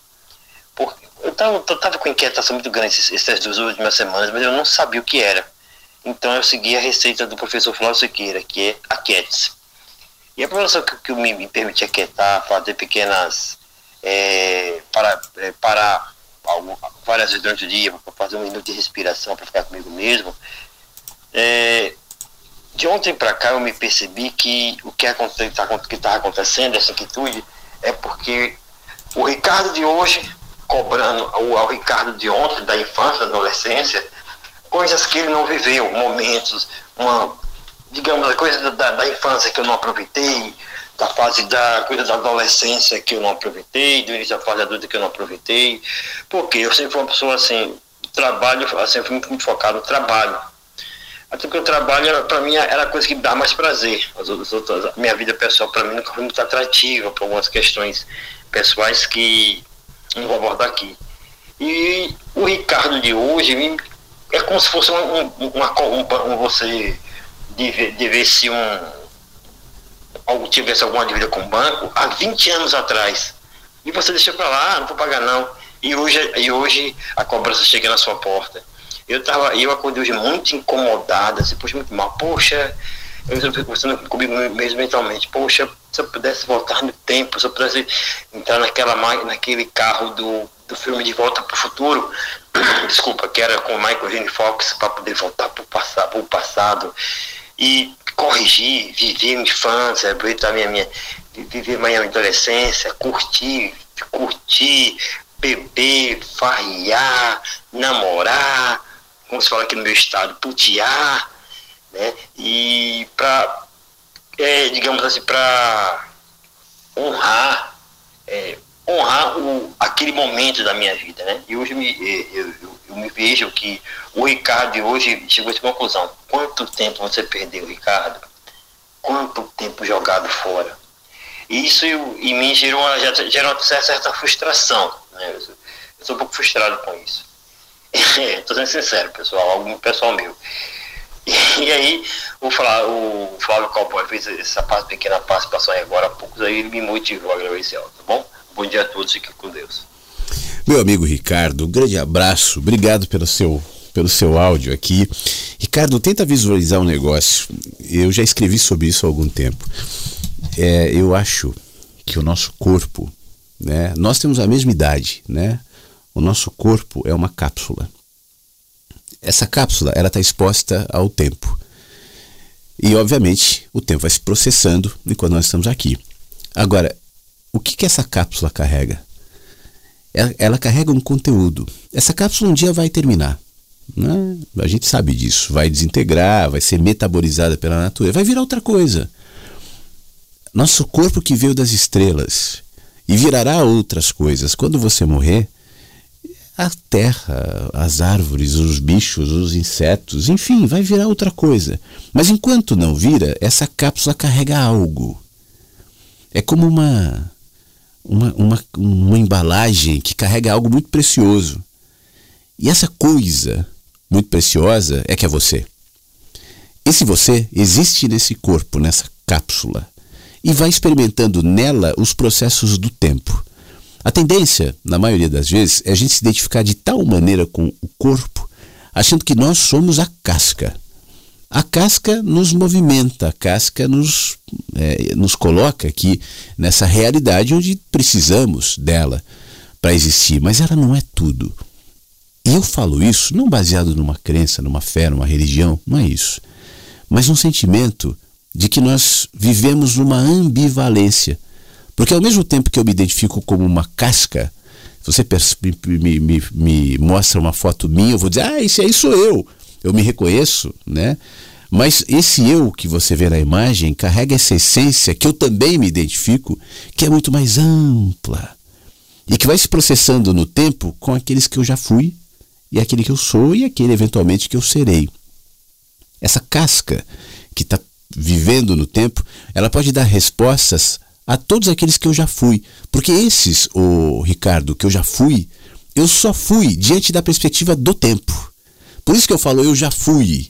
[SPEAKER 16] Porque eu tava, tava com inquietação muito grande essas, essas duas últimas semanas, mas eu não sabia o que era. Então eu segui a receita do professor Flávio Siqueira, que é aquiete-se. E a professora que, que me, me permite aquietar, fazer pequenas. É, para, é, parar várias vezes durante o dia, para fazer um minuto de respiração, para ficar comigo mesmo. É, de ontem para cá eu me percebi que o que está tá acontecendo, essa inquietude, é porque o Ricardo de hoje, cobrando o, o Ricardo de ontem, da infância, da adolescência, coisas que ele não viveu, momentos, uma, digamos, a coisa da, da infância que eu não aproveitei, da fase da coisa da adolescência que eu não aproveitei, do início da fase adulta que eu não aproveitei, porque eu sempre fui uma pessoa assim, trabalho, assim, fui muito focado no trabalho. Até porque o trabalho, para mim, era a coisa que dá mais prazer. As outras, a minha vida pessoal, para mim, nunca foi muito atrativa por algumas questões pessoais que não vou abordar aqui. E o Ricardo de hoje é como se fosse um, um, uma, um, um você devesse um algo tivesse alguma dívida com o banco há 20 anos atrás. E você deixa para lá, ah, não vou pagar não. E hoje, e hoje a cobrança chega na sua porta. Eu tava, eu acordei hoje muito incomodada, assim, poxa, muito mal. Poxa, eu fico conversando comigo mesmo mentalmente. Poxa, se eu pudesse voltar no tempo, se eu pudesse entrar naquela naquele carro do, do filme De Volta para o Futuro, desculpa, que era com o Michael J. Fox, para poder voltar para o passado, passado e corrigir, viver minha infância, aproveitar minha, minha, viver minha adolescência, curtir, curtir, beber, farriar, namorar, como se fala aqui no meu estado, putear, né? E para, é, digamos assim, para honrar, é, honrar o, aquele momento da minha vida, né? E hoje me, eu, eu, eu, me vejo que o Ricardo de hoje chegou a essa conclusão. Quanto tempo você perdeu, Ricardo? Quanto tempo jogado fora? E isso em mim gerou uma, gerou uma certa frustração, né? Eu, eu sou um pouco frustrado com isso. Estou sendo sincero, pessoal, algo pessoal meu. E, aí, o Flávio, o Flávio Cowboy fez essa pequena participação aí agora há poucos, aí ele me motivou a gravar esse áudio, tá bom? Bom dia a todos, fiquem com Deus.
[SPEAKER 4] Meu amigo Ricardo, um grande abraço, obrigado pelo seu pelo seu áudio aqui. Ricardo, tenta visualizar um negócio. Eu já escrevi sobre isso há algum tempo. É, eu acho que o nosso corpo, né? Nós temos a mesma idade, né? O nosso corpo é uma cápsula. Essa cápsula ela está exposta ao tempo. E, obviamente, o tempo vai se processando enquanto nós estamos aqui. Agora, o que, que essa cápsula carrega? Ela, ela, carrega um conteúdo. Essa cápsula um dia vai terminar. Né? A gente sabe disso. Vai desintegrar, vai ser metabolizada pela natureza, vai virar outra coisa. Nosso corpo que veio das estrelas e virará outras coisas. Quando você morrer, a terra, as árvores, os bichos, os insetos, enfim, vai virar outra coisa. Mas enquanto não vira, essa cápsula carrega algo. É como uma, uma, uma, uma embalagem que carrega algo muito precioso. E essa coisa muito preciosa é que é você. Esse você existe nesse corpo, nessa cápsula, e vai experimentando nela os processos do tempo. A tendência, na maioria das vezes, é a gente se identificar de tal maneira com o corpo, achando que nós somos a casca. A casca nos movimenta, a casca nos, é, nos coloca aqui nessa realidade onde precisamos dela para existir, mas ela não é tudo. E eu falo isso não baseado numa crença, numa fé, numa religião, não é isso. Mas um sentimento de que nós vivemos numa ambivalência. Porque ao mesmo tempo que eu me identifico como uma casca, se você me, me, me mostra uma foto minha, eu vou dizer, ah, esse aí sou eu. Eu me reconheço, né? Mas esse eu que você vê na imagem carrega essa essência que eu também me identifico, que é muito mais ampla e que vai se processando no tempo com aqueles que eu já fui e aquele que eu sou e aquele eventualmente que eu serei. Essa casca que está vivendo no tempo, ela pode dar respostas a todos aqueles que eu já fui, porque esses, o Ricardo, que eu já fui, eu só fui diante da perspectiva do tempo. Por isso que eu falo eu já fui,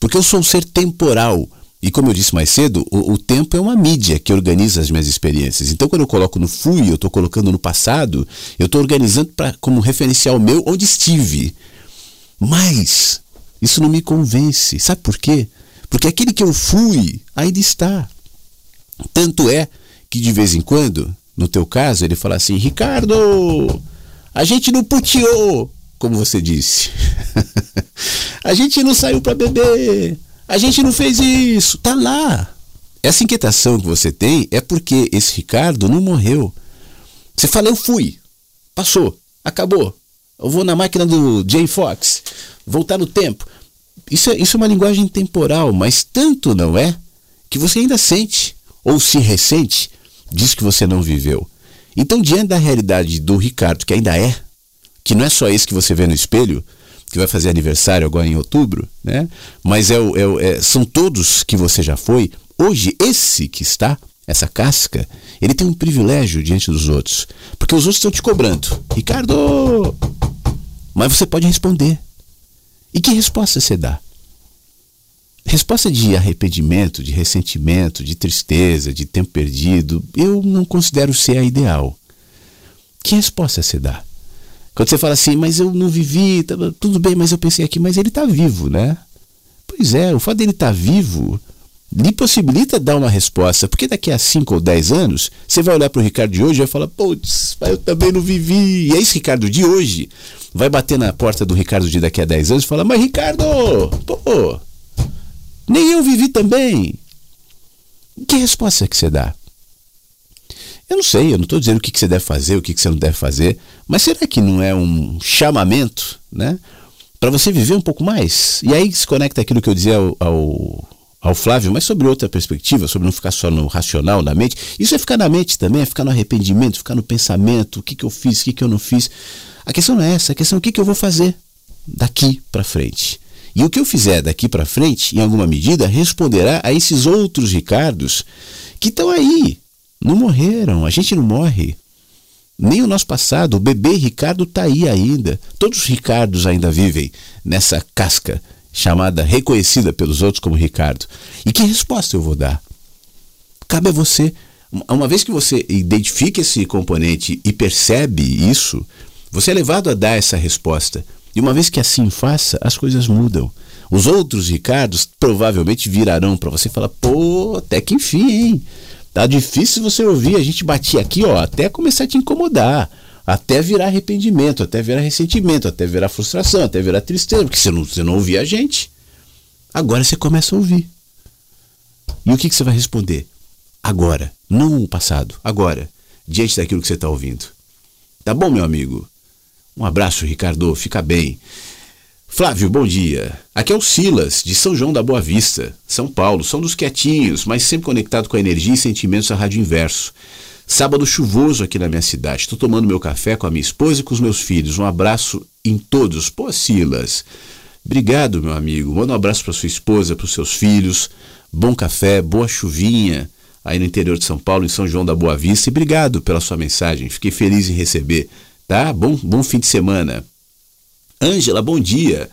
[SPEAKER 4] porque eu sou um ser temporal. E como eu disse mais cedo, o, o tempo é uma mídia que organiza as minhas experiências. Então, quando eu coloco no fui, eu estou colocando no passado, eu estou organizando pra, como referencial meu onde estive. Mas isso não me convence. Sabe por quê? Porque aquele que eu fui ainda está. Tanto é que de vez em quando, no teu caso, ele fala assim: Ricardo, a gente não puteou, como você disse. a gente não saiu para beber. A gente não fez isso. Tá lá. Essa inquietação que você tem é porque esse Ricardo não morreu. Você fala, eu fui. Passou. Acabou. Eu vou na máquina do Jay Fox. Voltar no tempo. Isso é, isso é uma linguagem temporal, mas tanto não é que você ainda sente ou se ressente disso que você não viveu. Então, diante da realidade do Ricardo, que ainda é, que não é só esse que você vê no espelho, que vai fazer aniversário agora em outubro, né? Mas é, é, é, são todos que você já foi. Hoje, esse que está, essa casca, ele tem um privilégio diante dos outros. Porque os outros estão te cobrando. Ricardo! Mas você pode responder. E que resposta você dá? Resposta de arrependimento, de ressentimento, de tristeza, de tempo perdido, eu não considero ser a ideal. Que resposta você dá? Quando você fala assim, mas eu não vivi, tá, tudo bem, mas eu pensei aqui, mas ele está vivo, né? Pois é, o fato dele estar tá vivo lhe possibilita dar uma resposta, porque daqui a 5 ou 10 anos, você vai olhar para o Ricardo de hoje e vai falar, putz, eu também não vivi. E é esse Ricardo de hoje vai bater na porta do Ricardo de daqui a 10 anos e falar, mas Ricardo, pô, nem eu vivi também. Que resposta que você dá? Eu não sei, eu não estou dizendo o que, que você deve fazer, o que, que você não deve fazer, mas será que não é um chamamento, né? Para você viver um pouco mais? E aí se conecta aquilo que eu dizia ao, ao, ao, Flávio, mas sobre outra perspectiva, sobre não ficar só no racional, na mente. Isso é ficar na mente também, é ficar no arrependimento, ficar no pensamento, o que, que eu fiz, o que, que eu não fiz. A questão não é essa, a questão é o que, que eu vou fazer daqui para frente. E o que eu fizer daqui para frente, em alguma medida, responderá a esses outros Ricardos que estão aí, não morreram, a gente não morre. Nem o nosso passado, o bebê Ricardo está aí ainda. Todos os Ricardos ainda vivem nessa casca chamada, reconhecida pelos outros como Ricardo. E que resposta eu vou dar? Cabe a você. Uma vez que você identifica esse componente e percebe isso, você é levado a dar essa resposta. E uma vez que assim faça, as coisas mudam. Os outros Ricardos provavelmente virarão para você e falar: pô, até que enfim, hein? Tá difícil você ouvir a gente bater aqui, ó, até começar a te incomodar, até virar arrependimento, até virar ressentimento, até virar frustração, até virar tristeza, porque você não, você não ouvia a gente. Agora você começa a ouvir. E o que, que você vai responder? Agora, não o passado, agora, diante daquilo que você está ouvindo. Tá bom, meu amigo? Um abraço, Ricardo, fica bem. Flávio, bom dia. Aqui é o Silas, de São João da Boa Vista, São Paulo. São dos quietinhos, mas sempre conectado com a energia e sentimentos da Rádio Inverso. Sábado chuvoso aqui na minha cidade. Estou tomando meu café com a minha esposa e com os meus filhos. Um abraço em todos. Pô, Silas. Obrigado, meu amigo. Manda um abraço para sua esposa, para os seus filhos. Bom café, boa chuvinha aí no interior de São Paulo, em São João da Boa Vista. E obrigado pela sua mensagem. Fiquei feliz em receber. Tá? Bom, bom fim de semana. Ângela, bom dia.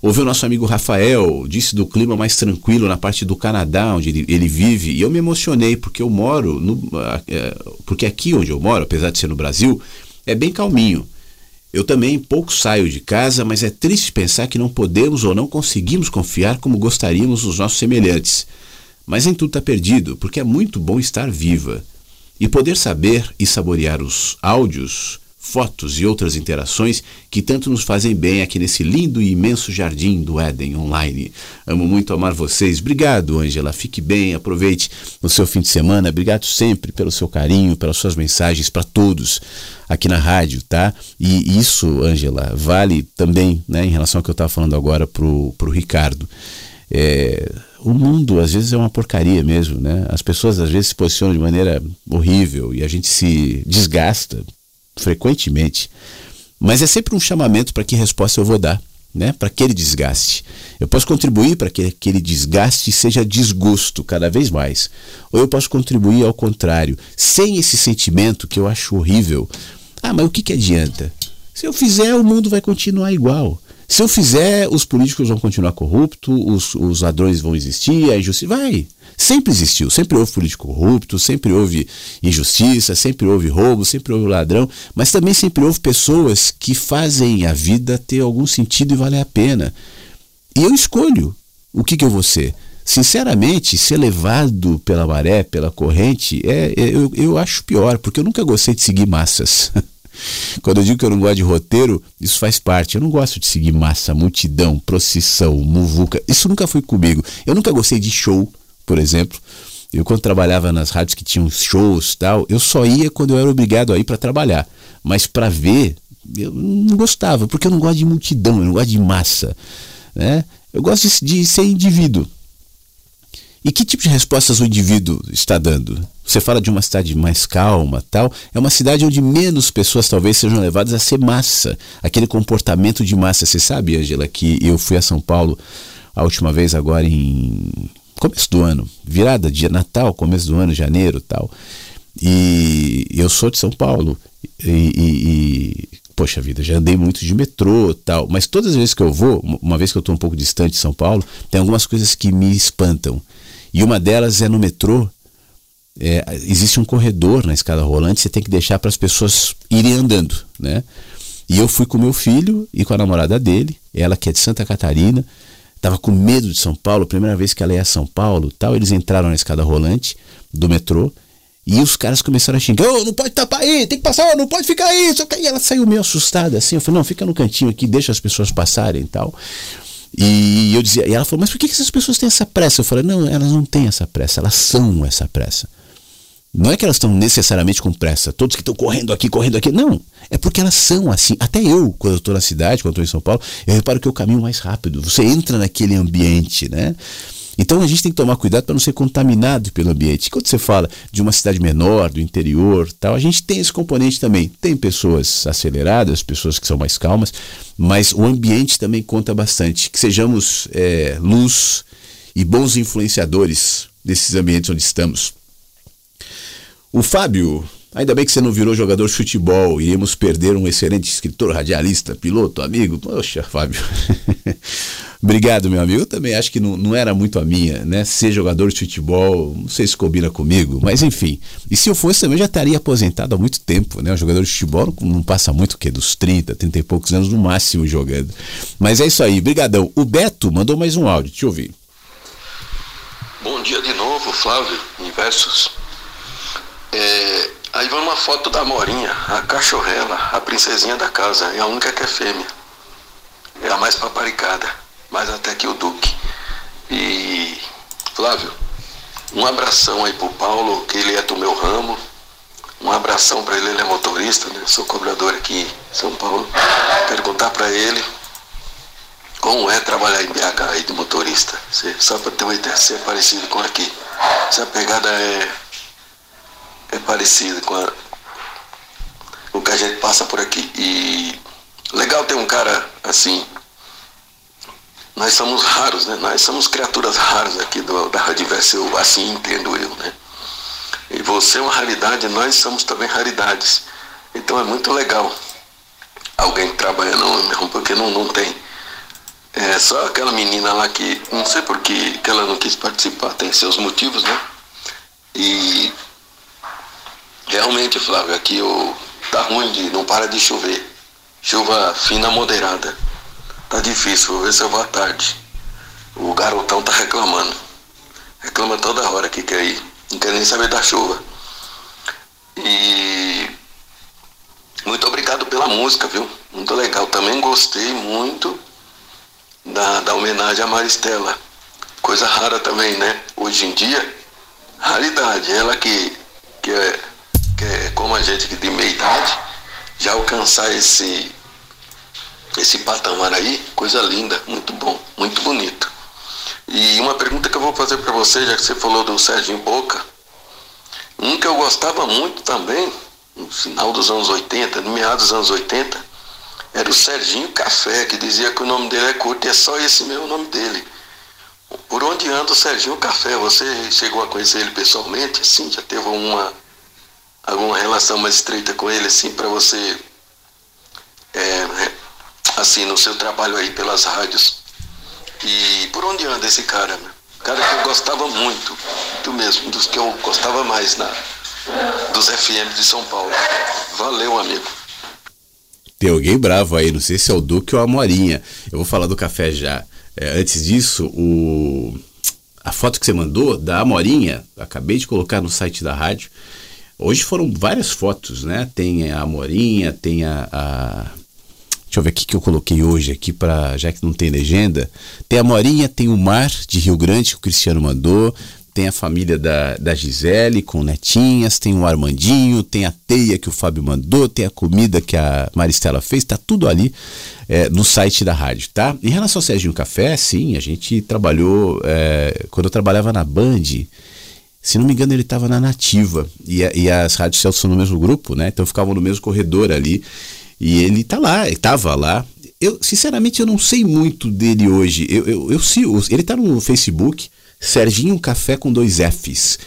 [SPEAKER 4] Ouviu nosso amigo Rafael, disse do clima mais tranquilo na parte do Canadá, onde ele, ele vive, e eu me emocionei, porque eu moro, no, é, porque aqui onde eu moro, apesar de ser no Brasil, é bem calminho. Eu também pouco saio de casa, mas é triste pensar que não podemos ou não conseguimos confiar como gostaríamos nos nossos semelhantes. Mas nem tudo está perdido, porque é muito bom estar viva. E poder saber e saborear os áudios, fotos e outras interações que tanto nos fazem bem aqui nesse lindo e imenso jardim do Éden online. Amo muito amar vocês. Obrigado, Ângela. Fique bem, aproveite o seu fim de semana. Obrigado sempre pelo seu carinho, pelas suas mensagens para todos aqui na rádio, tá? E isso, Ângela, vale também, né, em relação ao que eu estava falando agora pro, pro Ricardo. É, o mundo às vezes é uma porcaria mesmo, né? As pessoas às vezes se posicionam de maneira horrível e a gente se desgasta frequentemente. Mas é sempre um chamamento para que resposta eu vou dar, né? Para aquele desgaste. Eu posso contribuir para que aquele desgaste seja desgosto cada vez mais. Ou eu posso contribuir ao contrário, sem esse sentimento que eu acho horrível. Ah, mas o que, que adianta? Se eu fizer, o mundo vai continuar igual. Se eu fizer, os políticos vão continuar corruptos, os, os ladrões vão existir, a injustiça. Vai. Sempre existiu, sempre houve político corrupto, sempre houve injustiça, sempre houve roubo, sempre houve ladrão, mas também sempre houve pessoas que fazem a vida ter algum sentido e valer a pena. E eu escolho o que, que eu vou ser. Sinceramente, ser levado pela maré, pela corrente, é, é eu, eu acho pior, porque eu nunca gostei de seguir massas. Quando eu digo que eu não gosto de roteiro, isso faz parte. Eu não gosto de seguir massa, multidão, procissão, muvuca. Isso nunca foi comigo. Eu nunca gostei de show, por exemplo. Eu quando trabalhava nas rádios que tinham shows tal, eu só ia quando eu era obrigado a ir para trabalhar. Mas para ver, eu não gostava, porque eu não gosto de multidão, eu não gosto de massa. Né? Eu gosto de, de ser indivíduo. E que tipo de respostas o indivíduo está dando? Você fala de uma cidade mais calma, tal. É uma cidade onde menos pessoas talvez sejam levadas a ser massa, aquele comportamento de massa. Você sabe, Angela, que eu fui a São Paulo a última vez agora em começo do ano, virada dia Natal, começo do ano, janeiro, tal. E eu sou de São Paulo e, e, e poxa vida, já andei muito de metrô tal, mas todas as vezes que eu vou, uma vez que eu estou um pouco distante de São Paulo, tem algumas coisas que me espantam. E uma delas é no metrô. É, existe um corredor na escada rolante, você tem que deixar para as pessoas irem andando, né? E eu fui com meu filho e com a namorada dele, ela que é de Santa Catarina, estava com medo de São Paulo, primeira vez que ela ia a São Paulo, tal. Eles entraram na escada rolante do metrô e os caras começaram a xingar: oh, não pode tapar aí, tem que passar, não pode ficar aí. E ela saiu meio assustada assim. Eu falei: não, fica no cantinho aqui, deixa as pessoas passarem e tal. E eu dizia, e ela falou, mas por que essas pessoas têm essa pressa? Eu falei, não, elas não têm essa pressa, elas são essa pressa. Não é que elas estão necessariamente com pressa, todos que estão correndo aqui, correndo aqui. Não, é porque elas são assim. Até eu, quando eu estou na cidade, quando estou em São Paulo, eu reparo que eu caminho mais rápido. Você entra naquele ambiente, né? Então a gente tem que tomar cuidado para não ser contaminado pelo ambiente. Quando você fala de uma cidade menor, do interior, tal, a gente tem esse componente também. Tem pessoas aceleradas, pessoas que são mais calmas, mas o ambiente também conta bastante. Que sejamos é, luz e bons influenciadores desses ambientes onde estamos. O Fábio, ainda bem que você não virou jogador de futebol, iríamos perder um excelente escritor, radialista, piloto, amigo. Poxa, Fábio. Obrigado, meu amigo. Eu também acho que não, não era muito a minha, né? Ser jogador de futebol, não sei se combina comigo, mas enfim. E se eu fosse também, eu já estaria aposentado há muito tempo, né? O jogador de futebol não, não passa muito o quê? Dos 30, 30 e poucos anos no máximo jogando. Mas é isso aí, brigadão. O Beto mandou mais um áudio, eu ouvir.
[SPEAKER 11] Bom dia de novo, Flávio, em versos. É, aí vai uma foto da Morinha, a cachorrela, a princesinha da casa, é a única que é fêmea. É a mais paparicada mais até que o Duque. E Flávio, um abração aí pro Paulo, que ele é do meu ramo. Um abração para ele, ele é motorista, né? Sou cobrador aqui em São Paulo. Quero contar para ele como é trabalhar em BH aí de motorista. Só para ter uma ideia, se é parecido com aqui. Essa pegada é, é parecida com a, o que a gente passa por aqui. E legal ter um cara assim, nós somos raros, né? Nós somos criaturas raras aqui do, da Radiverso, eu assim entendo eu, né? E você é uma raridade, nós somos também raridades. Então é muito legal alguém que trabalha não, porque não, não tem. É só aquela menina lá que, não sei por que ela não quis participar, tem seus motivos, né? E realmente, Flávio, aqui eu, tá ruim de, não para de chover. Chuva fina moderada. Tá difícil, vou ver se eu vou à tarde. O garotão tá reclamando. Reclama toda hora que quer ir. Não quer nem saber da chuva. E muito obrigado pela música, viu? Muito legal. Também gostei muito da, da homenagem à Maristela. Coisa rara também, né? Hoje em dia, raridade. Ela que, que, é, é como a gente de meia idade, já alcançar esse, esse patamar aí, coisa linda, muito bom, muito bonito. E uma pergunta que eu vou fazer para você, já que você falou do Serginho Boca, um que eu gostava muito também, no final dos anos 80, no meados dos anos 80, era o Serginho Café, que dizia que o nome dele é curto e é só esse mesmo nome dele. Por onde anda o Serginho Café? Você chegou a conhecer ele pessoalmente, assim? Já teve uma, alguma relação mais estreita com ele, assim, para você, é, assim, no seu trabalho aí pelas rádios? E por onde anda esse cara? Meu? Cara que eu gostava muito, muito mesmo, dos que eu gostava mais na, dos FM de São Paulo. Valeu, amigo.
[SPEAKER 4] Tem alguém bravo aí, não sei se é o Duque ou a Morinha. Eu vou falar do café já. É, antes disso, o... a foto que você mandou da Amorinha, acabei de colocar no site da rádio. Hoje foram várias fotos, né? Tem a Amorinha, tem a, a... Deixa eu ver o que eu coloquei hoje aqui para já que não tem legenda. Tem a Morinha, tem o Mar de Rio Grande que o Cristiano mandou, tem a família da, da Gisele com netinhas, tem o Armandinho, tem a teia que o Fábio mandou, tem a comida que a Maristela fez, tá tudo ali é, no site da rádio, tá? Em relação ao Serginho Café, sim, a gente trabalhou, é, quando eu trabalhava na Band, se não me engano ele estava na Nativa, e, e as rádios Celso são no mesmo grupo, né? Então ficavam no mesmo corredor ali, e ele tá lá, ele tava lá, eu, sinceramente, eu não sei muito dele hoje. Eu, eu, eu, ele tá no Facebook, Serginho Café com dois Fs.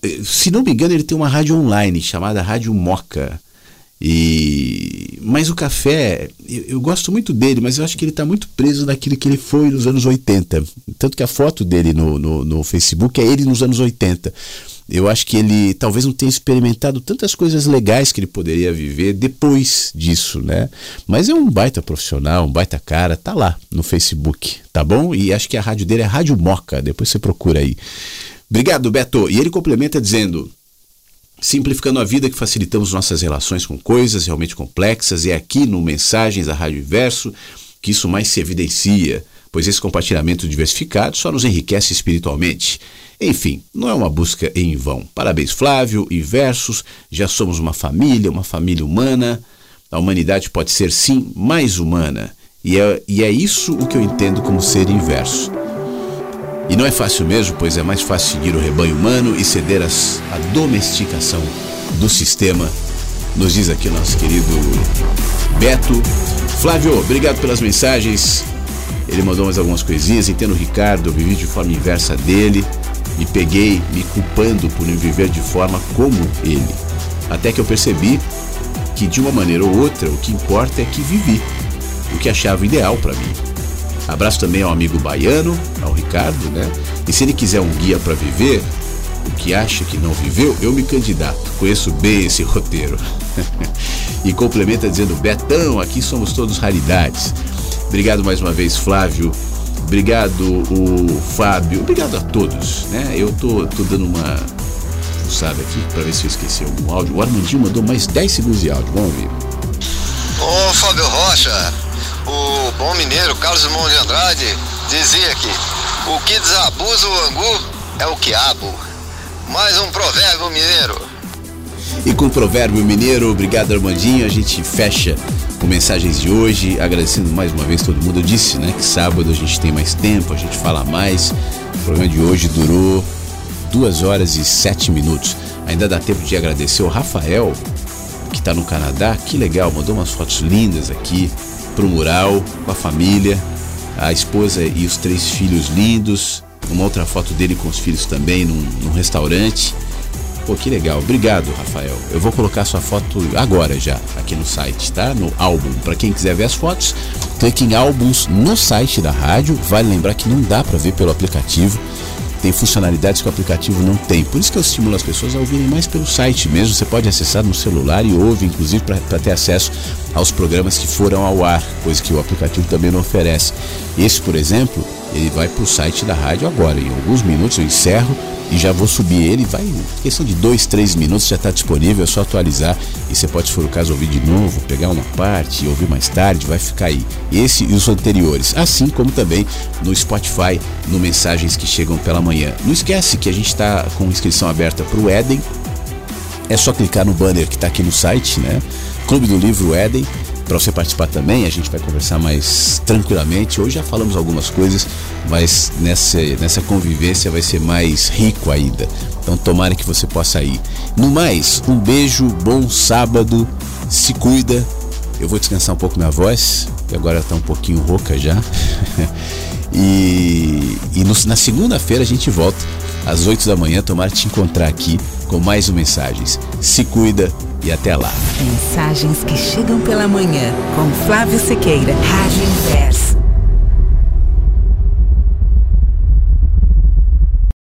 [SPEAKER 4] Eh, se não me engano, ele tem uma rádio online chamada Rádio Moca. E mas o café, eu, eu, gosto muito dele, mas eu acho que ele está muito preso naquilo que ele foi nos anos 80. Tanto que a foto dele no, no, no, Facebook é ele nos anos 80. Eu acho que ele talvez não tenha experimentado tantas coisas legais que ele poderia viver depois disso, né? Mas é um baita profissional, um baita cara, tá lá no Facebook, tá bom? E acho que a rádio dele é Rádio Moca, depois você procura aí. Obrigado, Beto. E ele complementa dizendo: simplificando a vida que facilitamos nossas relações com coisas realmente complexas, e é aqui no Mensagens da Rádio Inverso que isso mais se evidencia, pois esse compartilhamento diversificado só nos enriquece espiritualmente. Enfim, não é uma busca em vão. Parabéns, Flávio, Inversos, já somos uma família, uma família humana. A humanidade pode ser sim mais humana. E é, e é isso o que eu entendo como ser inverso. E não é fácil mesmo, pois é mais fácil seguir o rebanho humano e ceder à domesticação do sistema, nos diz aqui nosso querido Beto. Flávio, obrigado pelas mensagens. Ele mandou mais algumas coisinhas. Entendo o Ricardo, eu vivi de forma inversa dele. Me peguei me culpando por não viver de forma como ele. Até que eu percebi que de uma maneira ou outra o que importa é que vivi o que achava ideal para mim. Abraço também ao amigo baiano, ao Ricardo, né? E se ele quiser um guia para viver, o que acha que não viveu, eu me candidato. Conheço bem esse roteiro. e complementa dizendo: Betão, aqui somos todos raridades. Obrigado mais uma vez, Flávio. Obrigado, o Fábio. Obrigado a todos, né? Eu tô, tô dando uma fuçada aqui para ver se eu esqueci algum áudio. O Armandinho mandou mais 10 segundos de áudio. Vamos ouvir.
[SPEAKER 10] Ô, Fábio Rocha, o bom mineiro Carlos Mão de Andrade dizia que o que desabusa o angu é o quiabo. Mais um provérbio mineiro.
[SPEAKER 4] E com o provérbio mineiro, obrigado Armandinho, a gente fecha com mensagens de hoje, agradecendo mais uma vez todo mundo. Eu disse, né, que sábado a gente tem mais tempo, a gente fala mais. O programa de hoje durou duas horas e sete minutos. Ainda dá tempo de agradecer o Rafael, que está no Canadá. Que legal, mandou umas fotos lindas aqui pro mural com a família, a esposa e os três filhos lindos, uma outra foto dele com os filhos também num, num restaurante. Pô, que legal. Obrigado, Rafael. Eu vou colocar sua foto agora já aqui no site, tá? No álbum. Para quem quiser ver as fotos, clique em álbuns no site da rádio. Vale lembrar que não dá para ver pelo aplicativo. Tem funcionalidades que o aplicativo não tem. Por isso que eu estimulo as pessoas a ouvirem mais pelo site mesmo. Você pode acessar no celular e ouve, inclusive, para ter acesso aos programas que foram ao ar, coisa que o aplicativo também não oferece. Esse, por exemplo, ele vai para o site da rádio agora. Em alguns minutos eu encerro e já vou subir ele. Vai, questão de dois, três minutos já está disponível, é só atualizar e você pode, se for o caso, ouvir de novo, pegar uma parte, ouvir mais tarde, vai ficar aí. Esse e os anteriores, assim como também no Spotify, no Mensagens que Chegam pela Manhã. Não esquece que a gente está com inscrição aberta para o Éden. É só clicar no banner que está aqui no site, né? Clube do Livro Éden para você participar também. A gente vai conversar mais tranquilamente. Hoje já falamos algumas coisas, mas nessa, nessa convivência vai ser mais rico ainda. Então tomara que você possa ir. No mais, um beijo, bom sábado, se cuida. Eu vou descansar um pouco minha voz, que agora está um pouquinho rouca já. e, e no, na segunda-feira a gente volta às 8 da manhã. Tomara te encontrar aqui com mais um Mensagens. Se cuida e até lá.
[SPEAKER 3] Mensagens que chegam pela manhã com Flávio Sequeira, Rádio Inverso.